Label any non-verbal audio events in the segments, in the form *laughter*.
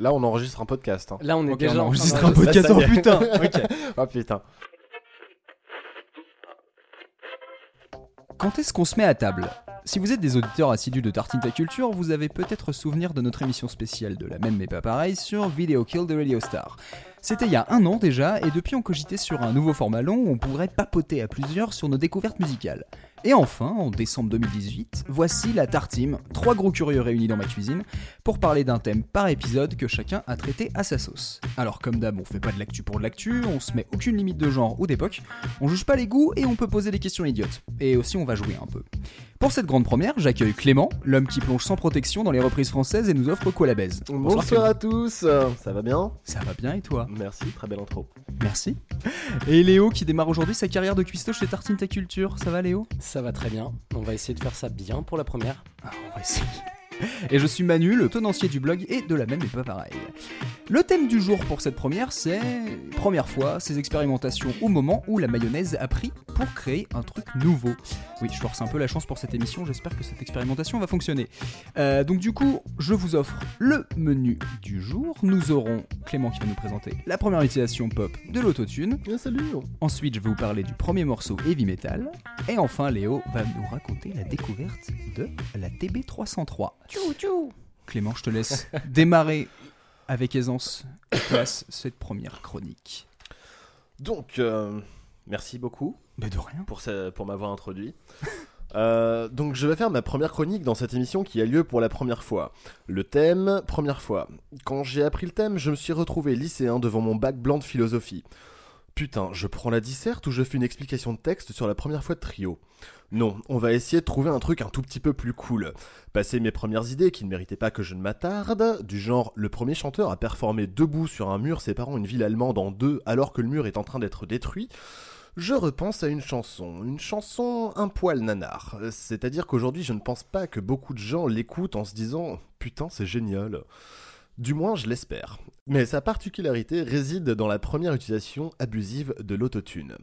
Là, on enregistre un podcast. hein. Là, on est déjà on enregistre un podcast. Oh *laughs* putain. *laughs* Oh putain. Quand est-ce qu'on se met à table? Si vous êtes des auditeurs assidus de Tartine Ta Culture, vous avez peut-être souvenir de notre émission spéciale de la même mais pas pareil sur Video Kill de Radio Star. C'était il y a un an déjà, et depuis on cogitait sur un nouveau format long où on pourrait papoter à plusieurs sur nos découvertes musicales. Et enfin, en décembre 2018, voici la Tartime, trois gros curieux réunis dans ma cuisine, pour parler d'un thème par épisode que chacun a traité à sa sauce. Alors comme d'hab, on fait pas de l'actu pour de l'actu, on se met aucune limite de genre ou d'époque, on juge pas les goûts et on peut poser des questions idiotes. Et aussi on va jouer un peu. Pour cette grande première, j'accueille Clément, l'homme qui plonge sans protection dans les reprises françaises et nous offre quoi la baise. Bonsoir, à tous. Ça va bien? Ça va bien et toi? Merci, très belle intro. Merci. Et Léo qui démarre aujourd'hui sa carrière de cuistot chez Tartine Ta Culture. Ça va Léo? Ça va très bien. On va essayer de faire ça bien pour la première. Ah, on va essayer. Et je suis Manu, le tenancier du blog et de la même et pas pareil. Le thème du jour pour cette première, c'est première fois, ces expérimentations au moment où la mayonnaise a pris pour créer un truc nouveau. Oui, je force un peu la chance pour cette émission, j'espère que cette expérimentation va fonctionner. Euh, donc du coup, je vous offre le menu du jour. Nous aurons Clément qui va nous présenter la première utilisation pop de l'autotune. Bien, salut. Ensuite, je vais vous parler du premier morceau heavy metal. Et enfin, Léo va nous raconter la découverte de la TB303. Clément, je te laisse *laughs* démarrer avec aisance et place cette première chronique. Donc, euh, merci beaucoup Mais de rien. pour, ce- pour m'avoir introduit. *laughs* Euh, donc je vais faire ma première chronique dans cette émission qui a lieu pour la première fois. Le thème, première fois. Quand j'ai appris le thème, je me suis retrouvé lycéen devant mon bac blanc de philosophie. Putain, je prends la disserte ou je fais une explication de texte sur la première fois de trio? Non, on va essayer de trouver un truc un tout petit peu plus cool. Passer mes premières idées qui ne méritaient pas que je ne m'attarde, du genre le premier chanteur a performé debout sur un mur séparant une ville allemande en deux alors que le mur est en train d'être détruit, je repense à une chanson, une chanson un poil nanar. C'est-à-dire qu'aujourd'hui, je ne pense pas que beaucoup de gens l'écoutent en se disant Putain, c'est génial. Du moins, je l'espère. Mais sa particularité réside dans la première utilisation abusive de l'autotune.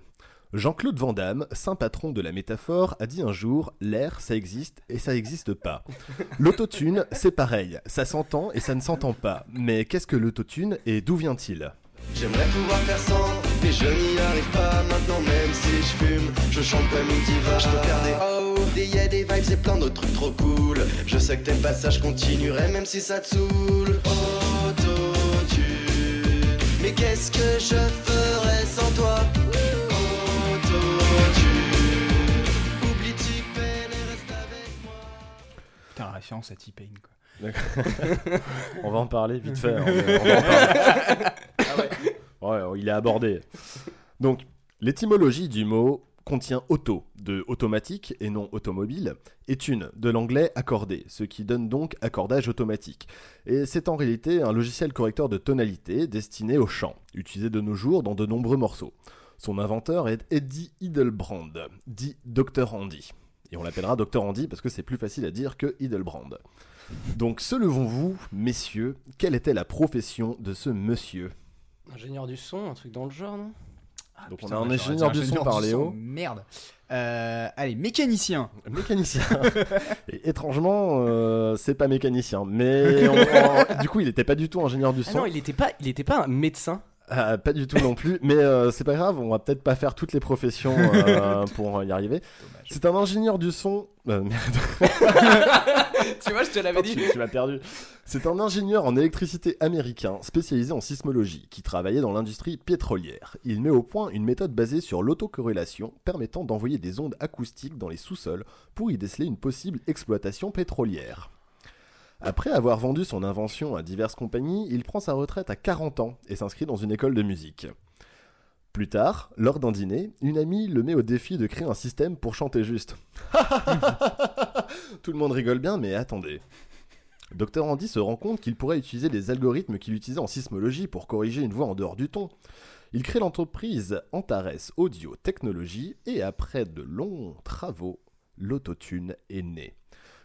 Jean-Claude Van Damme, saint patron de la métaphore, a dit un jour L'air, ça existe et ça n'existe pas. *laughs* L'autotune, c'est pareil, ça s'entend et ça ne s'entend pas. Mais qu'est-ce que l'autotune et d'où vient-il? J'aimerais pouvoir faire sans, mais je n'y arrive pas maintenant même si je fume, je chante comme une diva, je te perds des oh, des yeah, des vibes et plein d'autres trucs trop cool. Je sais que t'aimes pas ça, je continuerai même si ça te saoule. Autotune, mais qu'est-ce que je ferais référence à T-Pain. On va en parler vite fait. hein, mais on va en *laughs* parler. Ouais, il est abordé. Donc, l'étymologie du mot contient auto, de automatique et non automobile, et tune, de l'anglais accordé, ce qui donne donc accordage automatique. Et c'est en réalité un logiciel correcteur de tonalité destiné au chant, utilisé de nos jours dans de nombreux morceaux. Son inventeur est Eddie Hidelbrand, dit Dr. Andy. Et on l'appellera Dr. Andy parce que c'est plus facile à dire que Hidelbrand. Donc, se levons-vous, messieurs, quelle était la profession de ce monsieur? Ingénieur du son, un truc dans le genre, non? Donc, Putain, on a un bah, ingénieur du son par Léo, Merde. Euh, allez, mécanicien. mécanicien. *laughs* Et étrangement, euh, c'est pas mécanicien, mais on- on- du coup, il était pas du tout ingénieur du Ah son. non, il était pas, il était pas un médecin. Ah, pas du tout non plus, *laughs* mais euh, c'est pas grave, on va peut-être pas faire toutes les professions euh, *laughs* pour y arriver. C'est un ingénieur du son. euh, merde, *laughs* tu vois, je te l'avais dit. tu, tu m'as perdu. C'est un ingénieur en électricité américain spécialisé en sismologie qui travaillait dans l'industrie pétrolière. Il met au point une méthode basée sur l'autocorrélation permettant d'envoyer des ondes acoustiques dans les sous-sols pour y déceler une possible exploitation pétrolière. Après avoir vendu son invention à diverses compagnies, il prend sa retraite à 40 ans et s'inscrit dans une école de musique. Plus tard, lors d'un dîner, une amie le met au défi de créer un système pour chanter juste. *laughs* Tout le monde rigole bien, mais attendez. Dr Andy se rend compte qu'il pourrait utiliser les algorithmes qu'il utilisait en sismologie pour corriger une voix en dehors du ton. Il crée l'entreprise Antares Audio Technology et après de longs travaux, l'autotune est né.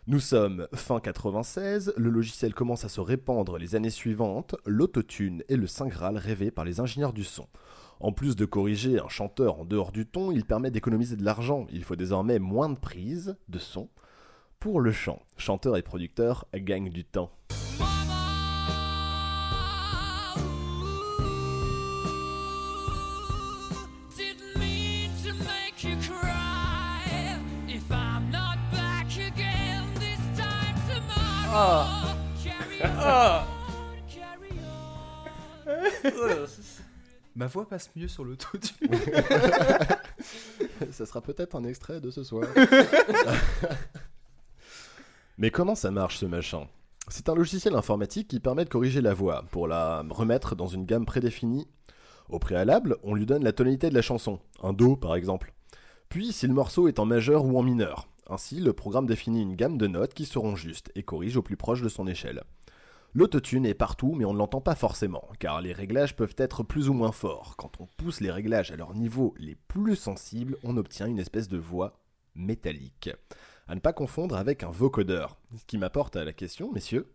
Nous sommes fin 96, le logiciel commence à se répandre les années suivantes, l'autotune est le saint graal rêvé par les ingénieurs du son. En plus de corriger un chanteur en dehors du ton, il permet d'économiser de l'argent. Il faut désormais moins de prises de son pour le chant. Chanteur et producteur gagnent du temps. Ma voix passe mieux sur le tout. *laughs* Ça sera peut-être un extrait de ce soir. *laughs* Mais comment ça marche ce machin? C'est un logiciel informatique qui permet de corriger la voix pour la remettre dans une gamme prédéfinie. Au préalable, on lui donne la tonalité de la chanson, un Do par exemple. Puis si le morceau est en majeur ou en mineur. Ainsi, le programme définit une gamme de notes qui seront justes et corrige au plus proche de son échelle. L'autotune est partout, mais on ne l'entend pas forcément, car les réglages peuvent être plus ou moins forts. Quand on pousse les réglages à leur niveau les plus sensibles, on obtient une espèce de voix métallique. À ne pas confondre avec un vocodeur. Ce qui m'apporte à la question, messieurs,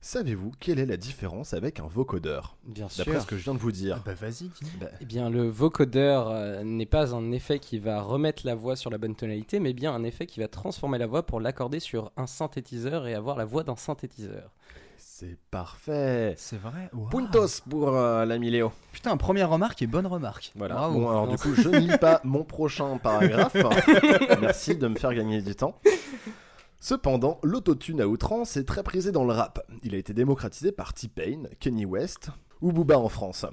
savez-vous quelle est la différence avec un vocodeur? Bien sûr. D'après ce que je viens de vous dire. bah vas-y. Bah, Eh bien, le vocodeur euh, n'est pas un effet qui va remettre la voix sur la bonne tonalité, mais bien un effet qui va transformer la voix pour l'accorder sur un synthétiseur et avoir la voix d'un synthétiseur. c'est parfait. C'est vrai? Wow. Puntos pour euh, l'ami Léo. Putain, première remarque et bonne remarque. Voilà. Bravo. Bon, alors du coup, je ne lis pas mon prochain paragraphe. *laughs* Merci de me faire gagner du temps. Cependant, l'autotune à outrance est très prisé dans le rap. Il a été démocratisé par T-Pain, Kenny West ou Booba en France.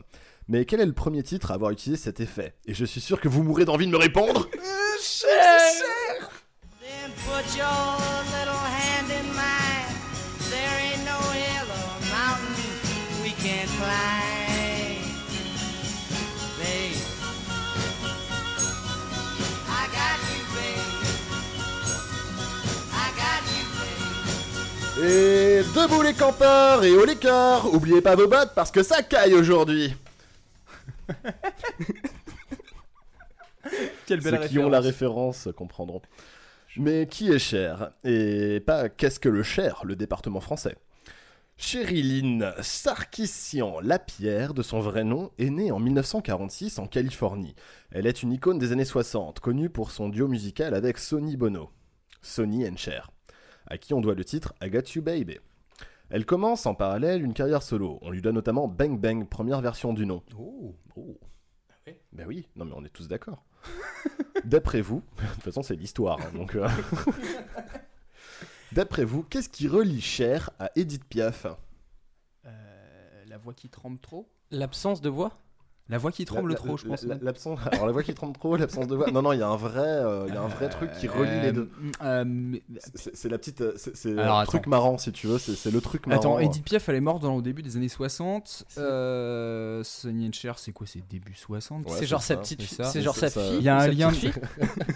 Mais quel est le premier titre à avoir utilisé cet effet? Et je suis sûr que vous mourrez d'envie de me répondre. Then Et debout les campeurs et haut les cœurs Oubliez pas vos bottes parce que ça caille aujourd'hui *laughs* Quelle Ceux qui ont la référence comprendront. Mais qui est Cher? Et pas qu'est-ce que le Cher, le département français Chériline Sarkissian Lapierre, de son vrai nom, est née en 1946 en Californie. Elle est une icône des années 60, connue pour son duo musical avec Sonny Bono. Sonny and Cher, à qui on doit le titre I Got You Baby. Elle commence en parallèle une carrière solo. On lui donne notamment Bang Bang, première version du nom. Oh, Oh. oui. Ben oui, non mais on est tous d'accord. *laughs* D'après vous, *laughs* de toute façon c'est l'histoire, hein, donc... euh, *laughs* D'après vous, qu'est-ce qui relie Cher à Edith Piaf? Euh, la voix qui tremble trop L'absence de voix? La voix qui tremble La- trop, je pense. la-. *laughs* Alors la voix qui tremble trop, l'absence de voix... Non, non, il y a un vrai, euh, il y a un vrai truc qui relie les deux. Euh, mais- C'est c'est la petite... euh, C'est un truc marrant, si tu veux, c'est le truc marrant. Attends, Edith Piaf, elle est morte dans le début des années 60. Euh, Sonny Cher, c'est quoi C'est début 60 Ouais, c'est genre sa ça, petite c'est genre sa fille. Il y a un sa lien petite de- fille.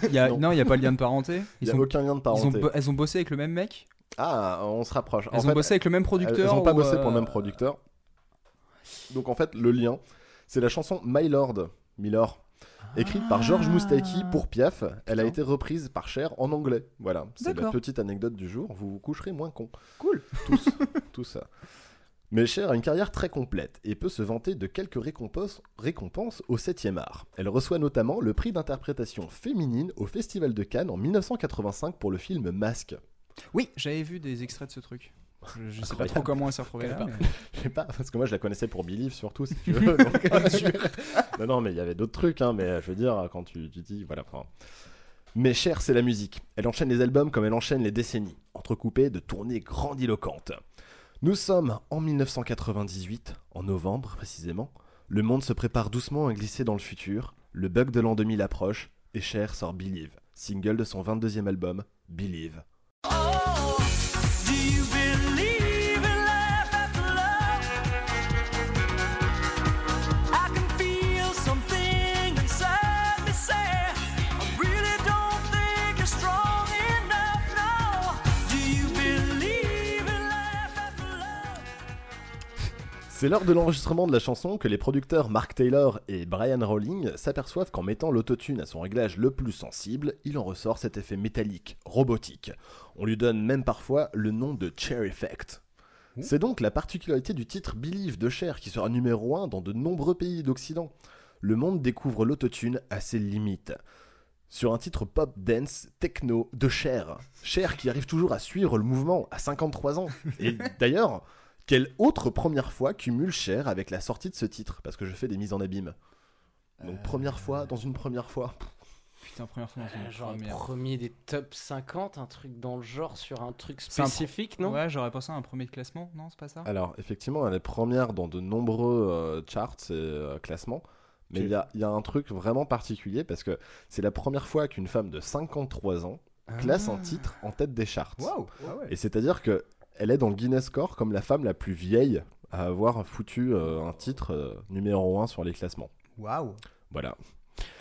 *laughs* Il y a- Non. Il n'y a pas de lien de parenté. Il Ils, n'y a ont, aucun lien de ils, ont, parenté. elles ont bossé avec le même mec? Ah, on se rapproche. Elles en ont fait, bossé avec le même producteur Elles n'ont pas bossé euh, pour le même producteur. Donc en fait, le lien, c'est la chanson My Lord, Milord, écrite par George Moustaki pour Piaf. Elle a été reprise par Cher en anglais. Voilà, c'est la petite anecdote du jour. Vous vous coucherez moins con. Cool. Tous, *laughs* tout ça. Mais Cher a une carrière très complète et peut se vanter de quelques récompenses, récompenses au 7e art. Elle reçoit notamment le prix d'interprétation féminine au Festival de Cannes en 1985 pour le film Masque. Oui, j'avais vu des extraits de ce truc. Je, je sais pas trop comment elle s'est retrouvée là. connais mais- *laughs* Je sais pas, parce que moi je la connaissais pour Believe surtout, si tu veux. donc- *laughs* non, non, mais il y avait d'autres trucs, hein, mais je veux dire, quand tu, tu dis, voilà. enfin. Mais Cher, c'est la musique. Elle enchaîne les albums comme elle enchaîne les décennies, entrecoupées de tournées grandiloquentes. Nous sommes en 1998, en novembre précisément. Le monde se prépare doucement à glisser dans le futur. Le bug de l'an 2000 approche et Cher sort Believe, single de son 22e album, Believe. Oh, do you believe C'est lors de l'enregistrement de la chanson que les producteurs Mark Taylor et Brian Rowling s'aperçoivent qu'en mettant l'autotune à son réglage le plus sensible, il en ressort cet effet métallique, robotique. On lui donne même parfois le nom de Chair Effect. C'est donc la particularité du titre Believe de Cher qui sera numéro 1 dans de nombreux pays d'Occident. Le monde découvre l'autotune à ses limites. Sur un titre pop dance techno de Cher. Cher qui arrive toujours à suivre le mouvement à 53 ans. Et *laughs* d'ailleurs, quelle autre première fois cumule Cher avec la sortie de ce titre? Parce que je fais des mises en abîme. Donc première fois dans une première fois. Putain, première fois dans une Euh, Genre première. premier des top 50, un truc dans le genre sur un truc un spécifique, non? Ouais, j'aurais pensé à un premier de classement, non, c'est pas ça? Alors, effectivement, elle est première dans de nombreux euh, charts et euh, classements. Mais il y a, il y a un truc vraiment particulier parce que c'est la première fois qu'une femme de 53 ans classe un titre en tête des charts. Waouh ah ouais. Et c'est-à-dire que elle est dans le Guinness Score comme la femme la plus vieille à avoir foutu euh, un titre euh, numéro 1 sur les classements. Waouh Voilà.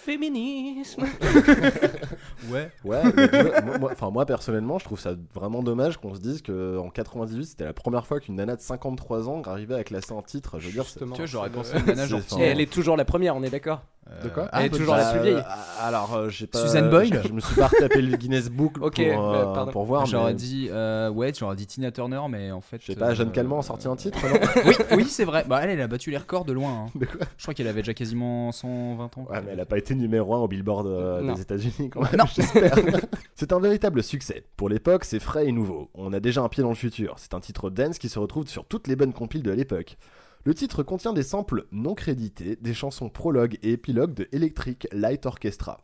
Féminisme *laughs* Ouais. Ouais, moi- moi, moi- enfin, moi personnellement, je trouve ça vraiment dommage qu'on se dise qu'en 98, c'était la première fois qu'une nana de 53 ans arrivait à classer un titre. Je veux dire, c'est- Justement. Tu vois, j'aurais pensé à une nana genre. Et elle est toujours la première, on est d'accord De quoi Ah, Elle est bah, toujours la Bah, plus vieille. euh, alors, euh, j'ai pas. Susan Boyle Je, me suis pas retapé le Guinness Book *laughs* Ok, pour, euh, bah, pour voir. J'aurais mais dit, euh, ouais, j'aurais dit Tina Turner, mais en fait. Je sais pas, Jeanne euh, Calment a sorti un titre, *laughs* non oui, oui, c'est vrai. Bah, elle, elle a battu les records de loin. hein. De quoi Je crois qu'elle avait déjà quasiment 120 ans. Ouais, mais elle a pas été numéro 1 au Billboard euh, des États-Unis quand même. Non. j'espère. *laughs* c'est un véritable succès. Pour l'époque, c'est frais et nouveau. On a déjà un pied dans le futur. C'est un titre dance qui se retrouve sur toutes les bonnes compiles de l'époque. Le titre contient des samples non crédités, des chansons prologues et épilogues de Electric Light Orchestra.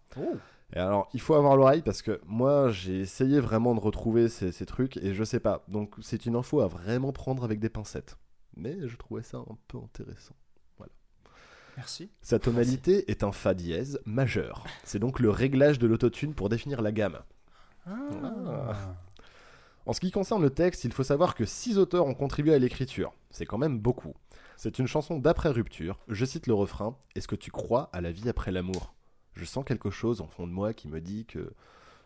Et alors, il faut avoir l'oreille parce que moi, j'ai essayé vraiment de retrouver ces, ces trucs et je sais pas. Donc, c'est une info à vraiment prendre avec des pincettes. Mais je trouvais ça un peu intéressant. Merci. Sa tonalité est un fa dièse majeur. C'est donc le réglage de l'autotune pour définir la gamme. Ah. En ce qui concerne le texte, il faut savoir que six auteurs ont contribué à l'écriture. C'est quand même beaucoup. C'est une chanson d'après-rupture. Je cite le refrain Est-ce que tu crois à la vie après l'amour? Je sens quelque chose en fond de moi qui me dit que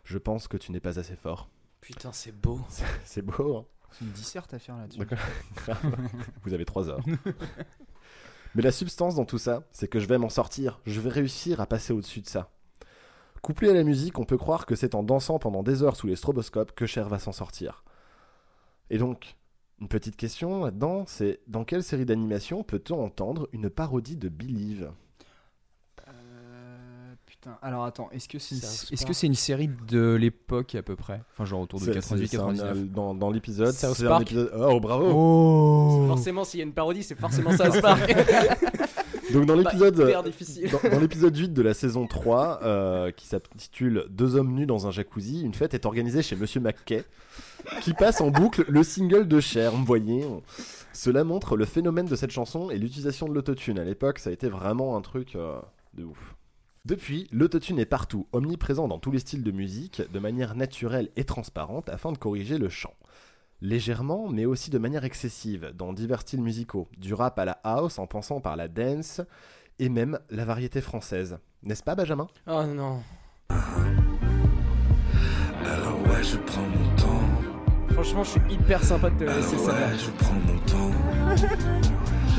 je pense que tu n'es pas assez fort. Putain, c'est beau. *laughs* C'est beau, hein C'est une disserte à faire là-dessus. D'accord. *laughs* Vous avez trois heures. *laughs* Mais la substance dans tout ça, c'est que je vais m'en sortir. Je vais réussir à passer au-dessus de ça. Couplé à la musique, on peut croire que c'est en dansant pendant des heures sous les stroboscopes que Cher va s'en sortir. Et donc, une petite question là-dedans, c'est dans quelle série d'animation peut-on entendre une parodie de Believe? Putain. Alors attends, est-ce que c'est une... South est-ce que Park. c'est une série de l'époque à peu près? Enfin, genre autour de C'est- c'est- c'est un- 88-99. Dans, dans l'épisode, South c'est un Park. épisode- Oh, bravo Oh Forcément, s'il y a une parodie, c'est forcément ça. *laughs* *laughs* Donc dans l'épisode... Dans, dans l'épisode 8 de la saison 3, euh, qui s'intitule Deux hommes nus dans un jacuzzi, une fête est organisée chez Monsieur McKay, qui passe en boucle le single de Cher. Vous voyez, on- cela montre le phénomène de cette chanson et l'utilisation de l'autotune. À l'époque, ça a été vraiment un truc euh, de ouf. Depuis, l'autotune est partout, omniprésent dans tous les styles de musique, de manière naturelle et transparente, afin de corriger le chant. Légèrement, mais aussi de manière excessive, dans divers styles musicaux, du rap à la house en passant par la dance, et même la variété française. N'est-ce pas, Benjamin? Oh non. Alors ouais, je prends mon temps. Franchement, je suis hyper sympa de te laisser Alors ça. ouais, je prends mon temps. *laughs*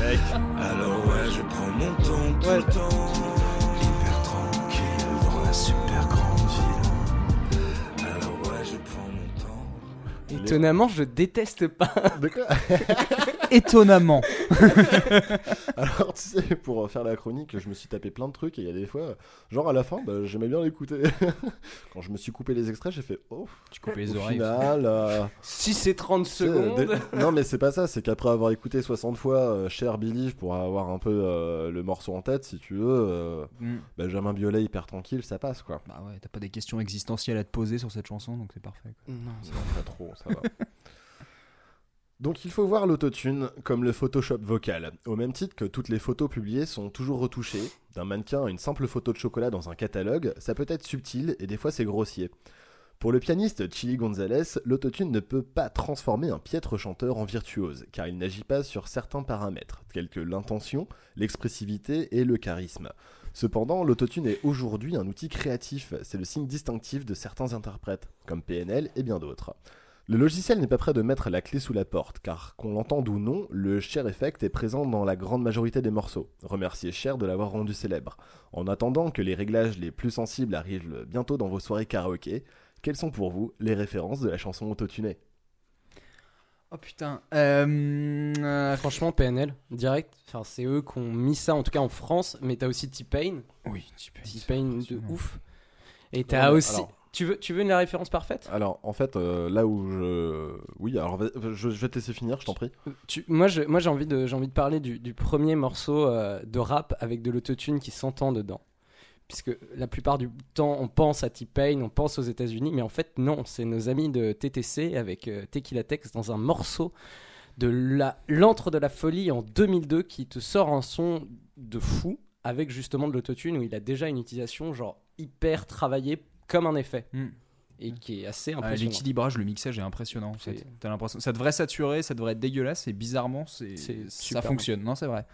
Alors ouais, je prends mon temps tout Ouais. le temps. Étonnamment, je déteste pas. De quoi *laughs* Étonnamment. *laughs* Alors, tu sais, pour faire la chronique, je me suis tapé plein de trucs et il y a des fois, genre à la fin, bah, j'aimais bien l'écouter. *laughs* Quand je me suis coupé les extraits, j'ai fait oh, Tu coupes les au oreilles. final. euh, Si c'est 30 tu sais, secondes. Non, mais c'est pas ça, c'est qu'après avoir écouté 60 fois euh, Cher Believe pour avoir un peu euh, le morceau en tête, si tu veux, euh, Mm. Benjamin Biolay hyper tranquille, ça passe quoi. Bah ouais, t'as pas des questions existentielles à te poser sur cette chanson, donc c'est parfait. quoi. Non. Ça va pas trop, ça va. *laughs* Donc il faut voir l'autotune comme le Photoshop vocal. Au même titre que toutes les photos publiées sont toujours retouchées, d'un mannequin à une simple photo de chocolat dans un catalogue, ça peut être subtil et des fois c'est grossier. Pour le pianiste Chili Gonzalez, l'autotune ne peut pas transformer un piètre chanteur en virtuose, car il n'agit pas sur certains paramètres, tels que l'intention, l'expressivité et le charisme. Cependant, l'autotune est aujourd'hui un outil créatif, c'est le signe distinctif de certains interprètes, comme PNL et bien d'autres. Le logiciel n'est pas prêt de mettre la clé sous la porte, car qu'on l'entende ou non, le Cher Effect est présent dans la grande majorité des morceaux. Remerciez Cher de l'avoir rendu célèbre. En attendant que les réglages les plus sensibles arrivent bientôt dans vos soirées karaoké, quelles sont pour vous les références de la chanson autotunée? Oh putain. Euh, euh, Franchement, PNL, direct. Enfin, c'est eux qui ont mis ça, en tout cas en France. Mais t'as aussi T-Pain. Oui, peux. T-Pain de ouf. Et t'as Ouais, aussi. alors- Tu veux, tu veux une référence parfaite? Alors, en fait, euh, là où je... Oui, alors je, je vais te laisser finir, je t'en prie. Tu- moi, j'ai envie de, envie de parler du, du premier morceau euh, de rap avec de l'autotune qui s'entend dedans. puisque la plupart du temps, on pense à T-Pain, on pense aux États-Unis, mais en fait, non, c'est nos amis de TTC avec euh, Tequila Tex dans un morceau de la- l'antre de la folie en 2002 qui te sort un son de fou avec justement de l'autotune où il a déjà une utilisation genre hyper travaillée comme un effet Mm. et qui est assez Ah, impressionnant. L'équilibrage, le mixage est impressionnant. en fait. C'est- T'as l'impression, ça devrait saturer, ça devrait être dégueulasse, et bizarrement, c'est, C'est ça fonctionne. Non, c'est vrai.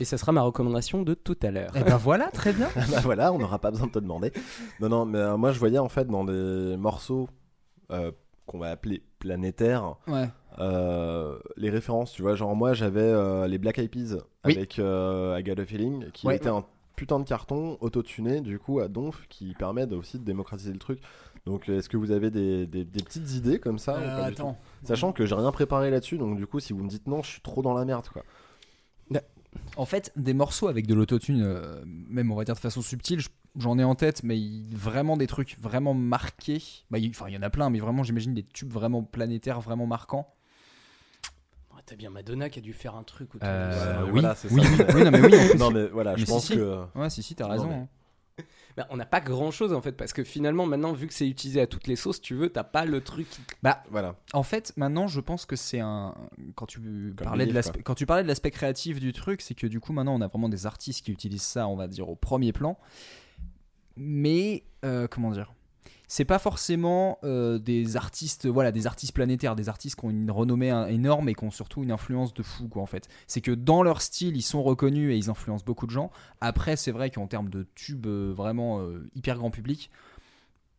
Et ça sera ma recommandation de tout à l'heure. Et ben voilà, très bien. bah *laughs* voilà, on n'aura pas besoin de te demander. Non, non, mais euh, moi je voyais en fait dans des morceaux euh, qu'on va appeler planétaires Ouais. euh, les références. Tu vois, genre moi j'avais euh, les Black Eyed Peas Oui. avec euh, I Got a Feeling qui Ouais. était un putain de carton autotuné du coup à Donf qui permet de- aussi de démocratiser le truc. Donc euh, est-ce que vous avez des, des- des petites idées comme ça ou Euh, pas attends. Sachant que j'ai rien préparé là-dessus, donc du coup si vous me dites non, je suis trop dans la merde quoi. En fait, des morceaux avec de l'autotune, euh, même on va dire de façon subtile, je- j'en ai en tête, mais il- vraiment des trucs vraiment marqués. Bah, il, enfin, il y en a plein, mais vraiment, j'imagine des tubes vraiment planétaires, vraiment marquants. Ouais, T'as bien Madonna qui a dû faire un truc autour Euh, de ça. Ouais, oui, voilà, c'est oui, ça. oui, oui, non, mais oui, en *laughs* plus. non mais voilà, je si, pense si. que Ouais, si, si, t'as raison. mais- hein. Bah, on n'a pas grand chose en fait, parce que finalement, maintenant, vu que c'est utilisé à toutes les sauces, tu veux, t'as pas le truc. Bah, voilà. En fait, maintenant, je pense que c'est un. Quand tu parlais de l'aspect, quand tu parlais de l'aspect créatif du truc, c'est que du coup, maintenant, on a vraiment des artistes qui utilisent ça, on va dire, au premier plan. Mais euh, comment dire? C'est pas forcément euh, des artistes, voilà, des artistes planétaires, des artistes qui ont une renommée énorme et qui ont surtout une influence de fou, quoi. En fait, c'est que dans leur style, ils sont reconnus et ils influencent beaucoup de gens. Après, c'est vrai qu'en termes de tubes euh, vraiment euh, hyper grand public.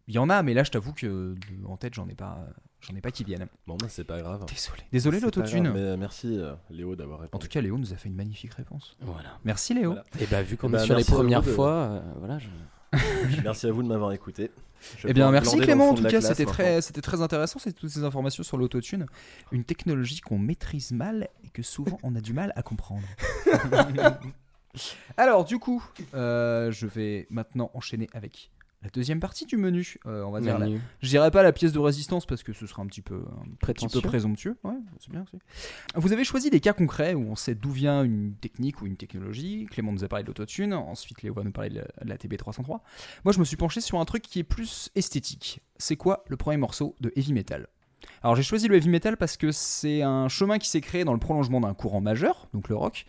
Il y en a, mais là, je t'avoue que en tête, j'en ai pas, j'en ai pas qui viennent. Bon bah c'est pas grave. Désolé. Désolé l'autotune. Mais merci euh, Léo d'avoir répondu. En tout cas, Léo nous a fait une magnifique réponse. Voilà. Merci Léo. Voilà. Et bah, vu qu'on Eh bah, est sur les premières de- fois, euh, voilà. je- *laughs* Merci à vous de m'avoir écouté. Je Eh bien, merci Clément. En tout cas, c'était très, c'était très intéressant. C'est toutes ces informations sur l'autotune, une technologie qu'on maîtrise mal et que souvent on a du mal à comprendre. *laughs* *laughs* Alors, du coup, euh, je vais maintenant enchaîner avec la deuxième partie du menu. Euh, on va dire la. Je dirais pas la pièce de résistance parce que ce sera un petit peu, un petit Prétentieux. peu présomptueux. Ouais, c'est bien aussi. Vous avez choisi des cas concrets où on sait d'où vient une technique ou une technologie. Clément nous a parlé de l'autotune. Ensuite, Léo va nous parler de la, de la TB303. Moi, je me suis penché sur un truc qui est plus esthétique. C'est quoi le premier morceau de heavy metal? Alors j'ai choisi le heavy metal parce que c'est un chemin qui s'est créé dans le prolongement d'un courant majeur, donc le rock,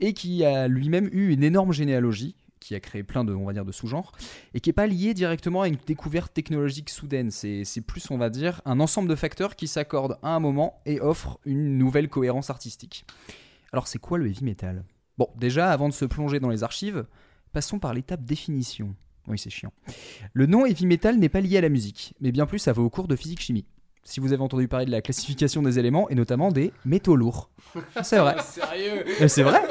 et qui a lui-même eu une énorme généalogie, qui a créé plein de, on va dire, de sous-genres, et qui n'est pas lié directement à une découverte technologique soudaine. C'est plus, on va dire, un ensemble de facteurs qui s'accordent à un moment et offrent une nouvelle cohérence artistique. Alors c'est quoi le heavy metal? Bon, déjà, avant de se plonger dans les archives, passons par l'étape définition. Oui, c'est chiant. Le nom heavy metal n'est pas lié à la musique, mais bien plus ça va au cours de physique-chimie. Si vous avez entendu parler de la classification des éléments et notamment des métaux lourds. C'est vrai. *laughs* Sérieux? C'est vrai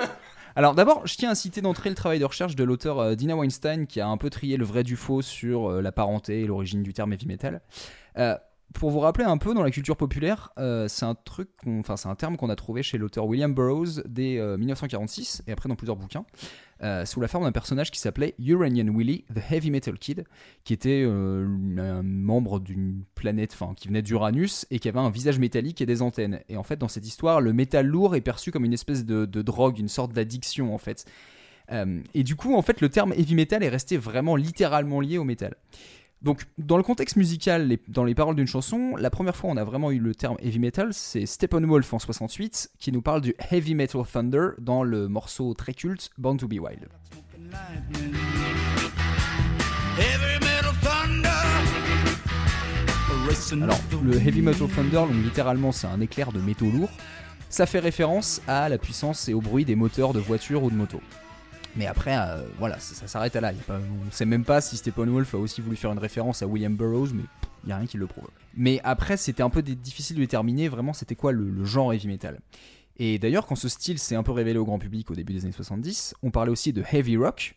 Alors d'abord, je tiens à citer d'entrée le travail de recherche de l'auteur euh, Dina Weinstein qui a un peu trié le vrai du faux sur euh, la parenté et l'origine du terme heavy metal. Euh, pour vous rappeler un peu, dans la culture populaire, c'est un truc, enfin c'est un terme qu'on a trouvé chez l'auteur William Burroughs dès euh, 1946 et après dans plusieurs bouquins, euh, sous la forme d'un personnage qui s'appelait Uranian Willie, the Heavy Metal Kid, qui était euh, un membre d'une planète, enfin qui venait d'Uranus et qui avait un visage métallique et des antennes. Et en fait, dans cette histoire, le métal lourd est perçu comme une espèce de, de drogue, une sorte d'addiction en fait. Euh, et du coup, en fait, le terme heavy metal est resté vraiment littéralement lié au métal. Donc, dans le contexte musical, les- dans les paroles d'une chanson, la première fois on a vraiment eu le terme heavy metal, c'est Steppenwolf en 68 qui nous parle du heavy metal thunder dans le morceau très culte Born to Be Wild. Alors, le heavy metal thunder, donc littéralement, c'est un éclair de métaux lourds. Ça fait référence à la puissance et au bruit des moteurs de voitures ou de motos. Mais après, euh, voilà, ça, s'arrête à là. On sait même pas si Steppenwolf a aussi voulu faire une référence à William Burroughs, mais il y a rien qui le prouve. Mais après, c'était un peu difficile de déterminer vraiment c'était quoi le, le genre heavy metal. Et d'ailleurs, quand ce style s'est un peu révélé au grand public au début des années 70, on parlait aussi de heavy rock,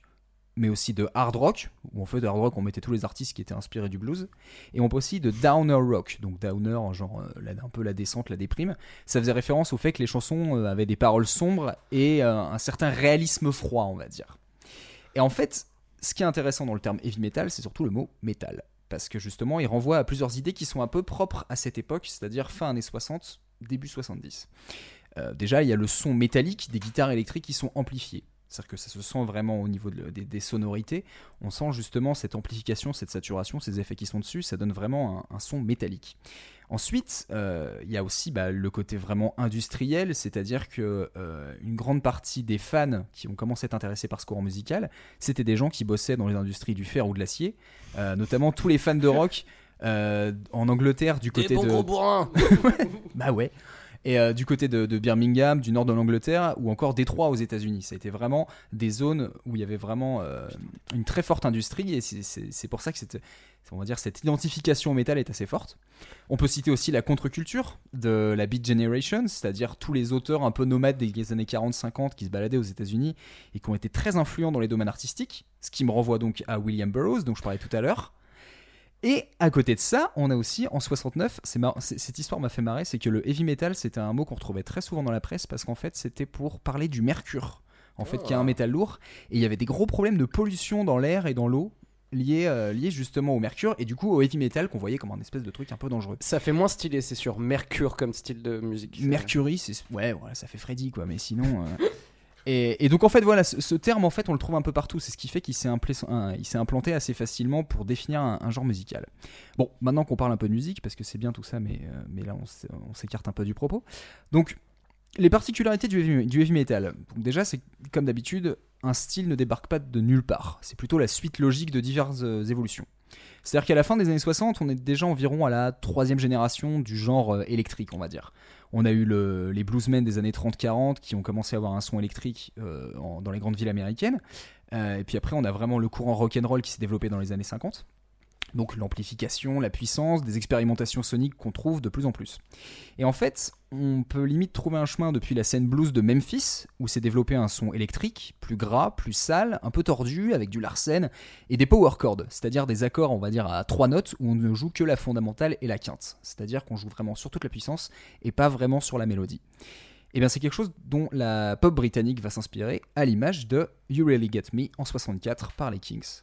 mais aussi de hard rock, où en fait, hard rock, on mettait tous les artistes qui étaient inspirés du blues. Et on peut aussi de downer rock, donc downer, genre euh, un peu la descente, la déprime. Ça faisait référence au fait que les chansons euh, avaient des paroles sombres et euh, un certain réalisme froid, on va dire. Et en fait, ce qui est intéressant dans le terme heavy metal, c'est surtout le mot métal. Parce que justement, il renvoie à plusieurs idées qui sont un peu propres à cette époque, c'est-à-dire fin années 60, début 70. Euh, déjà, il y a le son métallique des guitares électriques qui sont amplifiées. C'est-à-dire que ça se sent vraiment au niveau de- des, des sonorités. On sent justement cette amplification, cette saturation, ces effets qui sont dessus. Ça donne vraiment un, un son métallique. Ensuite, euh, il y a aussi bah, le côté vraiment industriel, c'est-à-dire que euh, une grande partie des fans qui ont commencé à être intéressés par ce courant musical, c'était des gens qui bossaient dans les industries du fer ou de l'acier, euh, notamment tous les fans de rock en Angleterre du côté Des bons de gros bourrins *laughs* bah ouais. Et euh, du côté de, Birmingham, du nord de l'Angleterre, ou encore Détroit aux États-Unis. Ça a été vraiment des zones où il y avait vraiment euh, une très forte industrie, et c'est pour ça que cette, on va dire, cette identification au métal est assez forte. On peut citer aussi la contre-culture de la Beat Generation, c'est-à-dire tous les auteurs un peu nomades des années 40-50 qui se baladaient aux États-Unis et qui ont été très influents dans les domaines artistiques, ce qui me renvoie donc à William Burroughs, dont je parlais tout à l'heure. Et à côté de ça, on a aussi en 69, c'est mar- c'est- cette histoire m'a fait marrer, c'est que le heavy metal c'était un mot qu'on retrouvait très souvent dans la presse parce qu'en fait c'était pour parler du mercure, en fait qui est un métal lourd, et il y avait des gros problèmes de pollution dans l'air et dans l'eau liés, euh, liés justement au mercure et du coup au heavy metal qu'on voyait comme un espèce de truc un peu dangereux. Ça fait moins stylé, c'est sûr. Mercure comme style de musique. Mercury, c'est ouais, voilà, ça fait Freddy quoi, mais sinon. euh, *laughs* Et, donc en fait voilà, ce, terme en fait on le trouve un peu partout. C'est ce qui fait qu'il s'est implanté assez facilement pour définir un, genre musical. Bon, maintenant qu'on parle un peu de musique parce que c'est bien tout ça, mais euh, mais là on s'écarte un peu du propos. Donc les particularités du heavy, metal. Déjà c'est comme d'habitude un style ne débarque pas de nulle part. C'est plutôt la suite logique de diverses euh, évolutions. C'est-à-dire qu'à la fin des années 60, on est déjà environ à la troisième génération du genre euh, électrique, on va dire. On a eu le- les bluesmen des années 30-40 qui ont commencé à avoir un son électrique euh, dans les grandes villes américaines. Et puis après, on a vraiment le courant rock'n'roll qui s'est développé dans les années 50. Donc l'amplification, la puissance, des expérimentations soniques qu'on trouve de plus en plus. Et en fait, on peut limite trouver un chemin depuis la scène blues de Memphis, où s'est développé un son électrique, plus gras, plus sale, un peu tordu, avec du larsen, et des power chords, c'est-à-dire des accords, on va dire, à trois notes, où on ne joue que la fondamentale et la quinte. C'est-à-dire qu'on joue vraiment sur toute la puissance, et pas vraiment sur la mélodie. Et bien c'est quelque chose dont la pop britannique va s'inspirer, à l'image de You Really Get Me en 64 par les Kings.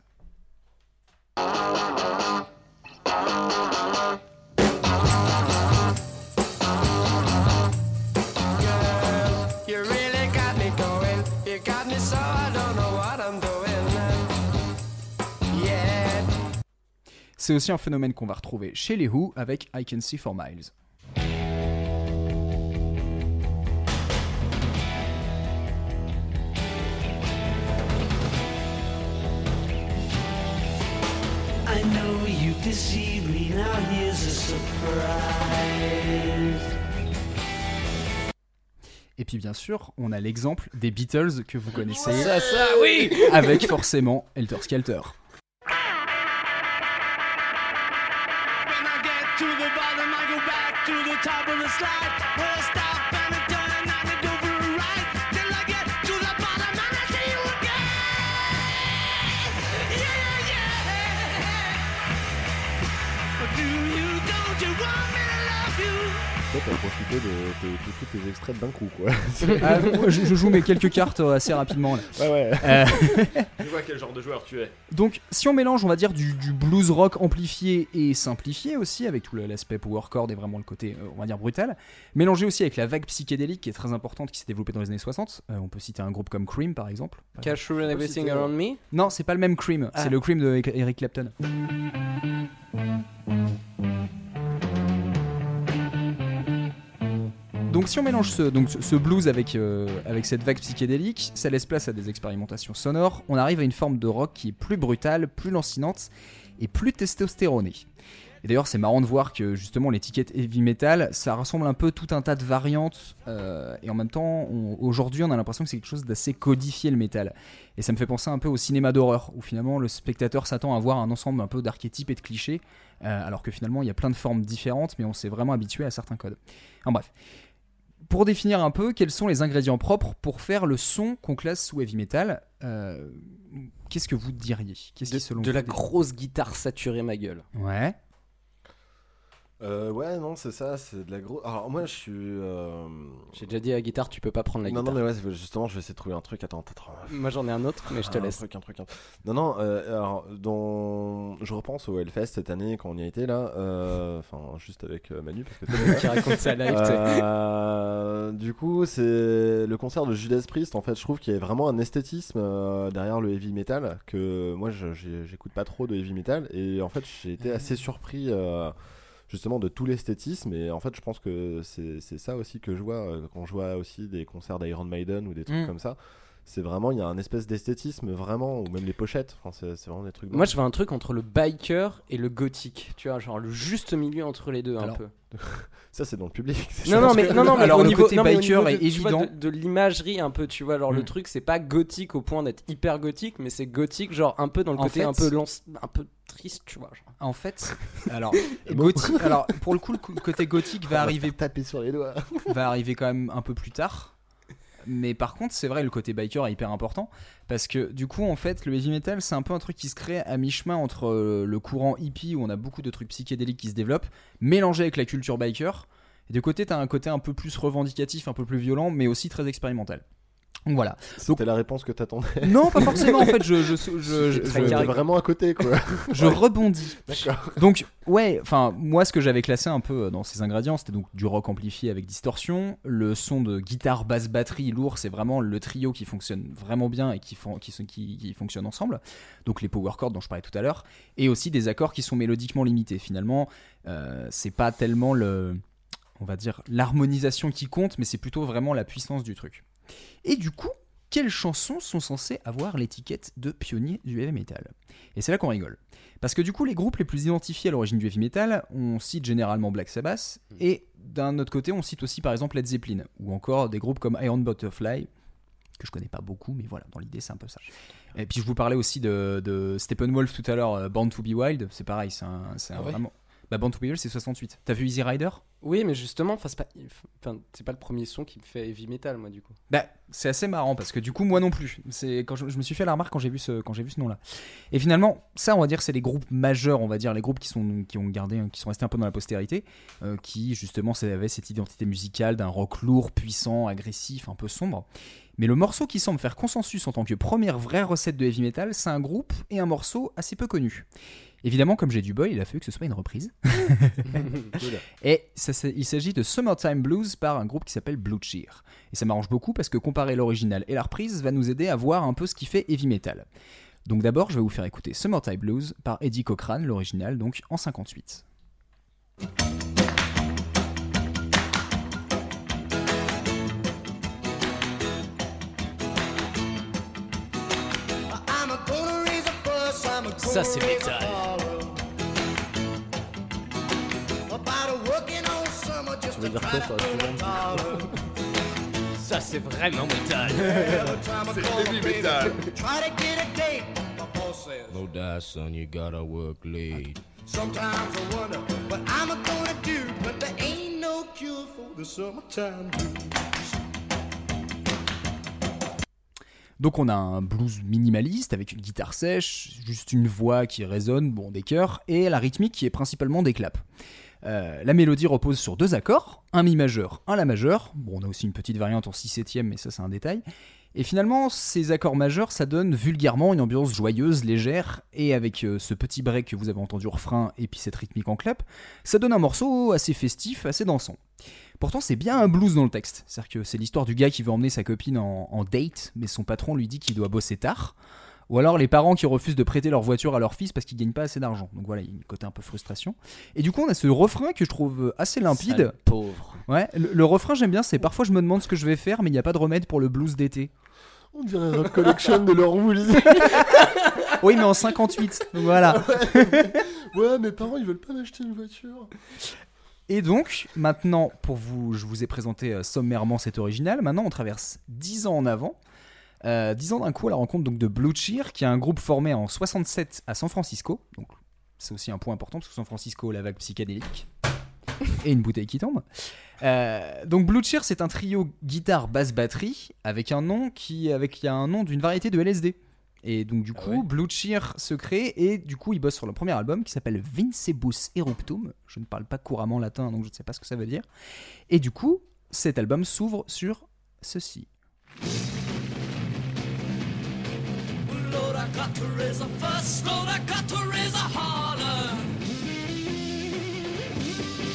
C'est aussi un phénomène qu'on va retrouver chez les Who avec I Can See for Miles. Know you deceived me, now here's a surprise. Et puis bien sûr, on a l'exemple des Beatles que vous connaissez Ça, ça, oui avec forcément Helter Skelter. When I get to the bottom, I go back to the top of the slide. Toi, t'as profité de, de, de tous tes extraits d'un coup, quoi. *laughs* Ah, moi, *laughs* je, je joue mes quelques cartes euh, assez rapidement. là. ouais, ouais. Euh, *laughs* Je vois quel genre de joueur tu es. donc, si on mélange, on va dire, du, du blues rock amplifié et simplifié aussi, avec tout l'aspect power chord et vraiment le côté, euh, on va dire, brutal, mélangé aussi avec la vague psychédélique qui est très importante, qui s'est développée dans les années 60. euh, on peut citer un groupe comme Cream, par exemple. Cash Rule and Everything Around Me Non, c'est pas le même Cream, Ah. c'est le Cream de Eric Clapton. Donc si on mélange ce, blues avec, euh, avec cette vague psychédélique, ça laisse place à des expérimentations sonores, on arrive à une forme de rock qui est plus brutale, plus lancinante et plus testostéronée. Et d'ailleurs c'est marrant de voir que justement l'étiquette heavy metal, ça ressemble un peu tout un tas de variantes, euh, et en même temps aujourd'hui on a l'impression que c'est quelque chose d'assez codifié le métal. Et ça me fait penser un peu au cinéma d'horreur, où finalement le spectateur s'attend à voir un ensemble un peu d'archétypes et de clichés, euh, alors que finalement il y a plein de formes différentes, mais on s'est vraiment habitué à certains codes. En bref. Pour définir un peu quels sont les ingrédients propres pour faire le son qu'on classe sous heavy metal, euh, qu'est-ce que vous diriez? Qu'est-ce De, qui selon de vous la grosse guitare saturée, ma gueule. Ouais. Euh, ouais, non, c'est ça, c'est de la grosse. Alors, moi, je suis. euh, J'ai déjà dit à la guitare, tu peux pas prendre la Non, guitare. non, mais ouais, justement, je vais essayer de trouver un truc. Attends, attends. Moi j'en ai un autre, mais je te Un laisse. truc, un truc, un truc. Non, non, euh, alors, dans... je repense au Hellfest cette année quand on y a été là. euh, Enfin, juste avec euh, Manu, parce que *laughs* là. qui raconte ça live, tu sais. Euh, du coup, c'est le concert de Judas Priest. En fait, je trouve qu'il y a vraiment un esthétisme euh, derrière le heavy metal que moi, je- j'ai- j'écoute pas trop de heavy metal et en fait, j'ai été assez surpris euh, justement de tout l'esthétisme et en fait, je pense que c'est c'est ça aussi que je vois euh, quand je vois aussi des concerts d'Iron Maiden ou des trucs Mm. comme ça. C'est vraiment, il y a un espèce d'esthétisme vraiment, ou même les pochettes. Enfin, c'est vraiment des trucs. Moi je veux un truc entre le biker et le gothique, tu vois, genre le juste milieu entre les deux un peu. *laughs* Ça, c'est dans le public. Non, non, mais, non, non, *laughs* mais Alors, au le niveau, côté non, mais au biker niveau est vois, évident. de, de l'imagerie un peu, tu vois, alors le Mm. truc c'est pas gothique au point d'être hyper gothique, mais c'est gothique genre un peu dans le En côté fait- un peu lance, un peu triste, tu vois. genre. En fait, *laughs* alors, gothique, alors pour le coup, le côté gothique va arriver, taper sur les doigts. va arriver quand même un peu plus tard. Mais par contre, c'est vrai, le côté biker est hyper important. Parce que du coup, en fait, le heavy metal, c'est un peu un truc qui se crée à mi-chemin entre euh, le courant hippie, où on a beaucoup de trucs psychédéliques qui se développent, mélangé avec la culture biker. Et de côté, t'as un côté un peu plus revendicatif, un peu plus violent, mais aussi très expérimental. Donc voilà. C'était la réponse que t'attendais. Non, pas forcément, en fait, je, je, *laughs* je, je- carré. vraiment à côté, quoi. *laughs* je rebondis. D'accord. Donc, ouais, enfin, moi, ce que j'avais classé un peu dans ces ingrédients, c'était donc du rock amplifié avec distorsion, le son de guitare, basse, batterie lourd, c'est vraiment le trio qui fonctionne vraiment bien et qui, font, qui, qui, qui fonctionnent ensemble. Donc, les power chords dont je parlais tout à l'heure, et aussi des accords qui sont mélodiquement limités. Finalement, euh, c'est pas tellement le, on va dire, l'harmonisation qui compte, mais c'est plutôt vraiment la puissance du truc. Et du coup, quelles chansons sont censées avoir l'étiquette de pionnier du heavy metal? Et c'est là qu'on rigole. Parce que du coup, les groupes les plus identifiés à l'origine du heavy metal, on cite généralement Black Sabbath, et d'un autre côté, on cite aussi par exemple Led Zeppelin, ou encore des groupes comme Iron Butterfly, que je connais pas beaucoup, mais voilà, dans l'idée, c'est un peu ça. Et puis je vous parlais aussi de, de Steppenwolf tout à l'heure, euh, Born to be Wild, c'est pareil, c'est un, c'est un Ah ouais? vraiment. Bah, Born to be Wild, c'est 68. T'as vu Easy Rider? Oui, mais justement, c'est pas, enfin, c'est pas le premier son qui me fait heavy metal, moi, du coup. Bah, c'est assez marrant parce que du coup, moi non plus. C'est quand je, je me suis fait la remarque quand j'ai vu ce quand j'ai vu ce nom-là. Et finalement, ça, on va dire, c'est les groupes majeurs, on va dire, les groupes qui sont qui ont gardé, qui sont restés un peu dans la postérité, euh, qui justement avaient cette identité musicale d'un rock lourd, puissant, agressif, un peu sombre. Mais le morceau qui semble faire consensus en tant que première vraie recette de heavy metal, c'est un groupe et un morceau assez peu connu. Évidemment, comme j'ai du boy, il a fallu que ce soit une reprise. *laughs* Et ça, il s'agit de Summertime Blues par un groupe qui s'appelle Blue Cheer. Et ça m'arrange beaucoup parce que comparer l'original et la reprise va nous aider à voir un peu ce qui fait heavy metal. Donc d'abord, je vais vous faire écouter Summertime Blues par Eddie Cochran, l'original, donc en 58. Ça, c'est métal. Tu veux dire quoi sur la suivante Ça, c'est vraiment métal. *laughs* No die, son, you gotta work late. Sometimes I wonder what I'm gonna do, but there ain't no cure for the summertime blues. Donc on a un blues minimaliste avec une guitare sèche, juste une voix qui résonne, bon des chœurs, et la rythmique qui est principalement des claps. Euh, la mélodie repose sur deux accords, un mi majeur, un la majeur. On a aussi une petite variante en 6 septième, mais ça c'est un détail. Et finalement, ces accords majeurs, ça donne vulgairement une ambiance joyeuse, légère, et avec euh, ce petit break que vous avez entendu au refrain et puis cette rythmique en clap, ça donne un morceau assez festif, assez dansant. Pourtant, c'est bien un blues dans le texte. C'est-à-dire que c'est l'histoire du gars qui veut emmener sa copine en, en date, mais son patron lui dit qu'il doit bosser tard. Ou alors les parents qui refusent de prêter leur voiture à leur fils parce qu'ils gagnent pas assez d'argent. Donc voilà, il y a un côté un peu frustration. Et du coup, on a ce refrain que je trouve assez limpide. Sale pauvre. Ouais, le, le refrain j'aime bien, c'est parfois je me demande ce que je vais faire, mais il n'y a pas de remède pour le blues d'été. On dirait Rock Collection de Laurent Voulzy. *laughs* Oui, mais en 58. Donc voilà. *laughs* ouais, mes parents ils veulent pas m'acheter une voiture. Et donc, maintenant, pour vous, je vous ai présenté euh, sommairement cet original. Maintenant, on traverse 10 ans en avant. Euh, 10 ans d'un coup à la rencontre donc, de Blue Cheer, qui est un groupe formé en 67 à San Francisco. Donc, c'est aussi un point important parce que San Francisco, la vague psychédélique. Et une bouteille qui tombe. Euh, donc Blue Cheer, c'est un trio guitare basse batterie avec un nom qui avec un nom d'une variété de LSD. Et donc, du Ah coup, ouais Blue Cheer se crée et du coup, il bosse sur le premier album qui s'appelle Vincebus Eruptum. Je ne parle pas couramment latin, donc je ne sais pas ce que ça veut dire. Et du coup, cet album s'ouvre sur ceci. Lord, I got to raise a fuss. Lord, I got to raise a holler.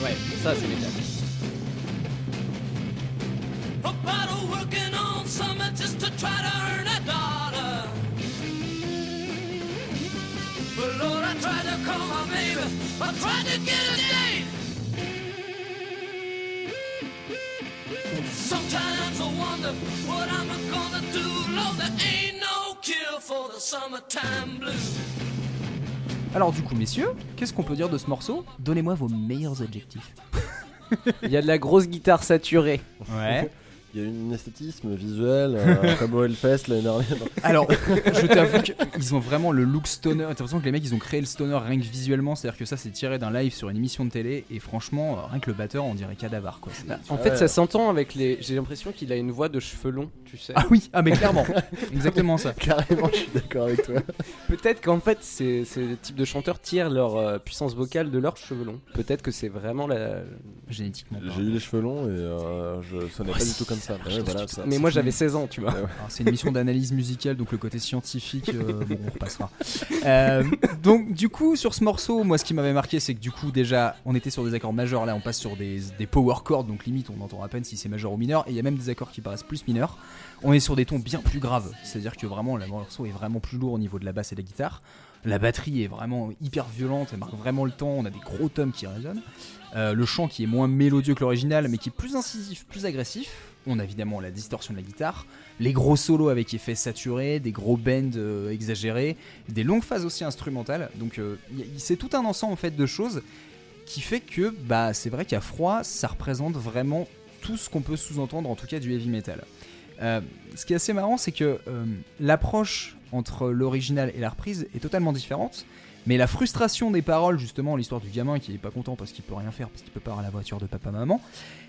Ouais, ça c'est métal. About a working on summer just to try to earn a call my baby. I tried to get a date. Sometimes I wonder what I'm gonna do. Lord, there ain't no cure for the summertime blues. Alors, du coup, messieurs, qu'est-ce qu'on peut dire de ce morceau? Donnez-moi vos meilleurs adjectifs. *laughs* Il y a de la grosse guitare saturée. Ouais. Il y a une esthétisme visuel euh, *laughs* comme au Hellfest l'année dernière. Alors, je t'avoue *laughs* qu'ils ont vraiment le look stoner. T'as l'impression que les mecs, ils ont créé le stoner rien que visuellement. C'est-à-dire que ça, c'est tiré d'un live sur une émission de télé. Et franchement, euh, rien que le batteur, on dirait cadavar, quoi. C'est- En Ouais. fait, ça s'entend avec les. J'ai l'impression qu'il a une voix de cheveux longs, tu sais. Ah oui, ah mais clairement, exactement ça. *laughs* Carrément, je suis d'accord avec toi. Peut-être qu'en fait, ces, ces types de chanteurs tirent leur euh, puissance vocale de leurs cheveux longs. Peut-être que c'est vraiment la. Génétiquement. J'ai eu les cheveux longs et euh, je sonnais pas du tout comme ça. Ah, Ouais, je voilà, pense ça. Mais moi, j'avais 16 ans, tu vois. C'est une émission d'analyse musicale, donc le côté scientifique, euh, *laughs* bon, on repassera. Euh, donc, du coup, sur ce morceau, moi, ce qui m'avait marqué, c'est que du coup, déjà, on était sur des accords majeurs. Là, on passe sur des, des power chords, donc limite, on entend à peine si c'est majeur ou mineur. Et il y a même des accords qui paraissent plus mineurs. On est sur des tons bien plus graves. C'est-à-dire que vraiment, le morceau est vraiment plus lourd au niveau de la basse et de la guitare. La batterie est vraiment hyper violente, elle marque vraiment le temps. On a des gros tomes qui résonnent. Euh, le chant qui est moins mélodieux que l'original, mais qui est plus incisif, plus agressif. On a évidemment la distorsion de la guitare, les gros solos avec effets saturés, des gros bends euh, exagérés, des longues phases aussi instrumentales. Donc euh, c'est tout un ensemble en fait de choses qui fait que bah c'est vrai qu'à froid ça représente vraiment tout ce qu'on peut sous-entendre en tout cas du heavy metal. Euh, ce qui est assez marrant c'est que l'approche entre l'original et la reprise est totalement différente. Mais la frustration des paroles, justement, l'histoire du gamin qui est pas content parce qu'il peut rien faire, parce qu'il peut pas avoir la voiture de papa-maman,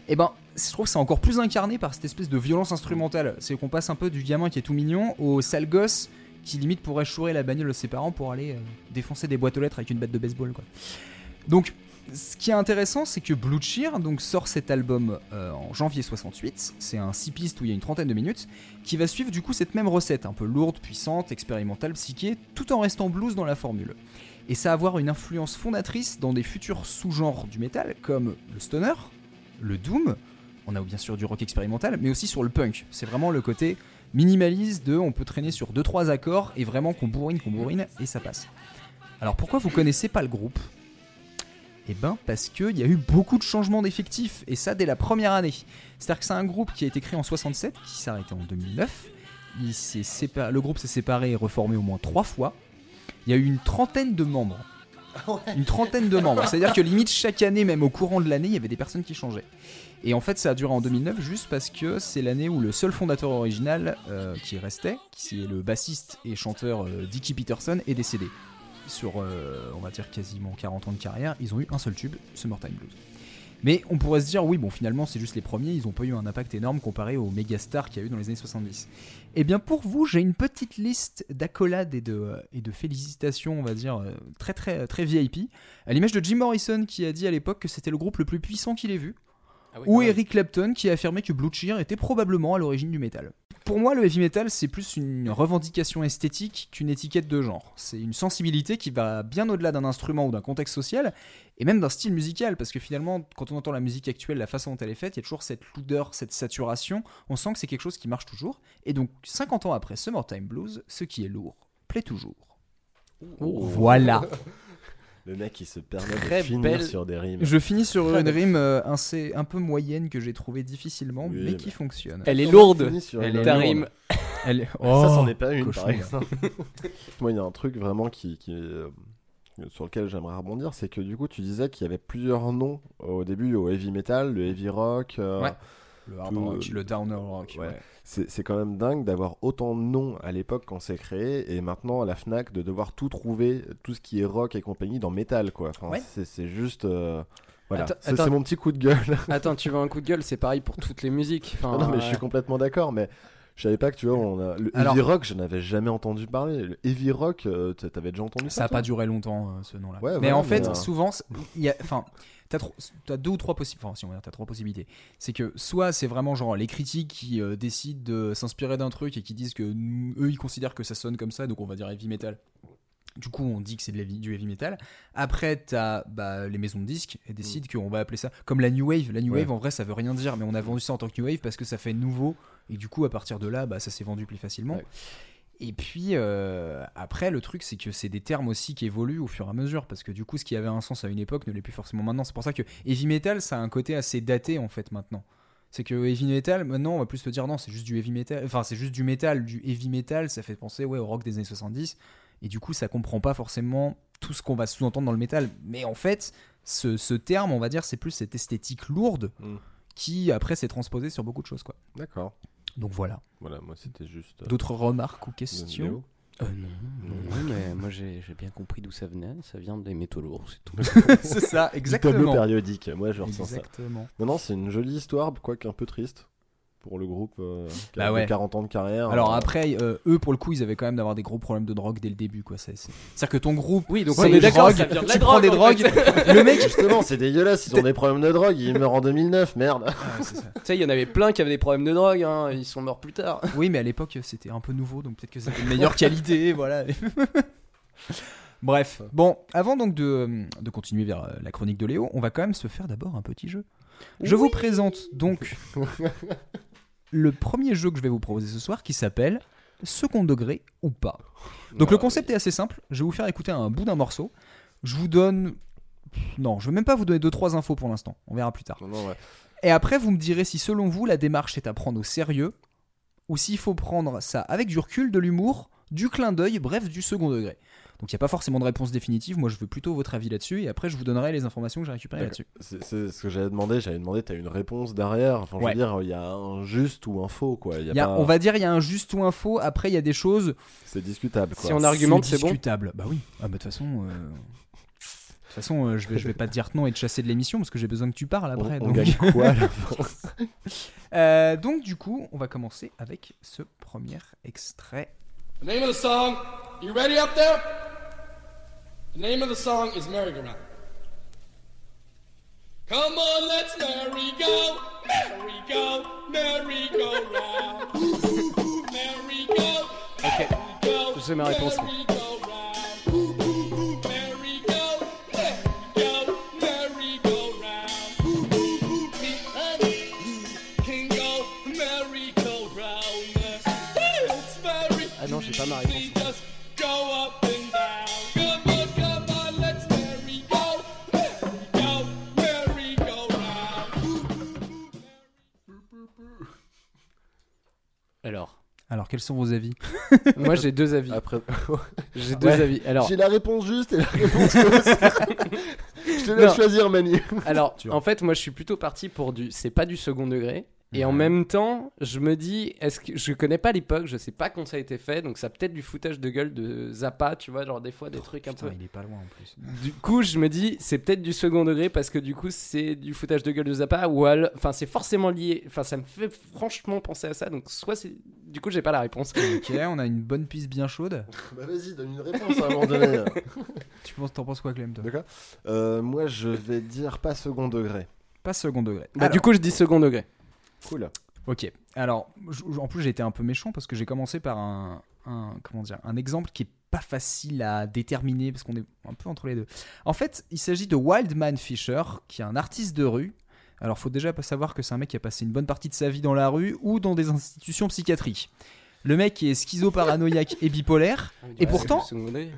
et ben, je trouve que c'est encore plus incarné par cette espèce de violence instrumentale. C'est qu'on passe un peu du gamin qui est tout mignon au sale gosse qui limite pourrait chourer la bagnole de ses parents pour aller euh, défoncer des boîtes aux lettres avec une batte de baseball, quoi. Donc, ce qui est intéressant, c'est que Blue Cheer sort cet album euh, en janvier 68. C'est un 6 pistes où il y a une trentaine de minutes, qui va suivre du coup cette même recette, un peu lourde, puissante, expérimentale, psyché, tout en restant blues dans la formule. Et ça va avoir une influence fondatrice dans des futurs sous-genres du métal, comme le stoner, le doom, on a bien sûr du rock expérimental, mais aussi sur le punk. C'est vraiment le côté minimaliste de on peut traîner sur 2-3 accords et vraiment qu'on bourrine, qu'on bourrine, et ça passe. Alors pourquoi vous connaissez pas le groupe? Eh ben parce qu'il y a eu beaucoup de changements d'effectifs, et ça dès la première année. C'est-à-dire que c'est un groupe qui a été créé en 67, qui s'est arrêté en 2009. Il s'est sépa- Le groupe s'est séparé et reformé au moins trois fois. Il y a eu une trentaine de membres. Une trentaine de membres. C'est-à-dire que limite chaque année, même au courant de l'année, il y avait des personnes qui changeaient. Et en fait, ça a duré en 2009 juste parce que c'est l'année où le seul fondateur original euh, qui restait, qui est le bassiste et chanteur euh, Dickie Peterson, est décédé. Sur, euh, on va dire, quasiment 40 ans de carrière, ils ont eu un seul tube, Summertime Blues. Mais on pourrait se dire, oui, bon, finalement, c'est juste les premiers, ils n'ont pas eu un impact énorme comparé aux méga stars qu'il y a eu dans les années 70. Eh bien, pour vous, j'ai une petite liste d'accolades et de, et de félicitations, on va dire, euh, très, très, très VIP, à l'image de Jim Morrison qui a dit à l'époque que c'était le groupe le plus puissant qu'il ait vu, ou Eric Clapton qui a affirmé que Blue Cheer était probablement à l'origine du métal. Pour moi, le heavy metal, c'est plus une revendication esthétique qu'une étiquette de genre. C'est une sensibilité qui va bien au-delà d'un instrument ou d'un contexte social, et même d'un style musical, parce que finalement, quand on entend la musique actuelle, la façon dont elle est faite, il y a toujours cette lourdeur, cette saturation, on sent que c'est quelque chose qui marche toujours, et donc 50 ans après Summertime Blues, ce qui est lourd plaît toujours. Voilà. *laughs* Le mec qui se permet Très de finir belle- sur des rimes. Je finis sur une rime euh, un, peu moyenne que j'ai trouvée difficilement, Oui, mais qui fonctionne. Elle est On lourde. Elle une est Ta rime. *laughs* Elle est- ça, Oh, c'en est pas une, cochon. par exemple. *laughs* Moi, il y a un truc vraiment qui, qui, euh, sur lequel j'aimerais rebondir, c'est que du coup, tu disais qu'il y avait plusieurs noms au début au heavy metal, le heavy rock. euh, Ouais. Le hard Tout- rock, le downer rock. Ouais. ouais. C'est quand même dingue d'avoir autant de noms à l'époque quand c'est créé et maintenant à la Fnac de devoir tout trouver, tout ce qui est rock et compagnie dans métal quoi. Enfin, Ouais. c'est- juste. euh, voilà. C'est mon petit coup de gueule. Attends, tu veux un coup de gueule, c'est pareil pour toutes les musiques. *laughs* Enfin, non, mais je suis complètement d'accord, mais Je savais pas que tu vois, on a... le Alors- heavy rock, je n'avais jamais entendu parler. Le heavy rock, euh, t'avais déjà entendu ça Ça a toi pas duré longtemps euh, ce nom-là. Ouais, mais voilà, en fait, mais, euh, souvent, il enfin, t'as deux ou trois possibilités. Enfin, si on t'as trois possibilités. C'est que soit c'est vraiment genre les critiques qui euh, décident de s'inspirer d'un truc et qui disent que eux ils considèrent que ça sonne comme ça, donc on va dire heavy metal. Du coup, on dit que c'est du heavy metal. Après, t'as bah, les maisons de disques et décident qu'on va appeler ça comme la new wave. La new Mm. Ouais. wave, en vrai, ça veut rien dire, mais on a vendu ça en tant que new wave parce que ça fait nouveau et du coup, à partir de là, bah, ça s'est vendu plus facilement. Ouais. Et puis euh, après, le truc, c'est que c'est des termes aussi qui évoluent au fur et à mesure, parce que du coup, ce qui avait un sens à une époque ne l'est plus forcément maintenant. C'est pour ça que heavy metal, ça a un côté assez daté en fait maintenant. C'est que heavy metal, maintenant, on va plus te dire non, c'est juste du heavy metal. Enfin, c'est juste du metal, du heavy metal, ça fait penser ouais au rock des années 70. Et du coup, ça comprend pas forcément tout ce qu'on va sous-entendre dans le métal. Mais en fait, ce, ce terme, on va dire, c'est plus cette esthétique lourde Mm. qui après s'est transposée sur beaucoup de choses, quoi. D'accord. Donc voilà. Voilà, moi c'était juste. euh, D'autres remarques ou questions Euh, non, non, non, mais moi j'ai bien compris d'où ça venait. Ça vient des métaux lourds, c'est tout. *laughs* C'est ça, Du tableau exactement. périodique, moi je ressens ça. Exactement. Non, non, c'est une jolie histoire, quoique un peu triste pour le groupe euh, qui Bah a ouais. 40 ans de carrière. Alors Euh, après, euh, eux pour le coup, ils avaient quand même d'avoir des gros problèmes de drogue dès le début, quoi. C'est- c'est- C'est-à-dire que ton groupe, Oui, donc c'est on est d'accord, drogue, ça vient de la tu drogue, prends des drogues, fait. *laughs* le mec. Justement, c'est dégueulasse, ils ont des problèmes de drogue, ils meurent en 2009, merde. Ah. Tu sais, il y en avait plein qui avaient des problèmes de drogue, hein, ils sont morts plus tard. Oui, mais à l'époque, c'était un peu nouveau, donc peut-être que c'était de meilleure qualité, *laughs* voilà. *laughs* Bref, bon, avant donc de, de continuer vers euh, la chronique de Léo, on va quand même se faire d'abord un petit jeu. Je vous présente donc le premier jeu que je vais vous proposer ce soir qui s'appelle Second degré ou pas. Donc le concept est assez simple, je vais vous faire écouter un bout d'un morceau. Je vous donne... Non, je vais même pas vous donner 2-3 infos pour l'instant, on verra plus tard. Non, non, ouais. Et après, vous me direz si selon vous, la démarche est à prendre au sérieux ou s'il faut prendre ça avec du recul, de l'humour, du clin d'œil, bref, du second degré. Donc il n'y a pas forcément de réponse définitive, moi je veux plutôt votre avis là-dessus et après je vous donnerai les informations que j'ai récupérées là-dessus. C'est ce que j'avais demandé, j'avais demandé, t'as une réponse derrière. Enfin, je Ouais. veux dire, il y a un juste ou un faux, quoi. Il y a y a- pas- On va dire il y a un juste ou un faux, après il y a des choses... C'est discutable, quoi. Si on argumente, c'est bon. discutable. Bah oui, ah, bah, de toute façon... euh, De toute façon, euh, je vais, je vais pas te dire non et te chasser de l'émission parce que j'ai besoin que tu parles On, après. on donc... gagne quoi *laughs* Euh, donc du coup, on va commencer avec ce premier extrait. The name of the song, you ready up there? The name of the song is Merry Go Round. Come on, let's merry go, merry go, merry go round. Merry go, Ok, go, j'ai ma réponse. moi. merry go round. Merry go, merry go, merry go round. Me and you can go merry go round. It's very Ah non, j'ai pas ma réponse. Alors, quels sont vos avis? *laughs* Moi j'ai deux avis. Après, *laughs* J'ai *laughs* deux Ouais. avis. Alors, j'ai la réponse juste et la réponse fausse. je te laisse Non. choisir, Manu. alors en fait, moi je suis plutôt parti pour du. C'est pas du second degré. Et en même temps, je me dis, est-ce que je connais pas l'époque, je sais pas quand ça a été fait, donc ça a peut-être du foutage de gueule de Zappa, tu vois, genre des fois des trucs un peu. il est pas loin en plus. Du coup, je me dis, c'est peut-être du second degré parce que du coup, c'est du foutage de gueule de Zappa ou alors, enfin, c'est forcément lié. Enfin, ça me fait franchement penser à ça. Donc, soit c'est, du coup, j'ai pas la réponse. Ok, on a une bonne piste bien chaude. *laughs* Bah vas-y, donne une réponse à un moment donné. *laughs* Tu penses, t'en penses quoi, Clem toi? D'accord Euh, Moi, je vais dire pas second degré. Pas second degré. Bah, Alors, du coup, je dis second degré. Cool. ok. Alors, en plus, j'ai été un peu méchant parce que j'ai commencé par un, un- comment dire, un exemple qui est pas facile à déterminer parce qu'on est un peu entre les deux. En fait, il s'agit de Wildman Fisher, qui est un artiste de rue. Alors, faut déjà pas savoir que c'est un mec qui a passé une bonne partie de sa vie dans la rue ou dans des institutions psychiatriques. Le mec est schizo-paranoïaque et bipolaire. Et pourtant-.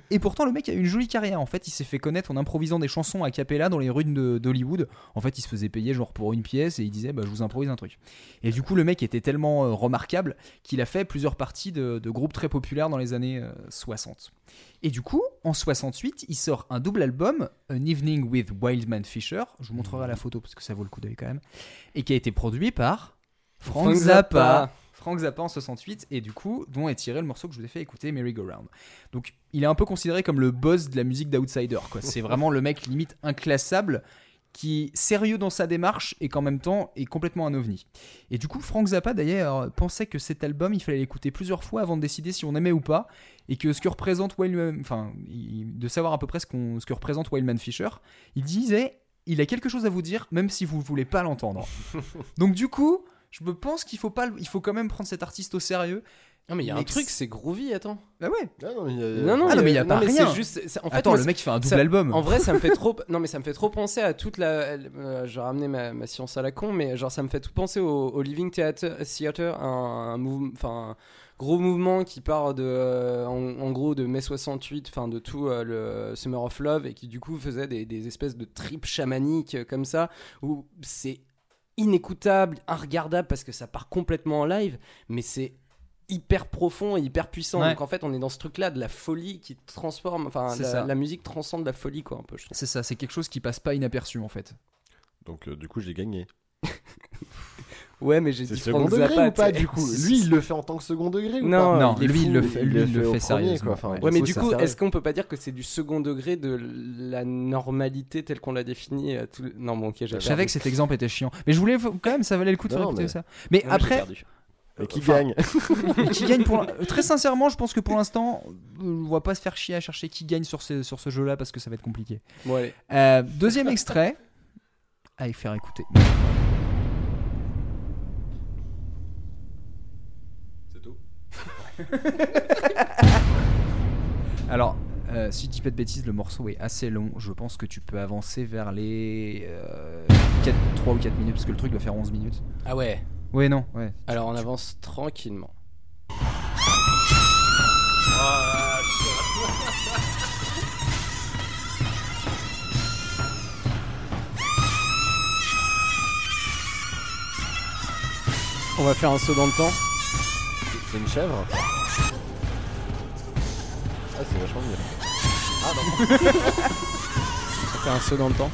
Et pourtant, le mec a une jolie carrière. En fait, il s'est fait connaître en improvisant des chansons a cappella dans les rues de- d'Hollywood. En fait, il se faisait payer genre pour une pièce et il disait bah, Je vous improvise un truc. Et du coup, le mec était tellement euh, remarquable qu'il a fait plusieurs parties de, de groupes très populaires dans les années euh, 60. Et du coup, en 68, il sort un double album, An Evening with Wildman Fisher. Je vous montrerai la photo parce que ça vaut le coup d'œil quand même. Et qui a été produit par Frank, Frank Zappa. Zappa. Frank Zappa en 68 et du coup dont est tiré le morceau que je vous ai fait écouter Merry Go Round. Donc il est un peu considéré comme le boss de la musique d'outsider quoi. C'est vraiment le mec limite inclassable qui est sérieux dans sa démarche et qu'en même temps est complètement un ovni. Et du coup, Frank Zappa d'ailleurs pensait que cet album, il fallait l'écouter plusieurs fois avant de décider si on aimait ou pas, et que ce que représente Wildman, enfin, de savoir à peu près ce, qu'on- ce que représente Wildman Fisher, il disait, il a quelque chose à vous dire, même si vous voulez pas l'entendre. *laughs* Donc du coup, je me pense qu'il faut pas, il faut quand même prendre cet artiste au sérieux. Non, mais il y a un truc, c'est groovy, attends. Bah ouais. Non, mais Ah non, mais il y a pas c'est rien. juste- c'est- en fait, Attends, moi, le mec il fait un double ça- album. En vrai, ça me fait *laughs* trop. Non, mais ça me fait trop penser à toute la. euh, je vais ramener ma, ma science à la con, mais genre, ça me fait tout penser au, au Living Theater, Theater un, un mouvement. Enfin. Gros mouvement qui part de, euh, en, en gros de mai 68, enfin de tout euh, le Summer of Love et qui du coup faisait des, des espèces de trips chamaniques euh, comme ça où c'est inécoutable, inregardable parce que ça part complètement en live, mais c'est hyper profond et hyper puissant. Ouais. Donc en fait, on est dans ce truc-là de la folie qui transforme, enfin la, ça. la musique transcende la folie quoi un peu. C'est ça, c'est quelque chose qui passe pas inaperçu en fait. Donc euh, du coup j'ai gagné. *laughs* Ouais, mais j'ai dit second degré Zappa. ou pas du coup Lui il le fait en tant que second degré ou Non, pas non, il lui fou, il le fait, lui, il le fait au fait premier, sérieusement. quoi. Enfin, ouais. mais du coup, est-ce qu'on peut pas dire que c'est du second degré de la normalité telle qu'on l'a définie à tout... Non, bon, ok, j'ai Je savais que cet exemple était chiant, mais je voulais quand même, ça valait le coup de Non, faire écouter mais- ça. Mais après, qui Enfin, gagne *laughs* Et qui gagne pour très sincèrement je pense que pour l'instant on va pas se faire chier à chercher qui gagne sur ce, sur ce jeu là parce que ça va être compliqué Bon, allez. Euh, deuxième extrait à y faire écouter C'est tout. *laughs* alors euh, si je dis pas de bêtises le morceau est assez long je pense que tu peux avancer vers les euh, 4, 3 ou 4 minutes parce que le truc doit faire 11 minutes Ah ouais. ouais non ouais Alors on avance tranquillement. On va faire un saut dans le temps. C'est une chèvre c'est vachement mieux. Ah non. *laughs* Faire un saut dans le temps.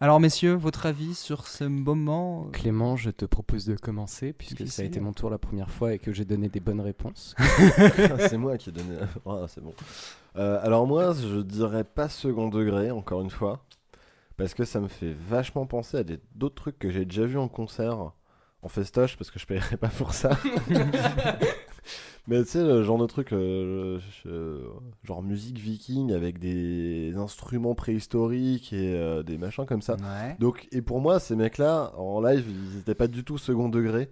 Alors messieurs votre avis sur ce moment euh, Clément, je te propose de commencer puisque ça a été mon tour la première fois et que j'ai donné des bonnes réponses. *laughs* *laughs* c'est moi qui ai donné. Ah, c'est bon. Euh, alors moi, je dirais pas second degré, encore une fois, parce que ça me fait vachement penser à des- d'autres trucs que j'ai déjà vus en concert, en festoche, parce que je paierais pas pour ça. *laughs* Mais tu sais, le genre de truc, euh, genre musique viking avec des instruments préhistoriques et euh, des machins comme ça. ouais. Donc, et pour moi, ces mecs-là, en live, ils étaient pas du tout second degré.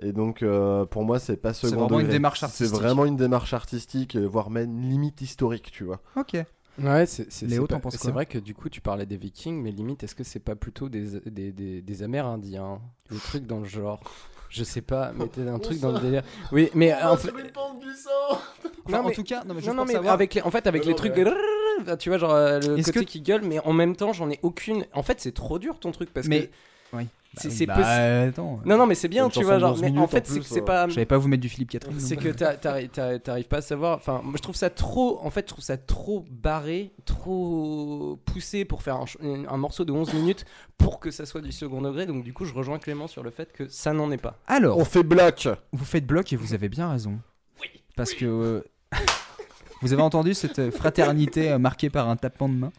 Et donc, euh, pour moi, c'est pas C'est second vraiment une degré. démarche C'est artistique. vraiment une démarche artistique, voire même limite historique, tu vois. ok Ouais, c'est c'est- c'est c'est vrai que du coup tu parlais des Vikings, mais limite est-ce que c'est pas plutôt des, des, des, des Amérindiens, des trucs dans le genre? Je sais pas, mais t'es un truc dans le délire. Oui, mais *laughs* Oh, en fait, Enfin, Non, en tout cas non mais, juste non, non, pour mais savoir- avec les, en fait avec Non, les non, trucs, tu vois genre euh, le côté que- qui gueule, mais en même temps j'en ai aucune. En fait c'est trop dur ton truc parce Mais- que oui. c'est Bah oui, c'est bah, Non non mais c'est bien tu vois genre 11 mais en fait en c'est que plus, c'est euh, pas je savais pas vous mettre du Philippe Catherine c'est que t'a- t'arrives pas à savoir. Enfin, moi je trouve ça trop. En fait, je trouve ça trop barré, trop poussé pour faire un, morceau de 11 minutes pour que ça soit du second degré. Donc, du coup, je rejoins Clément sur le fait que ça n'en est pas. alors On fait bloc Vous faites bloc et vous avez bien raison. Parce que euh, *laughs* vous avez entendu cette fraternité euh, marquée par un tapement de main.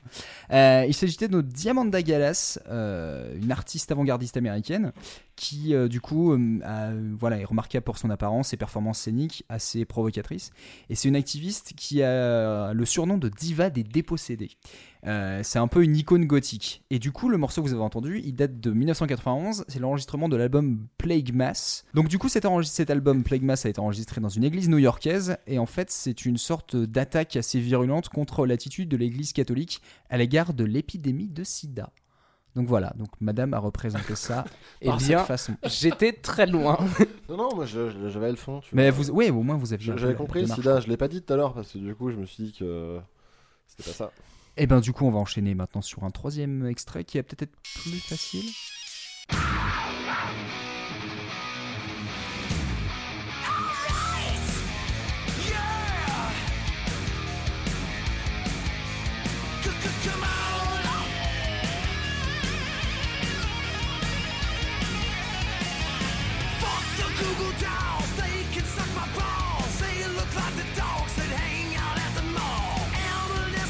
Euh, il s'agissait de Diamanda Galas, euh, une artiste avant-gardiste américaine qui, euh, du coup, euh, a- voilà, est remarquable pour son apparence et performances scéniques assez provocatrices. Et c'est une activiste qui a le surnom de diva des dépossédés. Euh, c'est un peu une icône gothique. Et du coup, le morceau que vous avez entendu, il date de 1991. C'est l'enregistrement de l'album Plague Mass. Donc, du coup, cet album Plague Mass a été enregistré dans une église new-yorkaise. Et en fait, c'est une sorte d'attaque assez virulente contre l'attitude de l'église catholique à l'égard de l'épidémie de sida. Donc voilà, donc madame a représenté ça *laughs* Eh par bien, cette façon. J'étais très loin. Non, non, moi je- je- j'avais le fond. tu Mais vois. vous, ouais, au moins vous aviez. un peu J'avais la compris, démarche. Sida, je l'ai pas dit tout à l'heure parce que du coup je me suis dit que c'était pas ça. Et ben du coup, on va enchaîner maintenant sur un troisième extrait qui va peut-être être plus facile.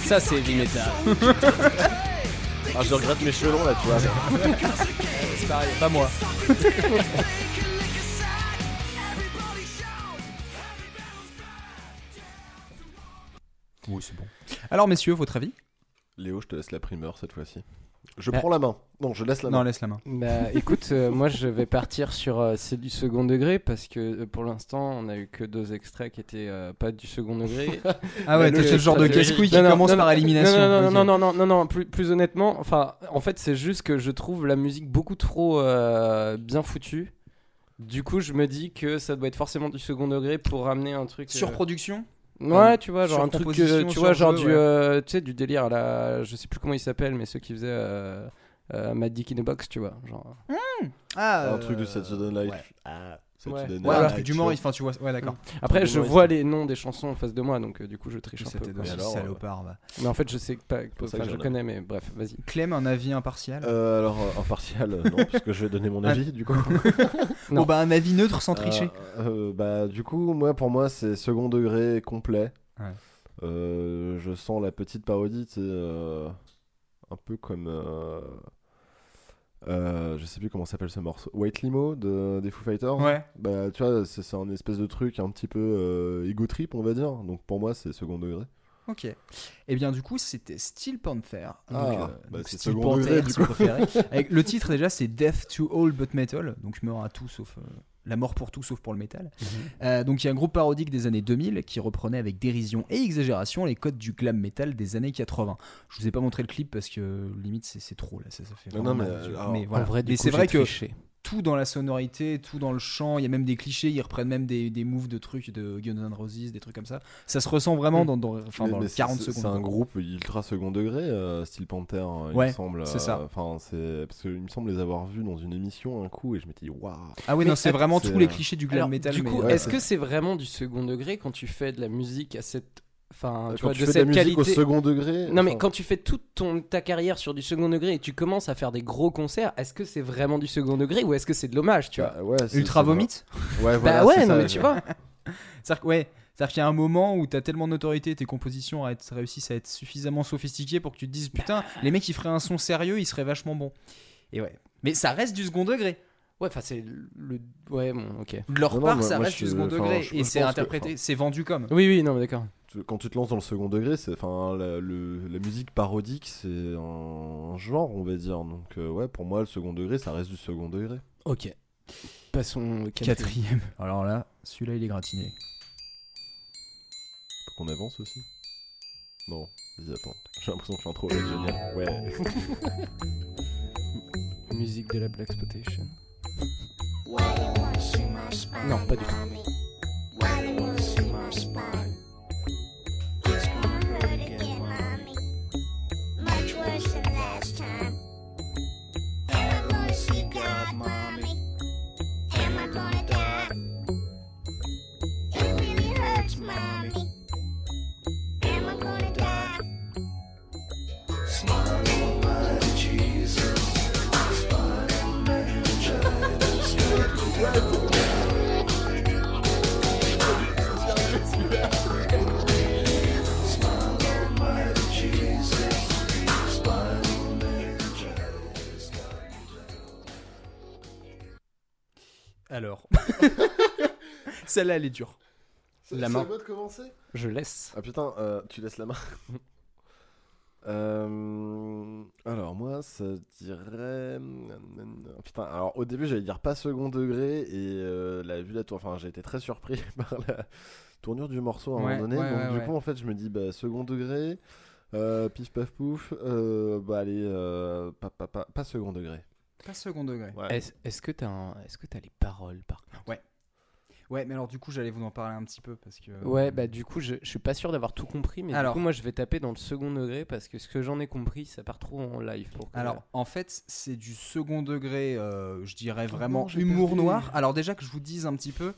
Ça, c'est heavy metal. *laughs* Ah, je regrette mes cheveux longs là, tu vois. C'est pareil, pas moi. *laughs* Oui, c'est bon. Alors, messieurs, votre avis? Léo, je te laisse la primeur cette fois-ci. Je prends la main. Non, je laisse la main. Non, laisse la main. Bah *laughs* écoute, euh, moi je vais partir sur euh, c'est du second degré parce que euh, pour l'instant on a eu que deux extraits qui étaient euh, pas du second degré. *laughs* Ah ouais, t'es le- genre de le- casse-couille qui Non, commence non, par non, élimination. Non, non, non, non, non, non, non, plus, plus honnêtement, enfin, en fait, c'est juste que je trouve la musique beaucoup trop euh, bien foutue. Du coup, je me dis que ça doit être forcément du second degré pour ramener un truc. euh, Surproduction? Ouais, tu vois, genre un truc, euh, tu vois, genre du, ouais. euh, tu sais, du délire à la, je sais plus comment il s'appelle, mais ceux qui faisaient euh, euh, Mad Dick in a Box, tu vois, genre. Ah, Un truc de Saturday Night. ouais. Ah, Ouais. Ouais, truc Show. d'humour, enfin tu vois. Ouais, d'accord. Après, Truc je vois les noms des chansons en face de moi, donc euh, du coup, je triche un peu. C'était aussi alors, salopard. va. Mais en fait, je sais pas, pour ça enfin, que je connais, mais bref, vas-y. Clem, un avis impartial? Euh, alors, euh, impartial, euh, non, parce que je vais donner mon Ah. avis du coup. *laughs* *laughs* Non. Bon, bah, un avis neutre sans tricher. Euh, euh, bah, du coup, moi, pour moi, c'est second degré complet. Ouais. Euh, je sens la petite parodie, tu sais, euh, un peu comme. Euh, je sais plus comment s'appelle ce morceau. White Limo de, des Foo Fighters. Ouais. Bah, tu vois, c'est un espèce de truc un petit peu euh, ego trip, on va dire. Donc, pour moi, c'est second degré. Ok. Et bien du coup, c'était Steel Panther. Donc, Ah, euh, bah, donc Steel Panther, degré, du si vous préférez. *laughs* Avec le titre déjà, c'est Death to All But Metal. Donc mort à tout sauf euh, la mort pour tout sauf pour le métal. Euh, donc il y a un groupe parodique des années 2000 qui reprenait avec dérision et exagération les codes du glam metal des années 80. Je vous ai pas montré le clip parce que limite c'est trop là, ça, ça fait. Non, mais, alors, voilà. En vrai, c'est vrai que triché. Tout dans la sonorité, tout dans le chant, il y a même des clichés, ils reprennent même des, des moves de trucs de Guns N' Roses, des trucs comme ça. Ça se ressent vraiment Mm. dans, dans, enfin, dans mais les c'est- 40 c'est- secondes. C'est un groupe ultra second degré, euh, Steel Panther, hein, il Ouais, me semble. c'est ça. euh, Enfin, c'est parce qu'il me semble les avoir vus dans une émission un coup et je m'étais dit waouh. Ah oui, Mais non, c'est vraiment tous les euh, clichés du glam Alors, metal. du coup, ouais, est-ce que c'est vraiment du second degré quand tu fais de la musique à cette, enfin, tu Quand vois, tu de fais de cette la musique qualité au second degré. Non mais quand tu fais toute ton, ta carrière sur du second degré et tu commences à faire des gros concerts, est-ce que c'est vraiment du second degré ou est-ce que c'est de l'hommage, tu vois? Bah, ouais, Ultra c'est Vomit vrai. Ouais, voilà, Bah ouais, non ça, mais tu vois. *laughs* C'est-à-dire ouais, qu'il y a un moment où t'as tellement de notoriété, tes compositions à être- réussissent à être suffisamment sophistiquées pour que tu te dises putain, les mecs ils feraient un son sérieux, ils seraient vachement bons. Et ouais. Mais ça reste du second degré. Ouais, enfin c'est le, ouais bon, ok. De leur Non, non, part, moi- ça moi, reste je- du second enfin, degré. je- et je c'est pense que- interprété, c'est vendu comme. Oui oui non mais d'accord. tu- quand tu te lances dans le second degré, c'est enfin la, le- la musique parodique, c'est un genre, on va dire. Donc euh, ouais, pour moi, le second degré, ça reste du second degré. Ok. Passons au quatrième. Quatrième. Alors là, celui-là il est gratiné. Faut qu'on avance aussi. Non, vas-y attends. J'ai l'impression que l'intro va être géniale. Ouais. *laughs* Musique de la Black Spotation. Non, pas du tout. Alors. *laughs* Celle-là elle est dure. La main. de commencer? Je laisse. Ah putain, euh, tu laisses la main. *laughs* Euh, alors moi, ça dirait... Putain, alors au début j'allais dire pas second degré et euh, la vue la tour... Enfin j'ai été très surpris *laughs* par la tournure du morceau à un Ouais, moment donné. ouais, donc ouais, du coup en fait je me dis bah second degré, pif paf pouf, bah allez, pas, pas, pas, pas second degré. Pas second degré. Ouais. Est-ce que t'as un... est-ce que t'as les paroles par contre? Ouais, mais alors du coup j'allais vous en parler un petit peu parce que. Ouais, bah du coup, je, je suis pas sûr d'avoir tout compris, mais Alors. du coup, moi, je vais taper dans le second degré parce que ce que j'en ai compris, ça part trop en live. Pour que- Alors, en fait, c'est du second degré, euh, je dirais vraiment non, humour noir. Alors, déjà que je vous dise un petit peu,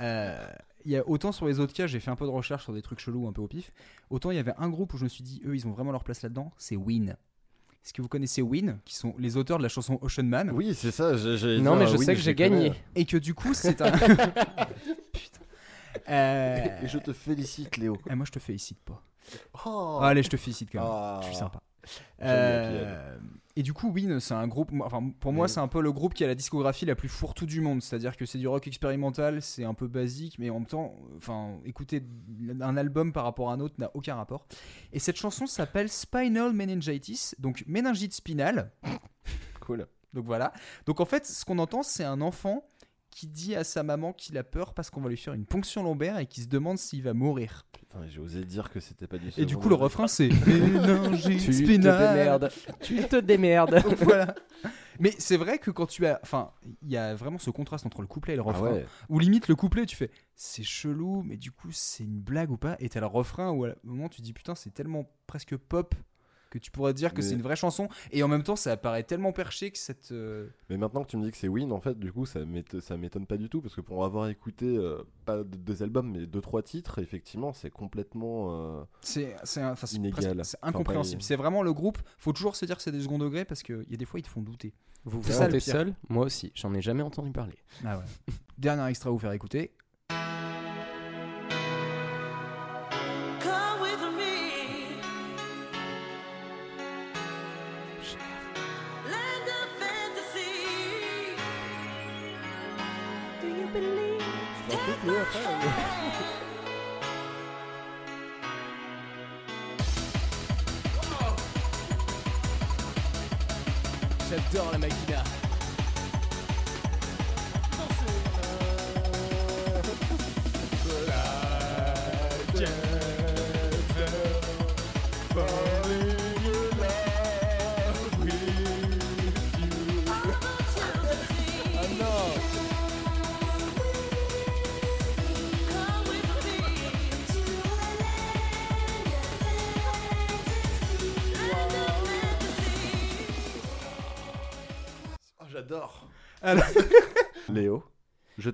euh, il y a autant sur les autres cas, j'ai fait un peu de recherche sur des trucs chelous un peu au pif. Autant il y avait un groupe où je me suis dit, eux, ils ont vraiment leur place là-dedans, c'est Win. Est-ce que vous connaissez Win, qui sont les auteurs de la chanson Ocean Man? Oui, c'est ça. j'ai- j'allais non, mais je oui, sais que je j'ai gagné. Et que du coup, c'est un. *laughs* Putain. Euh, Et je te félicite Léo. Eh, moi, je te félicite pas. Oh. Allez, je te félicite quand même. Ah. Je suis sympa. Joli Euh, et du coup, Win, c'est un groupe. Enfin, pour moi, Mm. c'est un peu le groupe qui a la discographie la plus fourre-tout du monde. C'est-à-dire que c'est du rock expérimental, c'est un peu basique, mais en même temps, enfin, écouter un album par rapport à un autre n'a aucun rapport. Et cette chanson s'appelle Spinal Meningitis, donc méningite spinale. *laughs* Cool. Donc voilà. Donc en fait, ce qu'on entend, c'est un enfant qui dit à sa maman qu'il a peur parce qu'on va lui faire une ponction lombaire et qui se demande s'il va mourir. J'ai osé dire que c'était pas du Et du coup, le refrain, c'est *laughs* Tu te démerdes. Tu te démerdes. *laughs* voilà. Mais c'est vrai que quand tu as. Enfin, il y a vraiment ce contraste entre le couplet et le Ah refrain. ouais. Où limite, le couplet, tu fais c'est chelou, mais du coup, c'est une blague ou pas Et t'as le refrain où à un moment, tu dis putain, c'est tellement presque pop que tu pourrais dire que Mais- c'est une vraie chanson. Et en même temps, ça apparaît tellement perché que cette. euh, Mais maintenant que tu me dis que c'est Win, en fait, du coup, ça m'étonne, ça m'étonne pas du tout parce que pour avoir écouté euh, pas de- deux albums mais deux trois titres, effectivement, c'est complètement. euh, C'est c'est un- enfin, c'est Inégal. c'est incompréhensible. C'est vraiment le groupe. Faut toujours se dire que c'est des second degrés parce qu'il y a des fois, ils te font douter. Vous vous C'est ça, le sentez seul? Moi aussi, j'en ai jamais entendu parler. Ah ouais. Dernier extrait à vous faire écouter. Okay.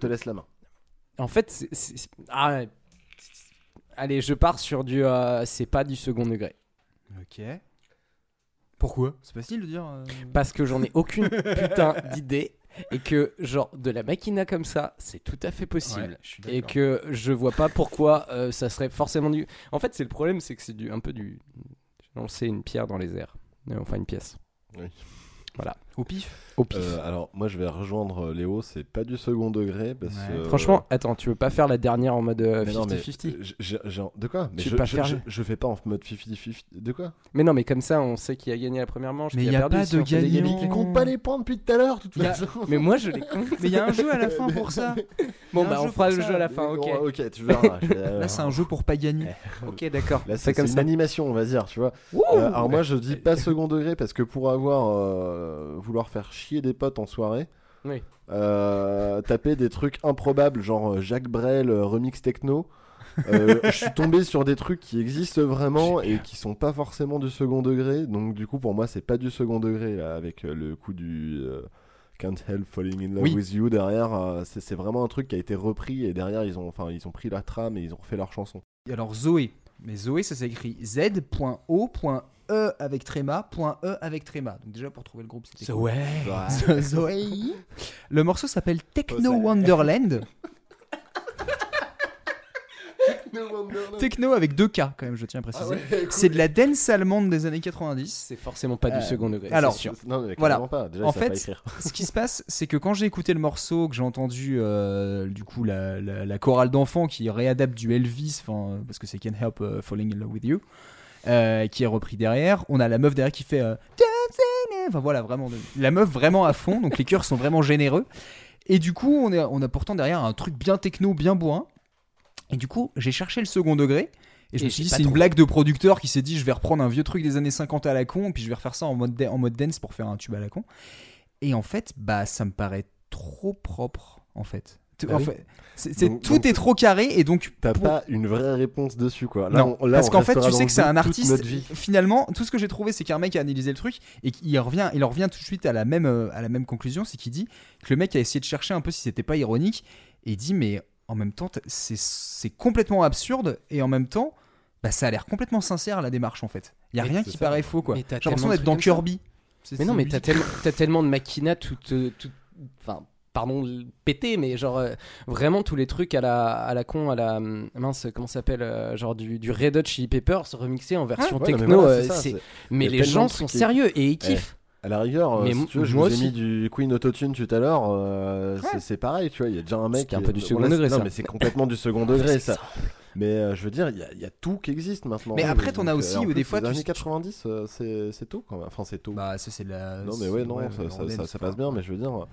Te laisse la main. En fait, ah allez, je pars sur du. euh, c'est pas du second degré. Ok. Pourquoi? C'est facile de dire. euh, Parce que j'en ai aucune *laughs* putain d'idée. Et que, genre, de la machina comme ça, c'est tout à fait possible. Ouais, et que je vois pas pourquoi euh, ça serait forcément du. En fait, c'est le problème, c'est que c'est du un peu du. Lancé une pierre dans les airs. Enfin, une pièce. Oui. Voilà. Au pif. Au pif. Euh, alors, moi, je vais rejoindre euh, Léo. C'est pas du second degré parce Ouais. que. Franchement, attends, tu veux pas faire la dernière en mode euh, Mais non, mais 50-50 j- j'ai- j'ai- de quoi? Mais Tu je, veux pas je, faire- je, je fais pas en mode 50-50. De quoi? Mais non, mais comme ça, on sait qui a gagné la première manche. Mais qui y a, a perdu pas de gagnant. Il compte pas les points depuis tout à l'heure, de toute Y a- façon. Mais moi, je les *laughs* compte. Mais il y a un jeu à la fin pour ça. Bon, bah, on fera le ça. jeu à la fin, ok. Bon, ok, tu verras. *laughs* Là, c'est un jeu pour pas gagner. Ok, d'accord. Là, c'est c'est comme c'est une animation, on va dire, tu vois. Euh, alors moi, je dis pas *laughs* second degré parce que pour avoir euh, vouloir faire chier des potes en soirée, Oui. euh, taper des trucs improbables, genre euh, Jacques Brel euh, remix techno. euh, *laughs* je suis tombé sur des trucs qui existent vraiment et qui sont pas forcément du second degré. Donc du coup, pour moi, c'est pas du second degré là, avec euh, le coup du euh, Can't Help Falling in Love Oui. with You derrière. euh, c'est c'est vraiment un truc qui a été repris et derrière ils ont, enfin, ils ont pris la trame et ils ont refait leur chanson. Et alors Zoé. Mais Zoé, ça s'écrit Z.O.E avec tréma, point E avec tréma. Donc déjà pour trouver le groupe, c'était cool. ouais. Zoé. *laughs* Le morceau s'appelle Techno Oh, ça- Wonderland. Techno avec deux K quand même, je tiens à préciser. C'est de la dance allemande des années 90. C'est forcément pas Euh, du second degré. alors, sûr. Non, mais Voilà. pas. Déjà, En pas fait. Ce qui se passe, c'est que quand j'ai écouté le morceau, que j'ai entendu euh, du coup la, la- la chorale d'enfants qui réadapte du Elvis, parce que c'est Can't Help euh, Falling in Love with You, euh, qui est repris derrière. On a la meuf derrière qui fait euh, enfin voilà vraiment la meuf vraiment à fond, donc les chœurs sont vraiment généreux. Et du coup, on, est, on a pourtant derrière un truc bien techno, bien bourrin. Et du coup, j'ai cherché le second degré. Et je Et me suis dit, c'est une blague de producteur qui s'est dit, je vais reprendre un vieux truc des années 50 à la con, puis je vais refaire ça en mode, en mode dance pour faire un tube à la con. Et en fait, bah, ça me paraît trop propre, en fait. Tout- Bah en oui. fait, c'est- c'est- Donc- tout donc- est trop carré, et donc. T'as pour- pas une vraie réponse dessus, quoi. Là, non, on- là, parce qu'en fait, tu sais que c'est un artiste. notre vie. Finalement, tout ce que j'ai trouvé, c'est qu'un mec a analysé le truc et qu'il revient, il en revient tout de suite à la même, euh, à la même conclusion, c'est qu'il dit que le mec a essayé de chercher un peu si c'était pas ironique et il dit mais en même temps, c'est c'est complètement absurde et en même temps, bah, ça a l'air complètement sincère la démarche en fait. Il y a Mais rien qui ça. paraît faux quoi. J'ai t'as l'impression d'être dans. Kirby. C'est- Mais non, mais t'as tellement, t'as tellement de machina tout, euh, tout, enfin, pardon, l- pété, mais genre euh, vraiment tous les trucs à la, à la con, à la hum, mince, comment ça s'appelle, euh, genre du, du Red Hot Chili Peppers remixé en version Ouais, non, mais techno. voilà, euh, c'est ça, c'est- c'est- mais y a les tellement gens de sont trucs qui- sérieux et ils kiffent. À la rigueur, euh, Mais si tu veux, je moi vous ai aussi. mis du Queen Autotune tout à l'heure. euh, c'est- C'est pareil, tu vois. Il y a déjà un mec. C'était un qui- peu du second degré, Non, ça. mais c'est complètement du second *laughs* degré, ça. Mais euh, je veux dire, il y, a- il y a tout qui existe maintenant. Mais après, t'en as aussi où des fois, Les tu- années 90, euh, c'est c'est tôt quand même. Enfin, c'est tôt. Bah, ça, c'est la. non, mais ouais, non, ouais, ça, passe bien, mais je veux dire.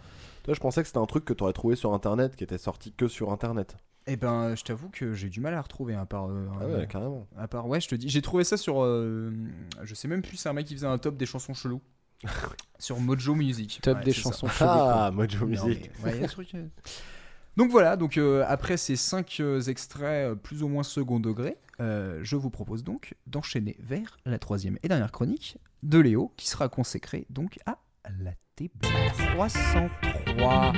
Toi, je pensais que c'était un truc que t'aurais trouvé sur internet qui était sorti que sur internet. Eh ben, je t'avoue que j'ai du mal à retrouver, à part. euh, Ah euh, ouais, carrément. À part, ouais, je te dis, j'ai trouvé ça sur. euh, je sais même plus, c'est un mec qui faisait un top des chansons cheloues. *laughs* sur Mojo Music. Top Ouais, des chansons ça. cheloues. quoi. Ah, Mojo Non, Music. mais, ouais, y a un truc, euh. Donc voilà, donc euh, après ces cinq euh, extraits euh, plus ou moins second degré, euh, je vous propose donc d'enchaîner vers la troisième et dernière chronique de Léo, qui sera consacrée donc à la TB303.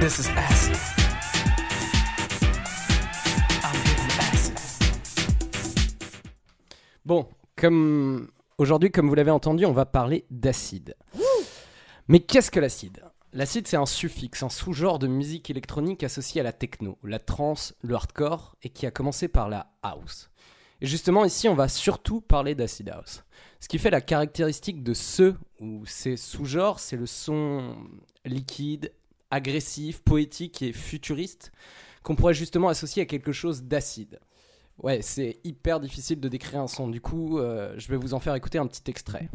This is acid. Acid. Bon, comme aujourd'hui, comme vous l'avez entendu, on va parler d'acide. Mais qu'est-ce que l'acide? L'acide, c'est un suffixe, un sous-genre de musique électronique associé à la techno, la trance, le hardcore, et qui a commencé par la house. Et justement, ici, on va surtout parler d'acid house. Ce qui fait la caractéristique de ce ou ces sous-genres, c'est le son liquide, agressif, poétique et futuriste qu'on pourrait justement associer à quelque chose d'acide. Ouais, c'est hyper difficile de décrire un son. Du coup, euh, je vais vous en faire écouter un petit extrait.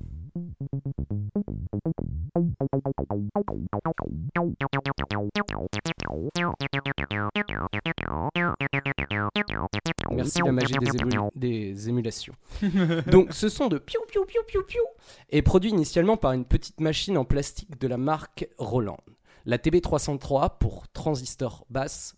Merci la magie des, ému- *laughs* des émulations. Donc, ce son de piou piou piou piou piou est produit initialement par une petite machine en plastique de la marque Roland. La TB303 pour transistor basse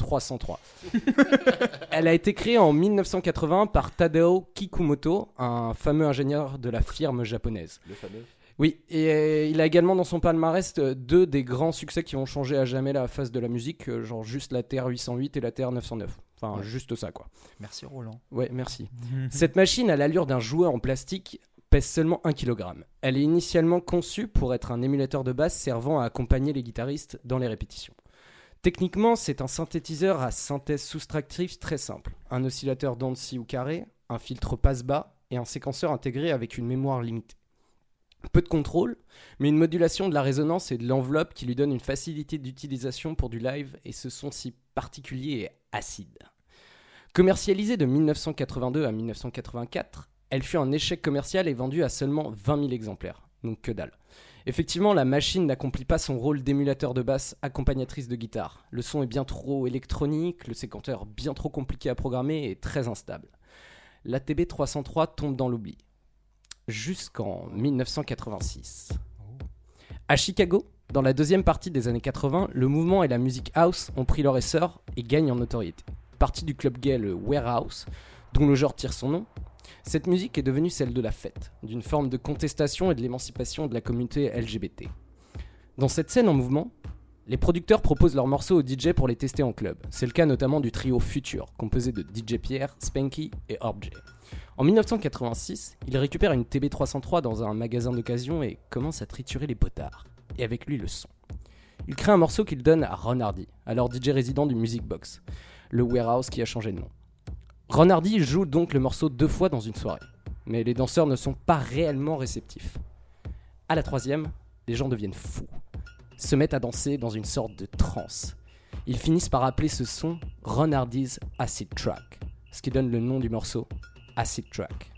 303. *laughs* Elle a été créée en 1980 par Tadao Kikumoto, un fameux ingénieur de la firme japonaise. Le fameux. Oui, et euh, il a également dans son palmarès euh, deux des grands succès qui vont changer à jamais la face de la musique, euh, genre juste la TR-808 et la TR-909. Enfin, juste ça, quoi. Merci Roland. Ouais, merci. *laughs* Cette machine a l'allure d'un jouet en plastique, pèse seulement 1 kg. Elle est initialement conçue pour être un émulateur de basse servant à accompagner les guitaristes dans les répétitions. Techniquement, c'est un synthétiseur à synthèse soustractive très simple. Un oscillateur d'onde si ou carré, un filtre passe-bas et un séquenceur intégré avec une mémoire limitée. Peu de contrôle, mais une modulation de la résonance et de l'enveloppe qui lui donne une facilité d'utilisation pour du live et ce son si particulier et acide. Commercialisée de 1982 à 1984, elle fut un échec commercial et vendue à seulement 20 000 exemplaires. Donc que dalle. Effectivement, la machine n'accomplit pas son rôle d'émulateur de basse accompagnatrice de guitare. Le son est bien trop électronique, le séquenteur bien trop compliqué à programmer et très instable. La TB303 tombe dans l'oubli. Jusqu'en 1986. À Chicago, dans la deuxième partie des années 80, le mouvement et la musique house ont pris leur essor et gagnent en notoriété. Partie du club gay le Warehouse, dont le genre tire son nom, cette musique est devenue celle de la fête, d'une forme de contestation et de l'émancipation de la communauté LGBT. Dans cette scène en mouvement, les producteurs proposent leurs morceaux aux DJ pour les tester en club. C'est le cas notamment du trio Future, composé de DJ Pierre, Spanky et Orb J. En 1986, il récupère une TB303 dans un magasin d'occasion et commence à triturer les potards, et avec lui le son. Il crée un morceau qu'il donne à Ron Hardy, alors DJ résident du Music Box, le warehouse qui a changé de nom. Ron Hardy joue donc le morceau deux fois dans une soirée, mais les danseurs ne sont pas réellement réceptifs. À la troisième, les gens deviennent fous, se mettent à danser dans une sorte de transe. Ils finissent par appeler ce son Ron Hardy's Acid Track, ce qui donne le nom du morceau Acid Track.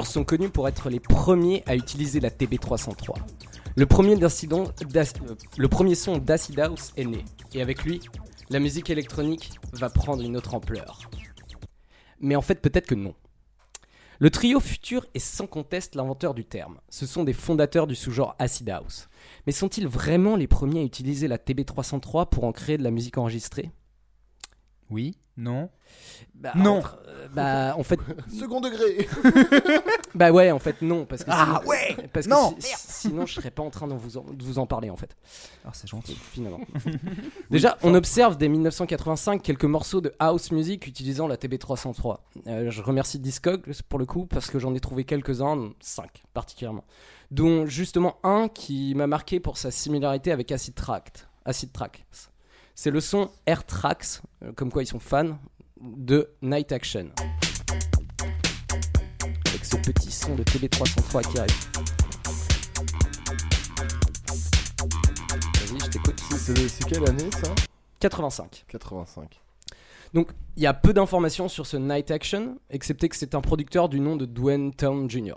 Sont connus pour être les premiers à utiliser la TB303. Le premier, euh, le premier son d'Acid House est né, et avec lui, la musique électronique va prendre une autre ampleur. Mais en fait, peut-être que non. Le trio Futur est sans conteste l'inventeur du terme. Ce sont des fondateurs du sous-genre Acid House. Mais sont-ils vraiment les premiers à utiliser la TB303 pour en créer de la musique enregistrée? Oui, non. Bah, Non. entre- euh, bah en fait *laughs* Second degré *laughs* bah ouais en fait non parce que Ah sinon, ouais parce que Non, si- sinon je serais pas en train de vous en, de vous en parler en fait Alors c'est gentil. finalement. *laughs* Déjà, on observe dès 1985 quelques morceaux de house music utilisant la TB303. Euh, je remercie Discog pour le coup parce que j'en ai trouvé quelques-uns, 5 particulièrement, dont justement un qui m'a marqué pour sa similarité avec Acid Tract. Acid Tracks. C'est le son Air Tracks, euh, comme quoi ils sont fans de Night Action. Avec ce petit son de TB303 qui arrive. Vas-y, je t'écoute. C'est quelle année ça? 85. 85. Donc, il y a peu d'informations sur ce Night Action, excepté que c'est un producteur du nom de Dwayne Town Jr.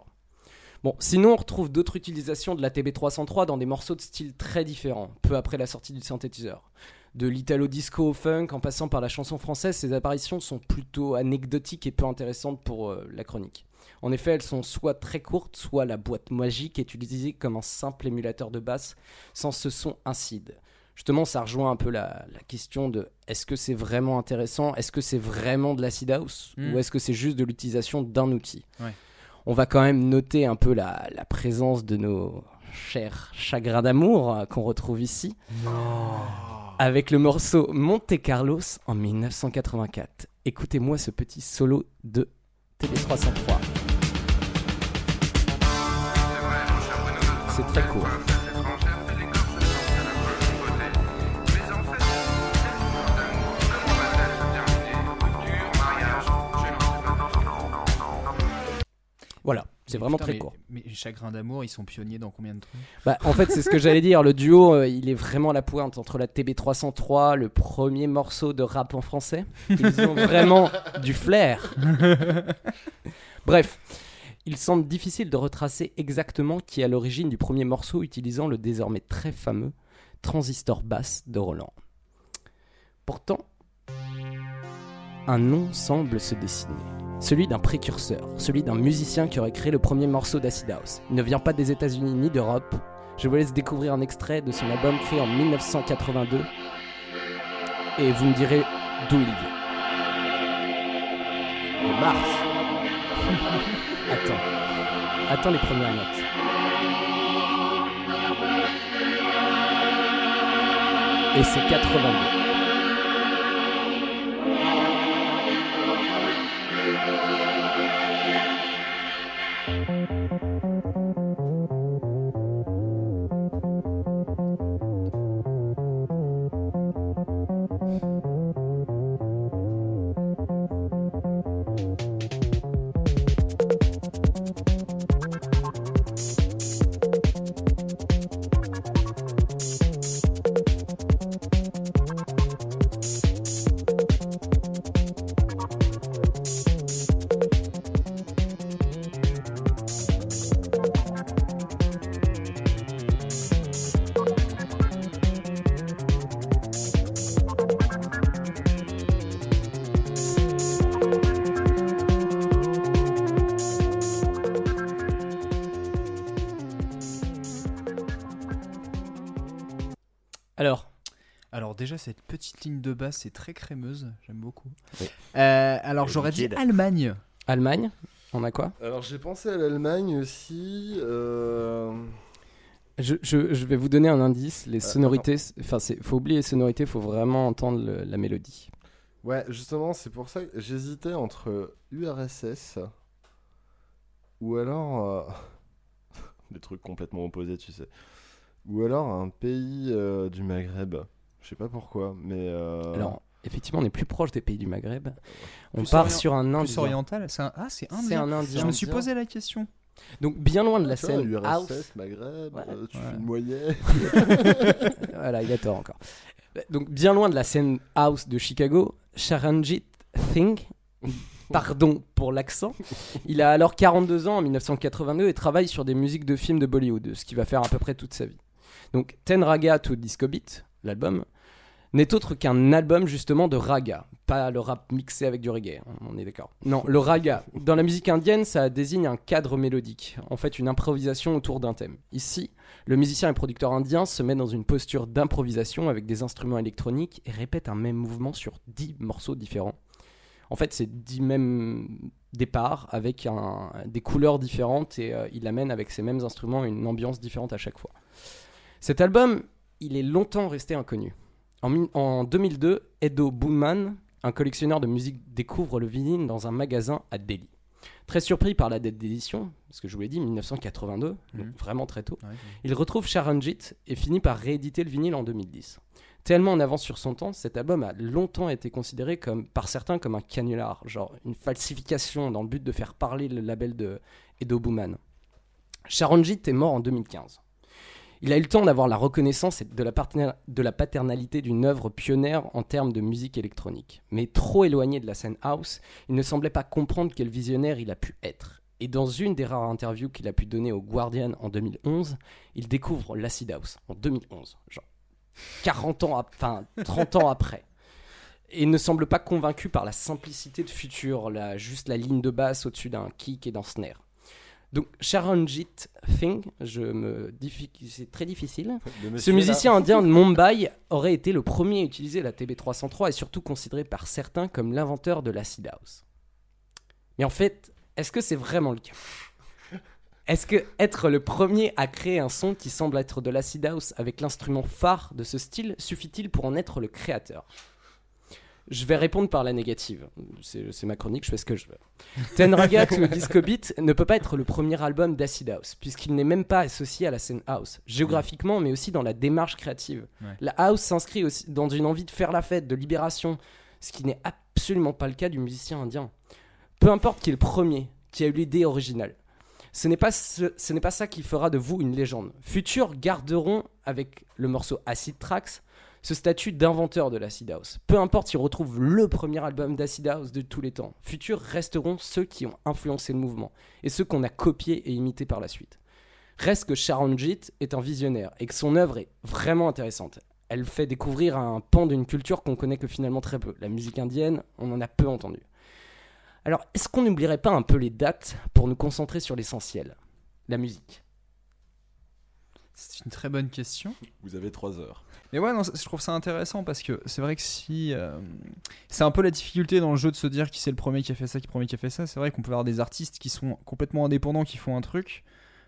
Bon, sinon, on retrouve d'autres utilisations de la TB303 dans des morceaux de style très différents, peu après la sortie du synthétiseur. De l'italo disco au funk, en passant par la chanson française, ces apparitions sont plutôt anecdotiques et peu intéressantes pour euh, la chronique. En effet, elles sont soit très courtes, soit la boîte magique est utilisée comme un simple émulateur de basse, sans ce son incide. Justement, ça rejoint un peu la, la question de est-ce que c'est vraiment intéressant? Est-ce que c'est vraiment de l'acid house? Mm. Ou est-ce que c'est juste de l'utilisation d'un outil? Ouais. On va quand même noter un peu la, la présence de nos chers chagrins d'amour euh, qu'on retrouve ici. Avec le morceau Monte Carlos en 1984. Écoutez-moi ce petit solo de TB303. C'est très court. Voilà, c'est vraiment putain, très mais- court. Mais Chagrin d'amour, ils sont pionniers dans combien de trucs? Bah, en fait, c'est ce que j'allais dire. Le duo, euh, il est vraiment à la pointe entre la TB303, le premier morceau de rap en français. Ils ont vraiment du flair. *laughs* Bref, il semble difficile de retracer exactement qui est à l'origine du premier morceau utilisant le désormais très fameux transistor basse de Roland. Pourtant, un nom semble se dessiner. Celui d'un précurseur, celui d'un musicien qui aurait créé le premier morceau d'Acid House. Il ne vient pas des États-Unis ni d'Europe. Je vous laisse découvrir un extrait de son album créé en 1982 et vous me direz d'où il vient. De Mars. *laughs* Attends. Attends les premières notes. Et c'est 82. Cette petite ligne de basse c'est très crémeuse, j'aime beaucoup. Oui. Euh, alors j'aurais dit. Allemagne. Allemagne, on a quoi? Alors j'ai pensé à l'Allemagne aussi. euh, je, je- je vais vous donner un indice. Les Euh, sonorités, enfin, c'est faut oublier les sonorités, faut vraiment entendre le- la mélodie. Ouais, justement, c'est pour ça que j'hésitais entre URSS ou alors euh, *laughs* des trucs complètement opposés, tu sais. Ou alors un pays euh, du Maghreb. Je sais pas pourquoi, mais euh, Alors, effectivement, on est plus proche des pays du Maghreb. On Plus part sur un Plus indien. oriental, c'est un... ah c'est indien. un indien. Je me suis posé la question. Donc, bien loin de la tu vois, scène URSS, house. Maghreb, Ouais. euh, tu Ouais. fais une moyenne. *laughs* voilà, il a tort encore. Donc, bien loin de la scène house de Chicago, Sharanjit Singh, pardon pour l'accent, il a alors 42 ans en 1982 et travaille sur des musiques de films de Bollywood, ce qui va faire à peu près toute sa vie. Donc, Ten Raga to Disco Beat, l'album, n'est autre qu'un album justement de raga. Pas le rap mixé avec du reggae, hein, on est d'accord. Non, le raga. Dans la musique indienne, ça désigne un cadre mélodique, en fait une improvisation autour d'un thème. Ici, le musicien et producteur indien se met dans une posture d'improvisation avec des instruments électroniques et répète un même mouvement sur 10 morceaux différents. En fait, c'est 10 mêmes départs avec des couleurs différentes et euh, il amène avec ces mêmes instruments une ambiance différente à chaque fois. Cet album, il est longtemps resté inconnu. En, mi- en 2002, Edo Boonman, un collectionneur de musique, découvre le vinyle dans un magasin à Delhi. Très surpris par la date d'édition, parce que je vous l'ai dit, 1982, donc Mhm. vraiment très tôt, Ouais. il retrouve Sharanjit et finit par rééditer le vinyle en 2010. Tellement en avance sur son temps, cet album a longtemps été considéré comme, par certains comme un canular, genre une falsification dans le but de faire parler le label de Edo Booman. Sharanjit est mort en 2015. Il a eu le temps d'avoir la reconnaissance de la, de la paternalité d'une œuvre pionnière en termes de musique électronique. Mais trop éloigné de la scène house, il ne semblait pas comprendre quel visionnaire il a pu être. Et dans une des rares interviews qu'il a pu donner au Guardian en 2011, il découvre l'acid house en 2011, genre 40 ans, ap- enfin 30 ans après. Et ne semble pas convaincu par la simplicité de Future, juste la ligne de basse au-dessus d'un kick et d'un snare. Donc Sharanjit Singh, je me c'est très difficile. Le Ce là. musicien indien de Mumbai aurait été le premier à utiliser la TB303 et surtout considéré par certains comme l'inventeur de l'acid house. Mais en fait, est-ce que c'est vraiment le cas? Est-ce que être le premier à créer un son qui semble être de l'acid house avec l'instrument phare de ce style suffit-il pour en être le créateur? Je vais répondre par la négative. C'est ma chronique, je fais ce que je veux. Ten Ragat ou *laughs* Disco Beat ne peut pas être le premier album d'acid house, puisqu'il n'est même pas associé à la scène house, géographiquement, mais aussi dans la démarche créative. Ouais. La house s'inscrit aussi dans une envie de faire la fête, de libération, ce qui n'est absolument pas le cas du musicien indien. Peu importe qui est le premier, qui a eu l'idée originale. Ce n'est pas, ce, ce n'est pas ça qui fera de vous une légende. Future garderont, avec le morceau Acid Tracks, ce statut d'inventeur de l'acid house. Peu importe s'ils retrouvent le premier album d'acid house de tous les temps, Future resteront ceux qui ont influencé le mouvement et ceux qu'on a copiés et imités par la suite. Reste que Sharanjit est un visionnaire et que son œuvre est vraiment intéressante. Elle fait découvrir un pan d'une culture qu'on connaît que finalement très peu. La musique indienne, on en a peu entendu. Alors, est-ce qu'on n'oublierait pas un peu les dates pour nous concentrer sur l'essentiel? La musique. C'est une très bonne question. Vous avez 3 heures. Mais ouais, non, je trouve ça intéressant parce que c'est vrai que si. euh, c'est un peu la difficulté dans le jeu de se dire qui c'est le premier qui a fait ça, qui le premier qui a fait ça. C'est vrai qu'on peut avoir des artistes qui sont complètement indépendants, qui font un truc.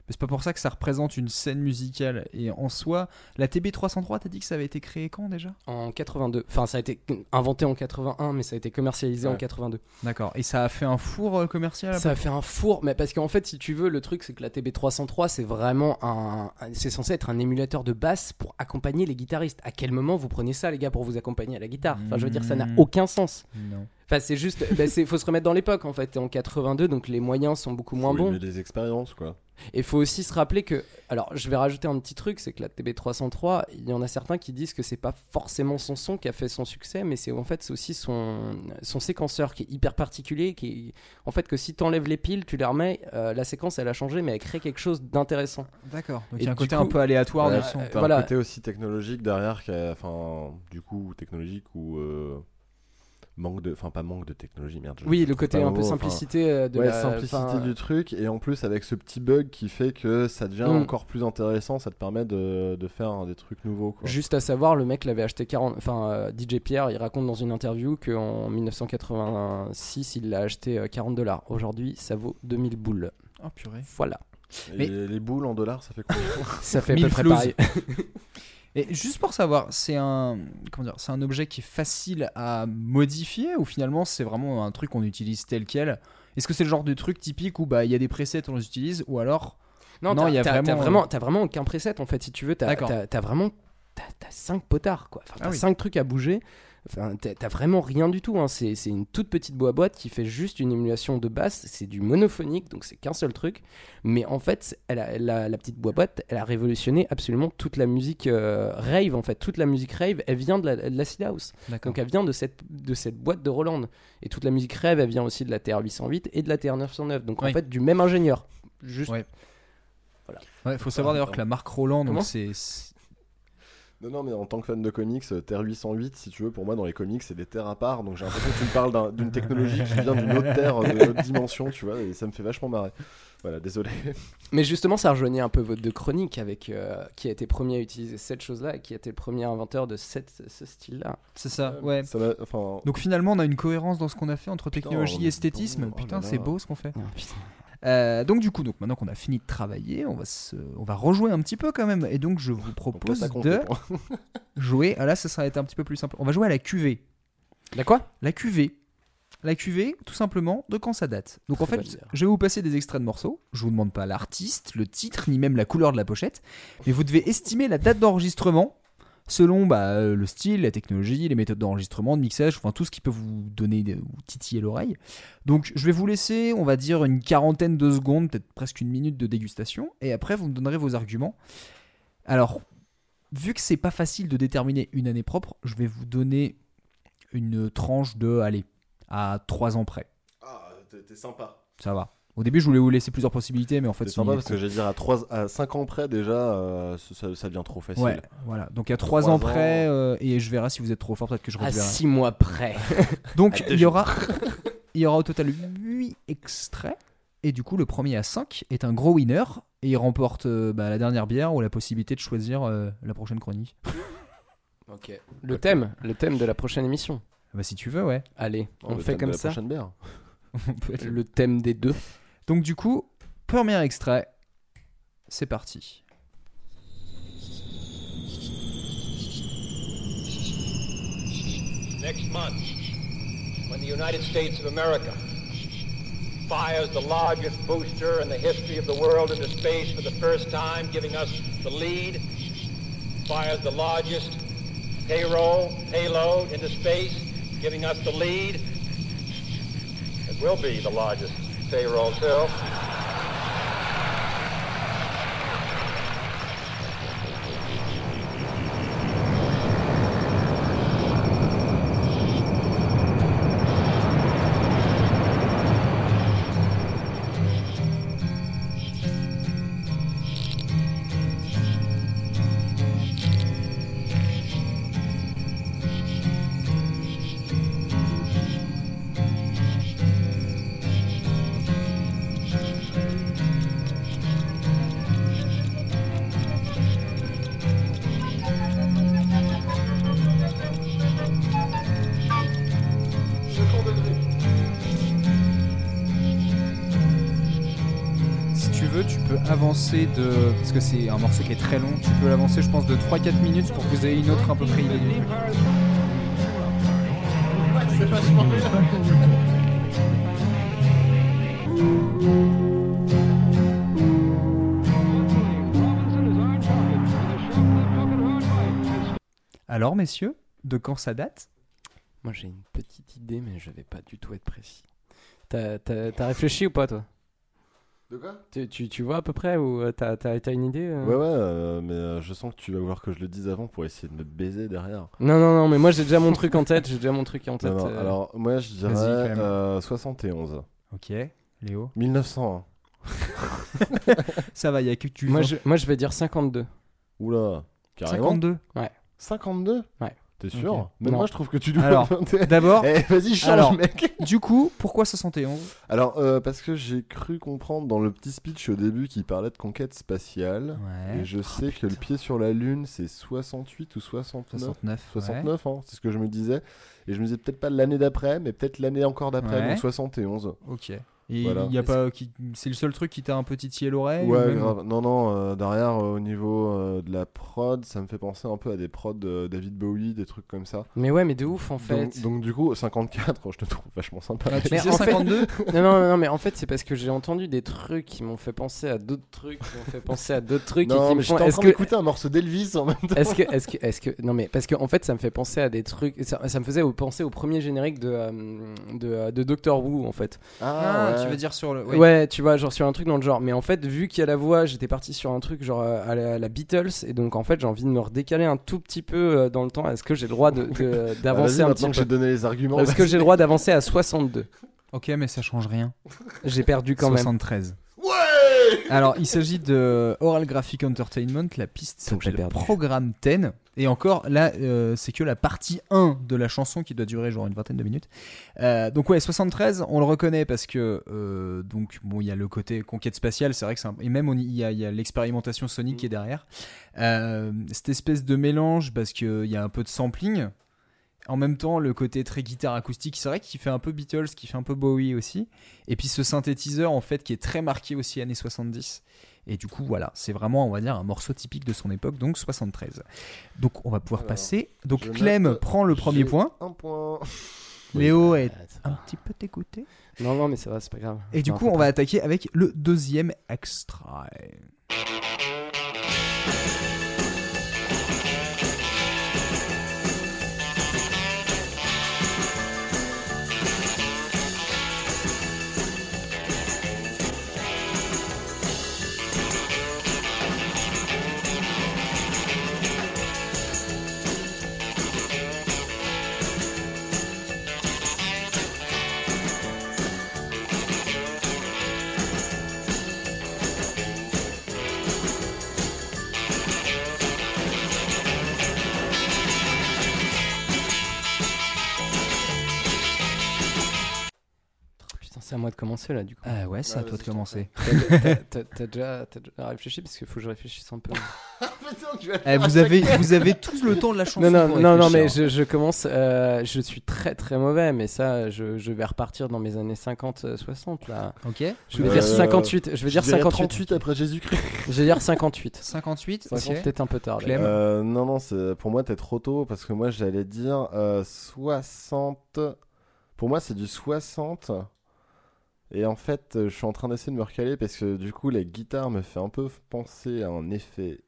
Mais c'est pas pour ça que ça représente une scène musicale. Et en soi, la TB303, t'as dit que ça avait été créé quand déjà? En 82. Enfin, ça a été inventé en 81, mais ça a été commercialisé en Ouais. 82. D'accord. Et ça a fait un four euh, commercial Ça a fait un four, mais parce qu'en fait, si tu veux, le truc, c'est que la TB303, c'est vraiment un. C'est censé être un émulateur de basse pour accompagner les guitaristes. À quel moment vous prenez ça, les gars, pour vous accompagner à la guitare? Enfin, je veux dire, ça n'a Mm. aucun sens. Non. Enfin, c'est juste. bah, c'est- faut se remettre dans l'époque, en fait. En 82, donc les moyens sont beaucoup moins Faut bons. aimer des expériences, quoi. Et faut aussi se rappeler que, alors je vais rajouter un petit truc, c'est que la TB303, il y en a certains qui disent que c'est pas forcément son son qui a fait son succès, mais c'est en fait c'est aussi son, son séquenceur qui est hyper particulier, qui est- en fait que si t'enlèves les piles, tu les remets, euh, la séquence elle a changé, mais elle crée quelque chose d'intéressant. D'accord. Donc Et il y a un côté coup- un peu aléatoire Ouais, du son. euh, voilà. un côté aussi technologique derrière, qui a- enfin, du coup, technologique ou euh, manque de, enfin pas manque de technologie, merde. Oui, le côté un peu mot, simplicité euh, de ouais, la simplicité du truc, et en plus avec ce petit bug qui fait que ça devient Mm. encore plus intéressant, ça te permet de, de faire des trucs nouveaux. Quoi. Juste à savoir, le mec l'avait acheté 40. Enfin, euh, DJ Pierre, il raconte dans une interview qu'en 1986, il l'a acheté euh, 40 dollars. Aujourd'hui, ça vaut 2000 boules. Oh purée. Voilà. Et Mais- les, les boules en dollars, ça fait combien? *laughs* Ça fait à peu près pareil. *laughs* Et juste pour savoir, c'est un comment dire, c'est un objet qui est facile à modifier ou finalement c'est vraiment un truc qu'on utilise tel quel? Est-ce que c'est le genre de truc typique où bah il y a des presets on les utilise ou alors Non, Non, t'as- il y a t'as- vraiment, t'as euh, vraiment, t'as vraiment aucun preset en fait. Si tu veux, t'as, t'as, t'as vraiment, t'as, t'as cinq potards quoi. Enfin, t'as Ah oui. cinq trucs à bouger. Enfin, t'as, vraiment rien du tout. Hein. C'est, une toute petite boîte qui fait juste une émulation de basse. C'est du monophonique, donc c'est qu'un seul truc. Mais en fait, elle a, la petite boîte elle a révolutionné absolument toute la musique euh, rave. En fait, toute la musique rave, elle vient de la, de l'acid house. Donc elle vient de cette, de cette boîte de Roland. Et toute la musique rave, elle vient aussi de la TR-808 et de la TR-909. Donc en fait, du même ingénieur. Juste Ouais. Ouais, faut savoir d'ailleurs que la marque Roland, c'est- Non, non, mais en tant que fan de comics, euh, Terre 808, si tu veux, pour moi, dans les comics, c'est des terres à part. Donc j'ai l'impression que tu me parles d'un- d'une technologie qui vient d'une autre terre, euh, d'une autre dimension, tu vois, et ça me fait vachement marrer. Voilà, désolé. *laughs* Mais justement, ça rejoignait un peu votre deux chroniques avec euh, qui a été premier à utiliser cette chose-là et qui a été le premier inventeur de cette, ce style-là. C'est ça, ouais. Ça m'a- enfin, Donc finalement, on a une cohérence dans ce qu'on a fait entre technologie et est esthétisme. Putain, c'est beau ce qu'on fait. Putain. Euh, donc du coup, donc maintenant qu'on a fini de travailler, on va se, on va rejouer un petit peu quand même. Et donc je vous donc là, propose de *laughs* jouer. Ah là, ça sera été un petit peu plus simple. On va jouer à la QV. La quoi? La QV. La QV, tout simplement, de quand ça date. Donc en fait, je vais vous passer des extraits de morceaux. Je vous demande pas l'artiste, le titre, ni même la couleur de la pochette, mais vous devez estimer la date d'enregistrement selon bah, euh, le style, la technologie, les méthodes d'enregistrement, de mixage, enfin tout ce qui peut vous donner ou titiller l'oreille. Donc je vais vous laisser, on va dire, une quarantaine de secondes, peut-être presque une minute de dégustation, et après vous me donnerez vos arguments. Alors, vu que c'est pas facile de déterminer une année propre, je vais vous donner une tranche de, allez, à 3 ans près. Ah, t'es sympa. Ça va. Au début, je voulais vous laisser plusieurs possibilités, mais en fait, C'est sympa parce que j'allais dire à, 3, à 5 ans près déjà, euh, ça, devient trop facile. Ouais, voilà. Donc à 3 Trois ans ans. près, euh, et je verrai si vous êtes trop fort, peut-être que je À reverrai. 6 mois près. *laughs* Donc À il y aura, *laughs* il y aura au total 8 extraits. Et du coup, le premier à 5 est un gros winner. Et il remporte euh, bah, la dernière bière ou la possibilité de choisir euh, la prochaine chronique. *laughs* ok. Le thème, le thème de la prochaine émission. Bah, si tu veux, ouais. Allez, Oh, on le fait thème de comme la ça. prochaine bière. On peut être- Le thème des deux. Donc du coup, premier extrait. C'est parti. Next month, when the United States of America fires the largest booster in the history of the world into space for the first time, giving us the lead, fires the largest payroll, payload into space, giving us the lead. It will be the largest payroll, too. Si de. Parce que c'est un morceau qui est très long, tu peux l'avancer, je pense, de 3-4 minutes pour que vous ayez une autre à peu près idée. Alors, messieurs, de quand ça date? Moi j'ai une petite idée, mais je vais pas du tout être précis. T'as réfléchi ou pas toi? De quoi? Tu, tu, tu vois à peu près ou euh, t'as t'as- t'as une idée euh? Ouais, ouais, euh, mais euh, je sens que tu vas vouloir que je le dise avant pour essayer de me baiser derrière. Non, non, non, mais moi j'ai déjà mon truc en tête. J'ai déjà mon truc en tête. Non, non, euh. Alors, moi, je dirais Vas-y, quand même. euh, 71. Ok, Léo? 1900. *laughs* Ça va, il y a que tu. moi, je, moi je vais dire 52. Oula, carrément? 52 52 Ouais. T'es sûr Ok. Même Non. moi, je trouve que tu dois. Alors, *laughs* D'abord, Eh, vas-y, change, Alors, mec. *laughs* du coup, pourquoi 71 Alors, euh, parce que j'ai cru comprendre dans le petit speech au début qu'il parlait de conquête spatiale. Ouais. Et je sais que le pied sur la Lune, c'est 68 ou 69. 69. ouais. 69, hein, c'est ce que je me disais. Et je me disais peut-être pas l'année d'après, mais peut-être l'année encore d'après, Ouais. donc 71. Ok. Et Voilà. y a pas, qui- c'est le seul truc qui t'a un peu titillé l'oreille ou Ouais, même- grave. Non, non, euh, derrière, euh, au niveau euh, de la prod, ça me fait penser un peu à des prods de David Bowie, des trucs comme ça. Mais ouais, mais de ouf en fait. Donc, donc, du coup, 54, je te trouve vachement sympa. Ah, tu Mais disais en fait- 52 *laughs* non, non, non, mais en fait, c'est parce que j'ai entendu des trucs qui m'ont fait penser à d'autres trucs, qui m'ont fait penser à d'autres trucs. et non, qui mais font. Est-ce que, d'écouter un morceau d'Elvis en même temps. est-ce que, est-ce que, est-ce que, non mais parce qu'en en fait, ça me fait penser à des trucs. Ça, ça me faisait penser au premier générique de euh, de, euh, de Doctor Who en fait. Ah, ouais. Tu veux dire sur le. Ouais. tu vois, genre sur un truc dans le genre. Mais en fait, vu qu'il y a la voix, j'étais parti sur un truc genre euh, à la, à la Beatles, et donc en fait, j'ai envie de me redécaler un tout petit peu euh, dans le temps. Est-ce que j'ai le droit de, de- *laughs* d'avancer vas-y, un que petit j'ai peu donné les arguments. Est-ce que j'ai le droit d'avancer à 62 Ok, mais ça change rien. J'ai perdu quand même. 73. Alors, il s'agit de Oral Graphic Entertainment. La piste s'appelle. Programme 10. Et encore, là, euh, c'est que la partie 1 de la chanson qui doit durer genre une vingtaine de minutes. Euh, donc, ouais, 73, on le reconnaît parce que, euh, donc, bon, il y a le côté conquête spatiale, c'est vrai que c'est un... Et même, il y a, il y a l'expérimentation sonique qui est derrière. Cette espèce de mélange parce qu'il y a un peu de sampling. En même temps, le côté très guitare acoustique, c'est vrai qu'il fait un peu Beatles, qui fait un peu Bowie aussi. Et puis ce synthétiseur, en fait, qui est très marqué aussi années 70. Et du coup, voilà, c'est vraiment, on va dire, un morceau typique de son époque, donc 73. Donc on va pouvoir Alors, passer. Donc Clem note, prend le premier point. Un point. Léo est Ah, c'est un petit peu dégoûté. Non, non, mais ça va, c'est pas grave. Et du Non, coup, on va attaquer avec le deuxième extrait. C'est à moi de commencer là, du coup. Ah ouais, c'est à toi de commencer. T'as- déjà, t'as déjà réfléchi parce qu'il faut que je réfléchisse un peu. *laughs* Eh, vous, avez, vous avez tous le temps de la chanson. Non, non, pour non, non, mais je, je commence. euh, je suis très très mauvais, mais ça, je, je vais repartir dans mes années 50-60 là. Ok. Je vais Euh, dire 58. Je vais dire dirais 58. 38 après Jésus-Christ. Je vais dire 58. 58, C'est ok. peut-être un peu tard. Euh, non, non, c'est pour moi t'es trop tôt parce que moi j'allais dire euh, 60. Pour moi c'est du 60. Et en fait, euh, je suis en train d'essayer de me recaler parce que du coup la guitare me fait un peu penser à un effet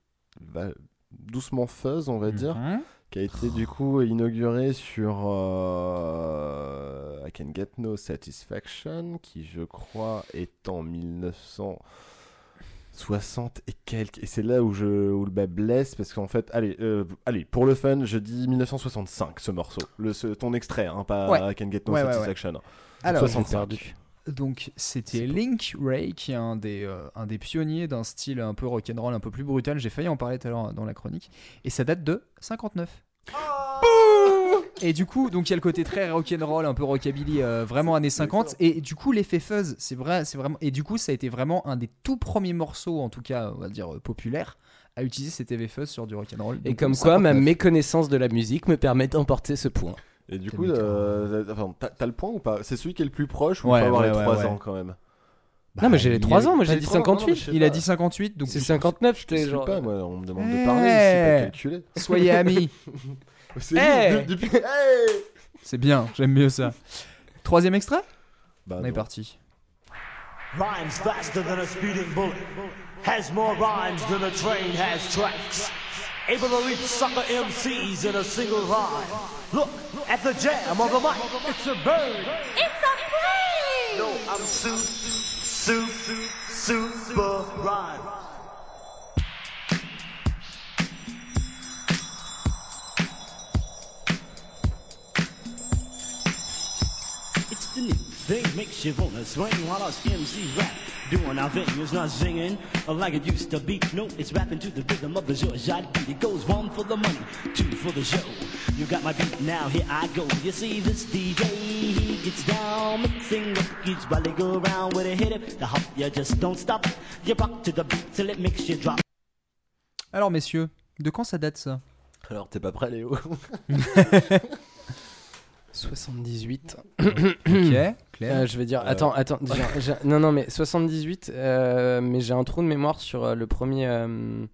doucement fuzz, on va dire, Mhm. qui a été du coup inauguré sur euh, I Can Get No Satisfaction, qui je crois est en 1960 et quelques. Et c'est là où, je, où le bas blesse, parce qu'en fait, allez, euh, allez, pour le fun, je dis 1965 ce morceau. Le, ce- ton extrait, hein, pas Ouais. I Can Get No Ouais, ouais, ouais. Satisfaction. Alors, 65. Donc c'était Link Ray qui est un des, euh, un des pionniers d'un style un peu rock'n'roll, un peu plus brutal. J'ai failli en parler tout à l'heure dans la chronique. Et ça date de 59. Et du coup, donc il y a le côté très rock'n'roll, un peu rockabilly, euh, vraiment années 50. Et du coup, l'effet fuzz, c'est vrai, c'est vraiment. Et du coup, ça a été vraiment un des tout premiers morceaux, en tout cas, on va dire euh, populaire, à utiliser cet effet fuzz sur du rock'n'roll. Et comme en quoi, ma 59. méconnaissance de la musique me permet d'emporter ce point. Et du coup, euh, enfin, t'as le point ou pas? C'est celui qui est le plus proche ou Ouais, avoir ouais, les ouais, 3 ouais. ans quand même? Bah, non, mais j'ai les il 3 a- ans, moi j'ai dit dit 3 ans, non, mais 58. je sais Il a dit 58, donc C'est 59, Je suis genre. pas, moi, on me demande de parler pas calculer. soyez *laughs* amis. C'est depuis. Hey bien, j'aime mieux ça. Troisième extrait? Bah, On est parti. Rhymes faster than a speeding bullet. Has more rhymes than a train has tracks. Able to reach sucker MCs in a single rhyme. Look at the jam on the mic. It's a bird. It's a plane! No, I'm su, su, super rhyme. It's the new thing makes you wanna swing while us MC rap. Doing our thing is not singing like it used to be. No, it's rapping to the rhythm of the Georgette beat. It goes one for the money, two for the show. You got my beat now, here I go. You see this DJ, he gets down, mixing records while they go around with a hit it. The hop, you just don't stop. You rock to the beat till it makes you drop. Alors messieurs, de quand ça date ça? Alors, t'es pas prêt, Léo? *laughs* *laughs* 78. *coughs* Ok, Euh, je vais dire. Euh, Attends, attends. non, non, mais 78. euh, mais j'ai un trou de mémoire sur euh, le premier. euh,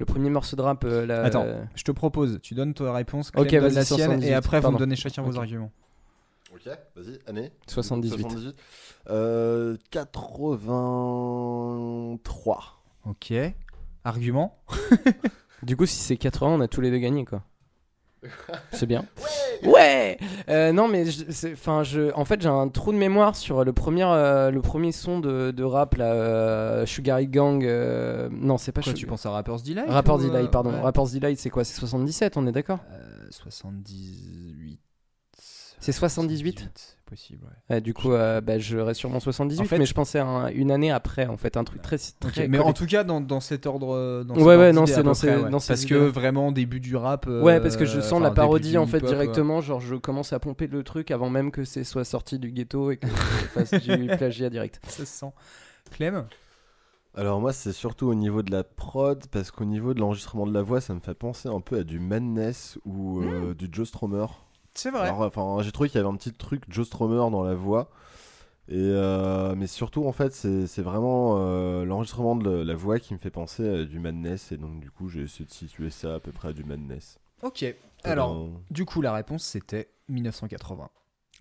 le premier morceau de rap. euh, la- Attends, je te propose, tu donnes ta réponse, Clem Ok, donne vas-y, la sienne, 78, et après vous pardon. me donnez chacun vos arguments. Ok, vas-y, année 78. 78. Euh, 83. Ok. Argument *laughs* Du coup, si c'est 80, on a tous les deux gagné, quoi. *laughs* C'est bien. Ouais. Euh, non, mais enfin, je, en fait, j'ai un trou de mémoire sur le premier, euh, le premier son de, de rap là, euh, Sugar Hill Gang. euh, non, c'est pas Quoi, Sugar- tu penses à Rapper's Delight Rapper's ou, Delight, pardon. ouais. Rapper's Delight, c'est quoi? C'est 77, on est d'accord? Euh, 78. C'est 78 Possible, ouais. Du coup, euh, bah, je reste sur mon 78, En fait- mais je pensais à un- une année après, en fait, un truc très. Très mais en tout cas, dans, dans cet ordre. euh, Dans Ouais, cet ouais, ordre non, c'est dans ces- près, ouais. dans ces Parce que vraiment, début du rap. euh, Ouais, parce que je sens la parodie en fait directement. Genre, je commence à pomper le truc avant même que c'est soit sorti du ghetto et que je *laughs* fasse du plagiat direct. Ça se sent. Clem? Alors moi c'est surtout au niveau de la prod parce qu'au niveau de l'enregistrement de la voix ça me fait penser un peu à du Madness ou euh, du Joe Strummer. C'est vrai. Enfin j'ai trouvé qu'il y avait un petit truc Joe Strummer dans la voix. Et euh, mais surtout en fait c'est c'est vraiment euh, l'enregistrement de la voix qui me fait penser à du Madness et donc du coup j'ai essayé de situer ça à peu près à du Madness. Ok. Alors, ben- du coup, la réponse c'était 1980.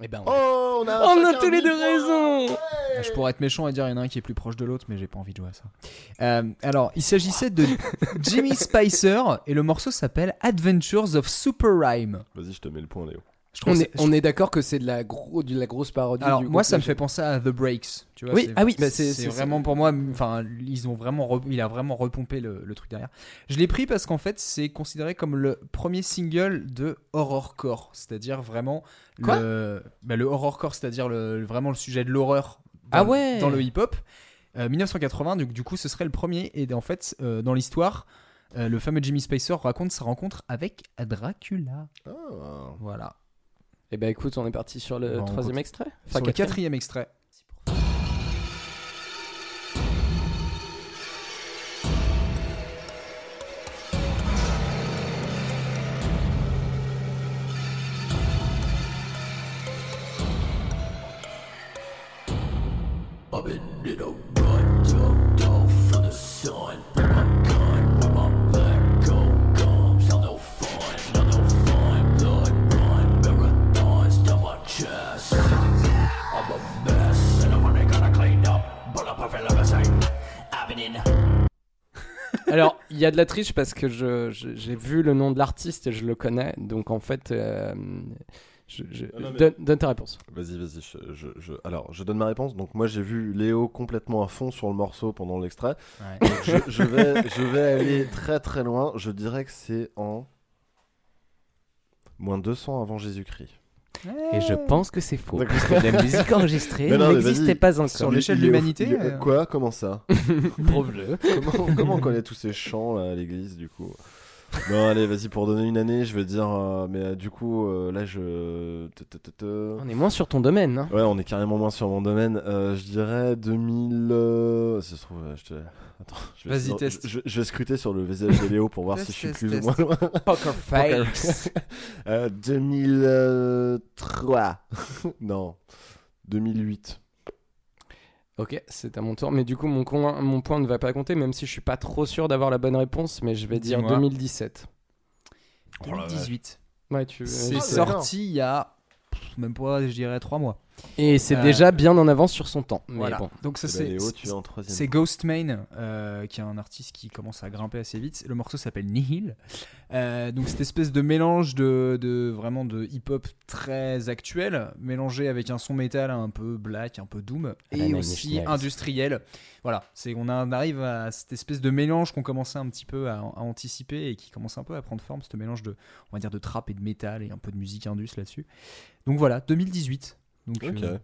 Et ben, Oh on a, on a tous les deux raison. Je pourrais être méchant et dire il y en a un qui est plus proche de l'autre, mais j'ai pas envie de jouer à ça. Euh, alors, il s'agissait de Jimmy *laughs* Spicer et le morceau s'appelle Adventures of Super Rhyme. Vas-y je te mets le point Léo. Je On est, on est d'accord que c'est de la, gros, de la grosse parodie. Alors du moi ça me fait penser à The Breaks, tu vois. Oui, ah oui, bah, c'est- c'est c'est- vraiment pour moi. Enfin, ils ont vraiment, re- il a vraiment repompé le, le truc derrière. Je l'ai pris parce qu'en fait c'est considéré comme le premier single de horrorcore, c'est-à-dire vraiment Quoi? le, bah, le horrorcore, c'est-à-dire le, vraiment le sujet de l'horreur. dans- Ah ouais Dans le hip-hop. Euh, 1980, donc du coup ce serait le premier et en fait euh, dans l'histoire. euh, le fameux Jimmy Spicer raconte sa rencontre avec Dracula. Ah. Voilà. Et ben écoute, on est parti sur le Bon, troisième extrait. Sur le quatrième extrait. Y a de la triche parce que je- je- j'ai vu le nom de l'artiste et je le connais. Donc en fait, euh, je, je- non, mais- donne, donne ta réponse. Vas-y, vas-y. Je, je- je- Alors, je donne ma réponse. Donc, moi, j'ai vu Léo complètement à fond sur le morceau pendant l'extrait. Ouais. Donc, je, je vais, je vais aller très très loin. Je dirais que c'est en moins 200 avant Jésus-Christ. Et je pense que c'est faux. Parce que la musique *laughs* enregistrée n'existait pas encore. Sur l'échelle de l'humanité, euh. Quoi? Comment ça? *laughs* Pauvre jeu. comment, comment on connaît tous ces chants là, à l'église du coup? Non, allez, vas-y, pour donner une année, je vais dire. euh, mais euh, du coup, euh, là, je. te- te- te- te- On est moins sur ton domaine. hein. Ouais, on est carrément moins sur mon domaine. Euh, je dirais 2000. euh, Ça se trouve, euh, je te. Attends, je vais, Vas-y, teste. Je, je vais scruter sur le visage de Léo pour voir Test, si je suis test, plus test. ou moins loin. Poker *laughs* face. *laughs* Euh, 2003. *laughs* non. 2008. Ok, c'est à mon tour. Mais du coup, mon, coin- mon point ne va pas compter, même si je suis pas trop sûr d'avoir la bonne réponse. Mais je vais dire Dis-moi. 2017. 2018. Ouais, tu. C'est sorti il y a pff, même pas, je dirais, trois mois. Et c'est Euh, déjà bien en avance sur son temps. Mais Voilà. bon. Donc ça Eh ben, c'est c'est Ghostman euh, qui est un artiste qui commence à grimper assez vite. Le morceau s'appelle Nihil. Euh, donc cette espèce de mélange de, de vraiment de hip-hop très actuel mélangé avec un son métal un peu black, un peu doom et aussi industriel. Voilà, c'est on arrive à cette espèce de mélange qu'on commençait un petit peu à, à anticiper et qui commence un peu à prendre forme, ce mélange de on va dire de trap et de métal et un peu de musique indus là-dessus. Donc voilà, 2018. Donc euh,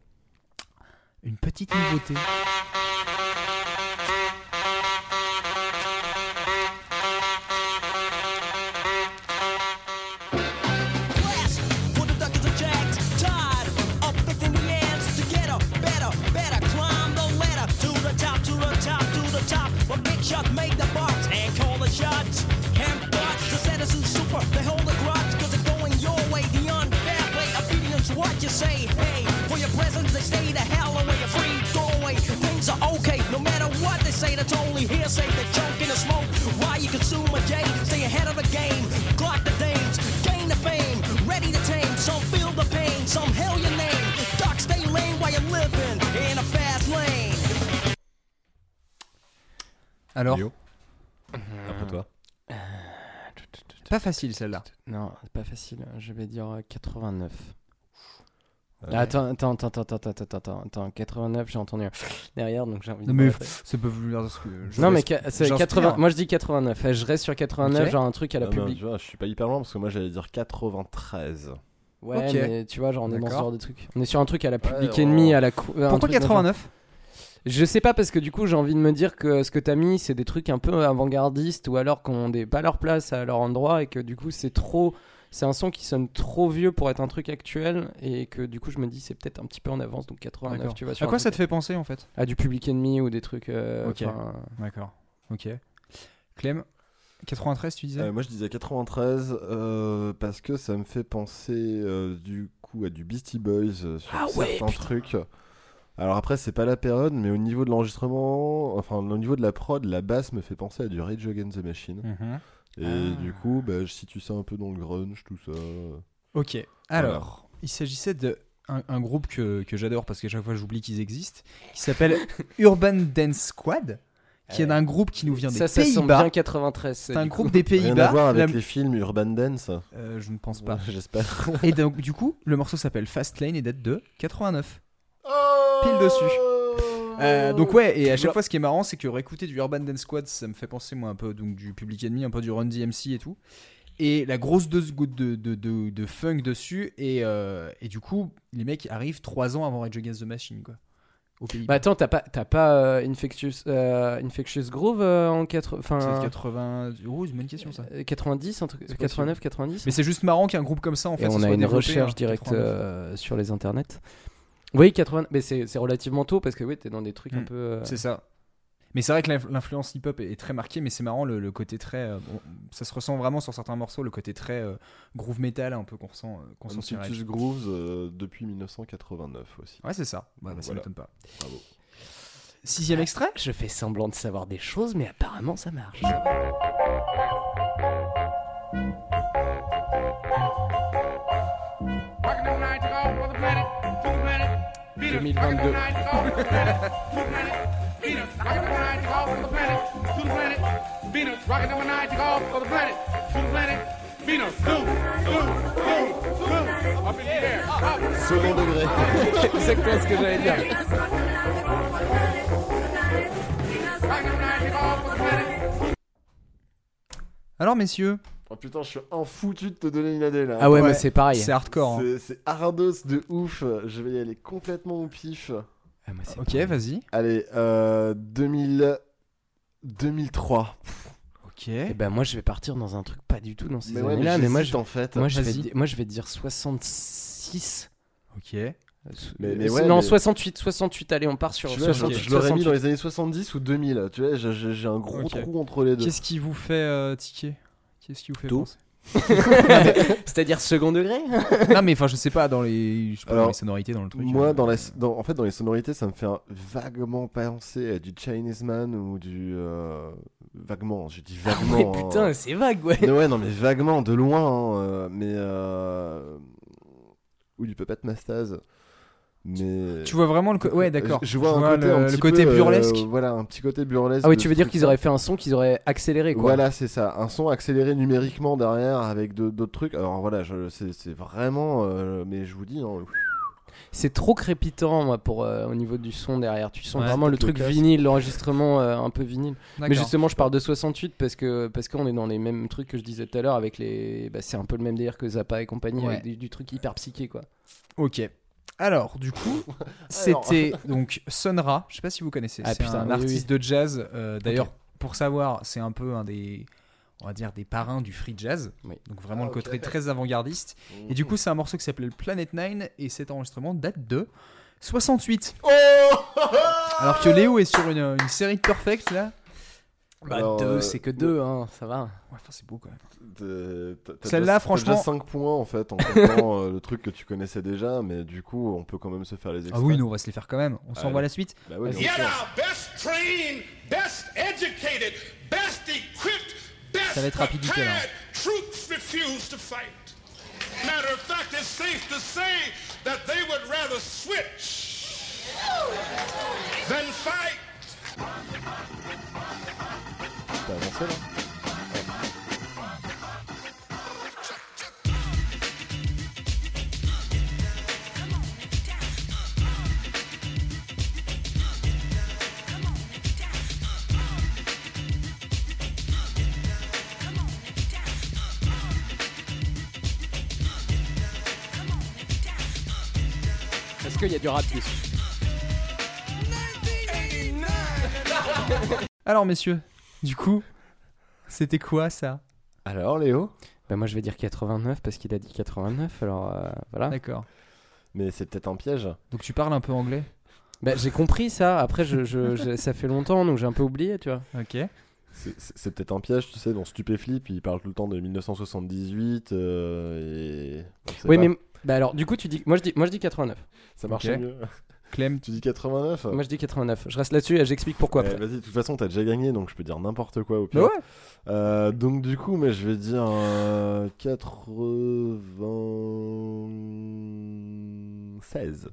une petite nouveauté. Alors, Léo Après toi. pas facile celle-là. Non, c'est pas facile. Je vais dire euh, 89. Ouais. Attends, attends, attends, attends, attends, attends, attends, attends, 89, j'ai entendu un *laughs* derrière, donc j'ai envie Non de mais m'arrêter. c'est pas voulu dire ce que. je Non, mais laisse- ca- c'est j'inspire. 80. Moi, je dis 89. Eh, Je reste sur 89, Ok. genre un truc à la Ah non, public. tu vois, je suis pas hyper loin parce que moi j'allais dire 93. Ouais, Ok. mais tu vois, genre on est dans ce D'accord. genre de truc. On est sur un truc à la Public Ouais, on- à la. cou- un Pourquoi truc dans le genre. 89 Je sais pas parce que du coup j'ai envie de me dire que ce que t'as mis c'est des trucs un peu avant-gardistes ou alors qu'on n'est pas leur place à leur endroit et que du coup c'est trop c'est un son qui sonne trop vieux pour être un truc actuel et que du coup je me dis c'est peut-être un petit peu en avance donc 89 D'accord. tu vois À sur quoi ça te fait penser en fait? À du Public Enemy ou des trucs euh, Ok. D'accord. Ok. Clem 93 tu disais? Euh, moi je disais 93 euh, parce que ça me fait penser euh, du coup à du Beastie Boys euh, sur Ah ouais, certains putain. trucs. Alors après c'est pas la période mais au niveau de l'enregistrement, enfin au niveau de la prod, la basse me fait penser à du Rage Against the Machine. Mhm. Et Ah. du coup bah, je situe ça un peu dans le grunge, tout ça. Ok. Alors, il s'agissait de un, un groupe que, que j'adore parce qu'à chaque fois j'oublie qu'ils existent, qui s'appelle *laughs* Urban Dance Squad, qui est un groupe qui nous vient des ça ça Pays-Bas. bien 93 C'est un groupe des Rien à Pays-Bas. voir avec La- les films Urban Dance. Euh, je ne pense pas. Ouais, J'espère. Et donc, du coup, le morceau s'appelle Fast Lane et date de 89. Pile dessus. Euh, donc ouais, et à chaque fois ce qui est marrant c'est que réécouter du Urban Dance Squad ça me fait penser moi un peu donc du Public Enemy, un peu du Run DMC et tout. Et la grosse dose goutte de, de, de, de funk dessus et, euh, et du coup les mecs arrivent 3 ans avant Rage Against the Machine quoi. Au pays. Bah attends, t'as pas, t'as pas euh, Infectious, euh, Infectious Groove euh, en 4 enfin, 80... Oh c'est une bonne question ça. euh, 90, un truc, C'est 89, 90 Mais c'est juste marrant qu'un groupe comme ça en fait Et on a une recherche hein, directe 89. euh, sur les internets. Oui, 80, mais c'est c'est relativement tôt parce que oui, t'es dans des trucs un Mm. peu. euh, C'est ça. Mais c'est vrai que l'inf- l'influence hip-hop est très marquée, mais c'est marrant le, le côté très. euh, bon, ça se ressent vraiment sur certains morceaux, le côté très euh, groove metal un peu qu'on ressent, euh, qu'on sent sur Grooves euh, depuis 1989 aussi. Ouais, c'est ça. Ouais, bah, ça Voilà. m'étonne pas. Bravo. Sixième extrait? Je fais semblant de savoir des choses, mais apparemment ça marche. Second degré. *laughs* Exactement ce que j'allais. Alors messieurs, Oh putain, je suis un foutu de te donner une AD là. Ah ouais, Ouais, mais c'est pareil. c'est hardcore. hein. C'est- hardos de ouf. Je vais y aller complètement au pif. Ah, mais Ok, vas-y. Allez, euh, 2000... 2003. Ok. Eh ben moi je vais partir dans un truc pas du tout dans ces Mais ouais, années-là, mais mais, moi je, en fait. moi, je vais, moi je vais dire 66. Ok. Euh, Mais- mais ouais, non, mais- 68, 68, allez, on part sur vois, je, 68. je l'aurais mis dans 68. les années 70 ou 2000. Tu vois, j'ai- un gros trou entre les deux. Qu'est-ce qui vous fait euh, tiquer? Qu'est-ce qui vous fait Tout. penser *laughs* C'est-à-dire second degré *laughs* Non, mais enfin, je sais pas, dans les, je sais pas, Alors, dans les sonorités, dans le truc. Moi, euh, dans la, dans, en fait, dans les sonorités, ça me fait un- vaguement penser à du Chinese Man ou du. euh, vaguement, j'ai dit Ah vaguement. ouais, hein. putain, c'est vague, ouais. Mais ouais, non, mais vaguement, de loin. hein, euh, mais. euh, Ou du Puppet Mastaz. Mais. Tu vois vraiment le. co- Ouais, d'accord. Je, je vois un côté, le, un le petit côté peu, euh, burlesque. voilà, un petit côté burlesque. Ah oui, tu veux dire qu'ils auraient fait un son qu'ils auraient accéléré, quoi. Voilà, c'est ça. Un son accéléré numériquement derrière avec d'autres trucs. Alors voilà, je- c'est c'est vraiment. euh, mais je vous dis. hein, C'est trop crépitant, moi, pour, euh, au niveau du son derrière. Tu sens Ouais, vraiment le truc vinyle, l'enregistrement euh, un peu vinyle. Mais justement, je parle de 68 parce que parce qu'on est dans les mêmes trucs que je disais tout à l'heure avec les. Bah, c'est un peu le même délire que Zappa et compagnie, Ouais. avec du, du truc hyper psyché, quoi. Ok. Alors, du coup, *laughs* c'était donc Sonra. Je sais pas si vous connaissez. Ah, c'est putain, un oui, artiste oui. de jazz. euh, D'ailleurs, pour savoir, c'est un peu un des, on va dire, des parrains du free jazz. Oui. Donc vraiment Ah, le ok. côté très avant-gardiste. Et du coup, c'est un morceau qui s'appelait le Planet 9 et cet enregistrement date de 68. Oh *laughs* Alors que Léo est sur une, une série de perfect là. Bah, Alors, deux, euh, c'est que deux, hein, ça va. Ouais, enfin, c'est beau quand même. Celle-là, franchement- déjà 5 points en fait en comptant euh, le truc que tu connaissais déjà, mais du coup, on peut quand même se faire les extraits. Ah oui, nous on va se les faire quand même. On s'envoie la suite. Bah sûr. our best trained, best educated, best equipped, best Ça va être rapidité, là. prepared troops refuse to fight. Matter of fact, it's safe to say that they would rather switch than fight. T'as avancé là qu'il y a du rap dessus. *laughs* Alors, messieurs, du coup, c'était quoi ça? Alors, Léo? Bah moi je vais dire 89 parce qu'il a dit 89, alors euh, voilà. D'accord. Mais c'est peut-être un piège. Donc, tu parles un peu anglais? Bah j'ai compris ça, après je, je- je- ça fait longtemps donc j'ai un peu oublié, tu vois. Ok. C'est- C'est c'est peut-être un piège, tu sais, dans Stupéflip, il parle tout le temps de 1978 euh, et... on sait Oui pas. mais bah alors du coup tu dis moi je dis moi je dis 89. Ça marche Ok. mieux. Clem, Tu dis 89 Moi je dis 89. Je reste là-dessus et j'explique pourquoi Eh, après. Vas-y, de toute façon, t'as déjà gagné, donc je peux dire n'importe quoi au pire. Ouais. Euh, donc du coup, mais je vais dire euh, 96.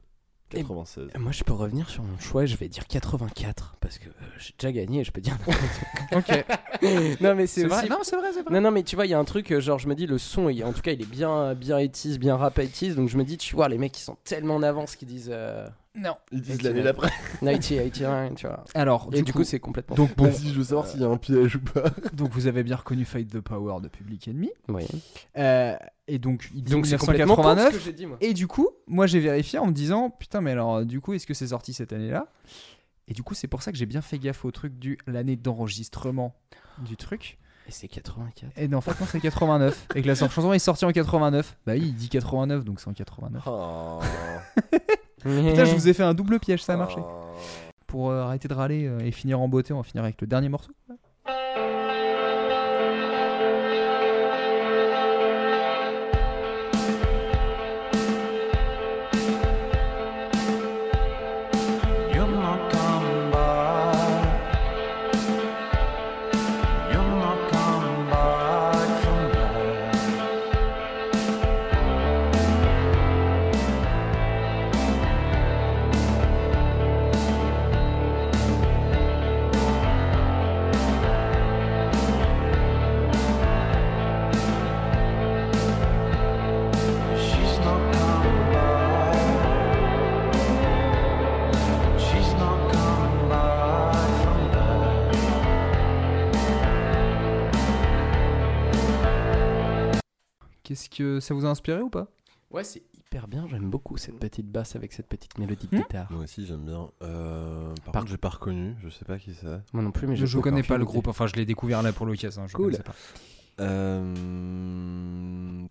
Et- 96. Moi je peux revenir sur mon choix et je vais dire 84 parce que euh, j'ai déjà gagné et je peux dire *laughs* ok. *laughs* Non mais c'est C'est vrai aussi Non, c'est vrai, c'est vrai. Non, non, mais tu vois, il y a un truc, euh, genre, je me dis, le son, il- en tout cas, il est bien, bien 80s, bien rap 80s, donc je me dis, tu vois, les mecs, qui sont tellement en avance qu'ils disent euh, Non. Ils disent l'année d'après. 90, 81, tu vois. Alors, Et du coup, c'est complètement. donc, bon, Vas-y, je veux savoir s'il y a un piège ou pas. *laughs* donc vous avez bien reconnu Fight the Power de Public Enemy. Oui. Euh, et donc, il dit Donc, c'est complètement con ce 1989. que dit, moi. Et du coup, moi j'ai vérifié en me disant putain, mais alors du coup, est-ce que c'est sorti cette année-là? Et du coup, c'est pour ça que j'ai bien fait gaffe au truc du l'année d'enregistrement du truc. Et c'est 84. Et non, en fait, non, c'est 89. et que la chanson est sortie en 89. Bah oui, il dit 89, donc c'est en 89. Oh. *laughs* Putain, je vous ai fait un double piège, ça a marché. Oh. Pour euh, arrêter de râler euh, et finir en beauté, on va finir avec le dernier morceau. Que ça vous a inspiré ou pas? Ouais, c'est hyper bien, j'aime beaucoup cette petite basse avec cette petite mélodie Hmm de guitare. Moi aussi, j'aime bien. Euh, par, Par- contre, j'ai pas reconnu, je sais pas qui c'est. Moi non plus, mais Je, j'ai connais pas le idée. groupe, enfin je l'ai découvert là pour l'occasion. hein, je Cool. pas. Euh...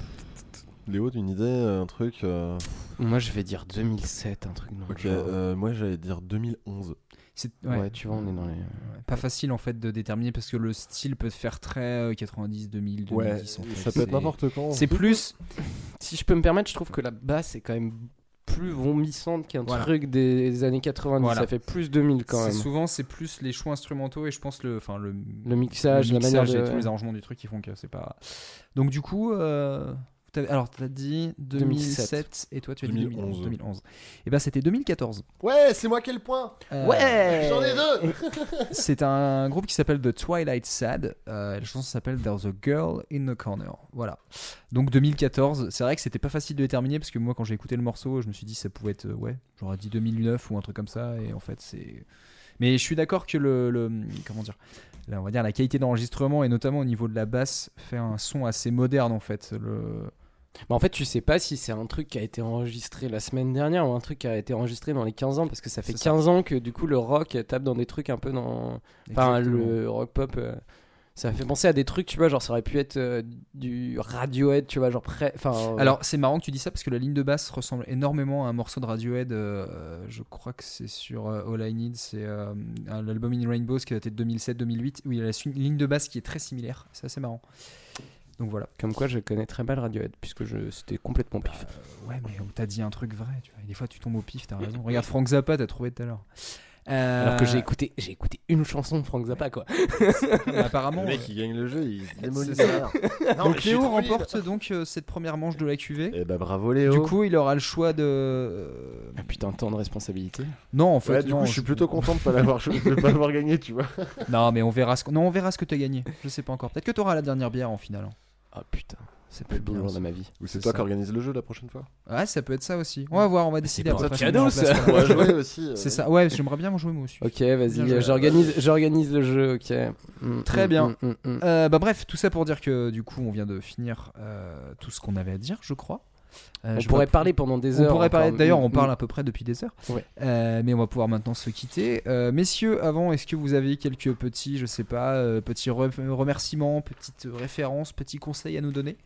Léo, une idée, un truc euh, Moi, je vais dire 2007, un truc genre. euh, moi j'allais dire 2011. C'est ouais. ouais, tu vois, on est dans les. ouais, pas facile en fait de déterminer parce que le style peut faire très euh, 90, 2000, 2010. en fait. ça peut être n'importe quand. C'est plus. *laughs* Si je peux me permettre, je trouve que la basse est quand même plus vomissante qu'un Voilà. truc des années 90. Voilà. Ça fait plus 2000 quand même. Souvent, c'est plus les choix instrumentaux et je pense le, enfin le, Le mixage, le la manière mixage de. et tous les arrangements du truc qui font que c'est pas. Donc du coup, euh, alors t'as dit 2007 et toi tu as dit 2011. 2011. 2011. Et ben c'était 2014. Ouais, c'est moi qui ai le point Euh, Ouais J'en ai deux *laughs* C'est un groupe qui s'appelle The Twilight Sad. Euh, la chanson s'appelle There's a Girl in the Corner. Voilà. Donc 2014. C'est vrai que c'était pas facile de déterminer parce que moi, quand j'ai écouté le morceau, je me suis dit ça pouvait être, euh, ouais, j'aurais dit 2009 ou un truc comme ça. Et en fait, c'est. Mais je suis d'accord que le, le- Comment dire Là, on va dire la qualité d'enregistrement et notamment au niveau de la basse fait un son assez moderne en fait. Le... Bah, en fait, tu sais pas si c'est un truc qui a été enregistré la semaine dernière ou un truc qui a été enregistré dans les 15 ans parce que ça fait C'est ça. 15 ans que du coup le rock tape dans des trucs un peu dans. Enfin, le rock pop. euh, Ça fait penser à des trucs, tu vois, genre ça aurait pu être euh, du Radiohead, tu vois, genre près. Enfin. euh, Alors c'est marrant que tu dis ça parce que la ligne de basse ressemble énormément à un morceau de Radiohead. je crois que c'est sur All I Need, c'est l'album In Rainbows qui daté de 2007-2008 où il y a la ligne de basse qui est très similaire. C'est assez marrant. Donc voilà. Comme quoi, je connais très mal Radiohead puisque je... c'était complètement pif. Euh, ouais, mais où t'as dit un truc vrai. Tu vois. Et des fois tu tombes au pif, t'as raison. Regarde Frank Zappa, t'as trouvé tout à l'heure. Euh, Alors que j'ai écouté, j'ai écouté une chanson de Frank Zappa, quoi. *laughs* apparemment. Le mec, euh, il gagne le jeu, il se démolit donc je suis Léo remporte donc euh, cette première manche de la QV. Eh bah bravo Léo. Du coup, il aura le choix de. euh, Ah, putain, tant de responsabilité. Non, en fait, Ouais, du non, coup, je suis plutôt content de pas l'avoir de pas l'avoir gagné, tu vois. Non, mais on verra ce que, non, on verra ce que t'as gagné. Je sais pas encore. Peut-être que t'auras la dernière bière en finale. hein. Ah putain, C'est plus bien. de ma vie. Ou c'est toi ça. qui organise le jeu la prochaine fois? Ouais, ça peut être ça aussi. On va voir, on va décider après. cadeau, ça. On va jouer aussi. euh, C'est ça, ouais, j'aimerais bien jouer moi aussi. Ok, vas-y, j'organise, j'organise le jeu, ok. Mm, Très mm, bien. mm. Euh, bah bref, tout ça pour dire que du coup, on vient de finir euh, tout ce qu'on avait à dire, je crois. Euh, On je parler pendant des on heures pourrait parler. D'ailleurs, on parle à peu près depuis des heures. Ouais. Euh, mais on va pouvoir maintenant se quitter. Euh, messieurs, avant, est-ce que vous avez quelques petits, je sais pas, euh, petits re- remerciements, petites références, petits conseils à nous donner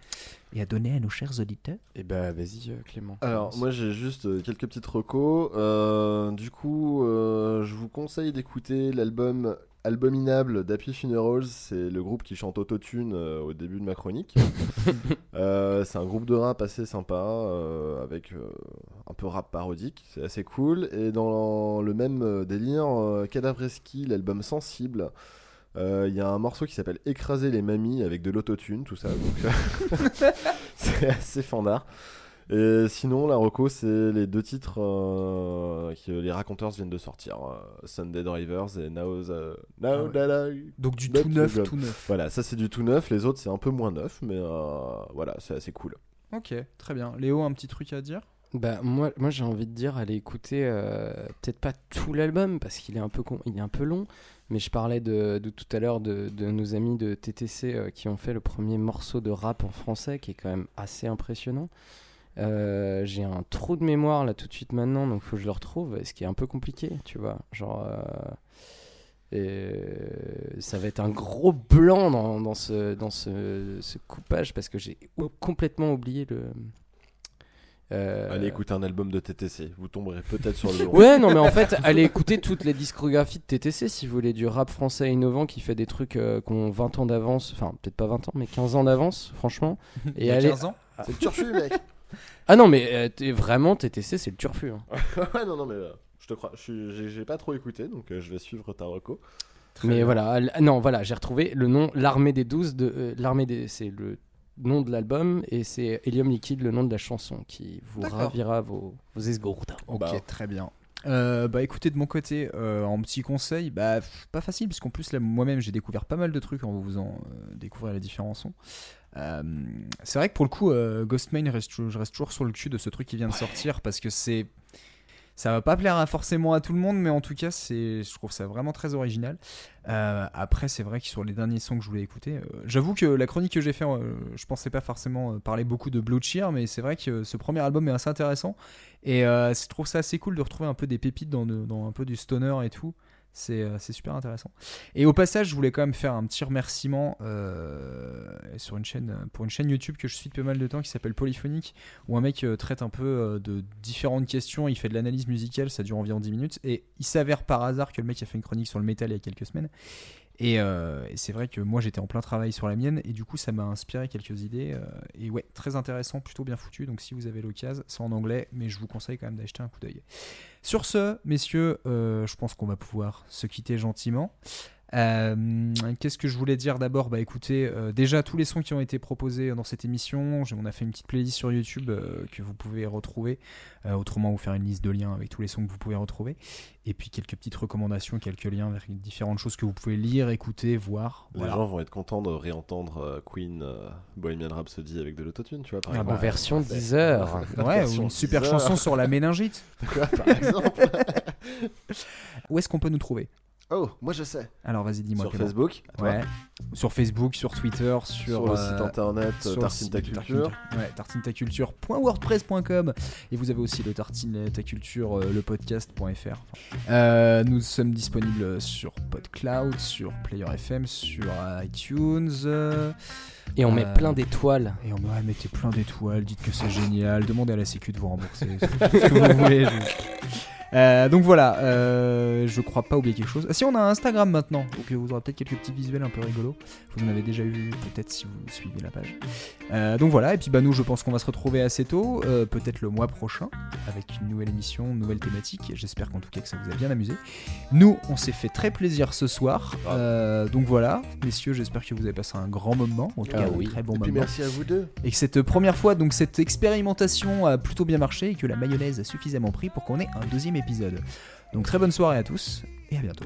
et à donner à nos chers auditeurs? Et bah vas-y Clément. Alors, moi j'ai juste quelques petites recos. Euh, du coup, euh, je vous conseille d'écouter l'album Albuminable d'Happy Funerals. C'est le groupe qui chante Autotune euh, au début de ma chronique. *laughs* Euh, c'est un groupe de rap assez sympa, euh, avec un peu rap parodique. C'est assez cool. Et dans le même délire, Cadavreski, l'album Sensible. Il y a un morceau qui s'appelle Écraser les mamies avec de l'autotune, tout ça. Donc, *laughs* c'est assez fandard. Et sinon, la reco, c'est les deux titres euh, que les raconteurs viennent de sortir euh, Sunday Drivers et Now, the- Now Ah ouais. That I Donc du Not tout neuf, tout neuf. Voilà, ça c'est du tout neuf. Les autres, c'est un peu moins neuf, mais euh, voilà, c'est assez cool. Ok, très bien. Léo, un petit truc à dire? Bah moi, moi j'ai envie de dire allez écouter euh, peut-être pas tout l'album parce qu'il est un peu con, il est un peu long, mais je parlais de, de tout à l'heure de, de nos amis de TTC euh, qui ont fait le premier morceau de rap en français qui est quand même assez impressionnant. Euh, j'ai un trou de mémoire là tout de suite maintenant donc faut que je le retrouve ce qui est un peu compliqué tu vois genre euh, et ça va être un gros blanc dans, dans ce, dans ce, ce coupage parce que j'ai complètement oublié le euh, Allez écouter un album de TTC, vous tomberez peut-être sur le. *laughs* Ouais, non, mais en fait, allez écouter toutes les discographies de TTC si vous voulez du rap français innovant qui fait des trucs euh, qui ont 20 ans d'avance, enfin peut-être pas 20 ans, mais 15 ans d'avance, franchement. *laughs* Il y a allez- 15 ans C'est le turfu, mec Ah non, mais euh, t'es- vraiment, TTC, c'est le turfu. hein. *laughs* Ouais, non, non, mais euh, je te crois. je suis- J'ai j'ai pas trop écouté, donc euh, je vais suivre ta reco. mais bien. voilà, l- non, voilà, j'ai retrouvé le nom, l'armée des 12, de, euh, l'armée des, c'est le nom de l'album et c'est Helium Liquide, le nom de la chanson qui vous D'accord. ravira vos, vos esgourdes. Ok, Bah. très bien. Euh, bah écoutez de mon côté euh, en petit conseil bah pff, pas facile parce qu'en plus là moi-même j'ai découvert pas mal de trucs en vous faisant euh, découvrir les différents sons Euh, c'est vrai que pour le coup euh, Ghostman je reste toujours sur le cul de ce truc qui vient de sortir parce que c'est ça va pas plaire à- forcément à tout le monde mais en tout cas c'est je trouve ça vraiment très original. Euh, après c'est vrai que sur les derniers sons que je voulais écouter euh, j'avoue que la chronique que j'ai fait je pensais pas forcément parler beaucoup de Blue Cheer mais c'est vrai que ce premier album est assez intéressant. Et je trouve ça assez cool de retrouver un peu des pépites dans, de- dans un peu du stoner et tout. C'est euh, c'est super intéressant. Et au passage, je voulais quand même faire un petit remerciement euh, sur une chaîne, pour une chaîne YouTube que je suis depuis pas mal de temps qui s'appelle Polyphonique, où un mec euh, traite un peu de différentes questions. Il fait de l'analyse musicale, ça dure environ 10 minutes. Et il s'avère par hasard que le mec a fait une chronique sur le métal il y a quelques semaines. Et, et c'est vrai que moi j'étais en plein travail sur la mienne et du coup ça m'a inspiré quelques idées. et ouais, très intéressant, plutôt bien foutu. Donc si vous avez l'occasion, c'est en anglais, mais je vous conseille quand même d'acheter un coup d'œil. Sur ce, messieurs, euh, je pense qu'on va pouvoir se quitter gentiment. Euh, Qu'est-ce que je voulais dire d'abord Bah écoutez, euh, déjà tous les sons qui ont été proposés dans cette émission, on a fait une petite playlist sur YouTube euh, que vous pouvez retrouver. Euh, autrement, vous faire une liste de liens avec tous les sons que vous pouvez retrouver. Et puis quelques petites recommandations, quelques liens vers différentes choses que vous pouvez lire, écouter, voir. Les Voilà. gens vont être contents de réentendre euh, Queen euh, Bohemian Rhapsody avec de l'autotune, tu vois, par Ah exemple. bah, version Ouais. 10 heures. *laughs* Ouais, ou une super 10 chanson sur la méningite. *laughs* Quoi, par exemple? *laughs* Où est-ce qu'on peut nous trouver? Oh, moi je sais. Alors vas-y, dis-moi. Sur. Facebook. Ouais. Sur Facebook, sur Twitter, sur, Sur le euh, site internet sur le Tartine site Ta Culture. Tartine- Ouais, tartinetaculture.wordpress.com et vous avez aussi le Tartine Ta Culture, euh, le podcast.fr. Euh, nous sommes disponibles sur PodCloud, sur Player FM, sur iTunes. euh, Et on met plein d'étoiles. Et on ouais, mettez plein d'étoiles, dites que c'est génial, demandez à la Sécu de vous rembourser c'est tout ce que vous voulez. je- Euh, donc voilà, euh, je crois pas oublier quelque chose. Ah si, on a un Instagram maintenant, donc vous aurez peut-être quelques petits visuels un peu rigolos. Vous en avez déjà eu peut-être si vous suivez la page. Euh, donc voilà, et puis bah nous, je pense qu'on va se retrouver assez tôt, euh, peut-être le mois prochain, avec une nouvelle émission, une nouvelle thématique. J'espère qu'en tout cas que ça vous a bien amusé. Nous, on s'est fait très plaisir ce soir. Euh, donc voilà, messieurs, j'espère que vous avez passé un grand moment, en tout Ah cas oui. un très bon Et puis moment merci à vous deux. et que cette première fois, donc cette expérimentation a plutôt bien marché et que la mayonnaise a suffisamment pris pour qu'on ait un deuxième Donc très bonne soirée à tous et à bientôt.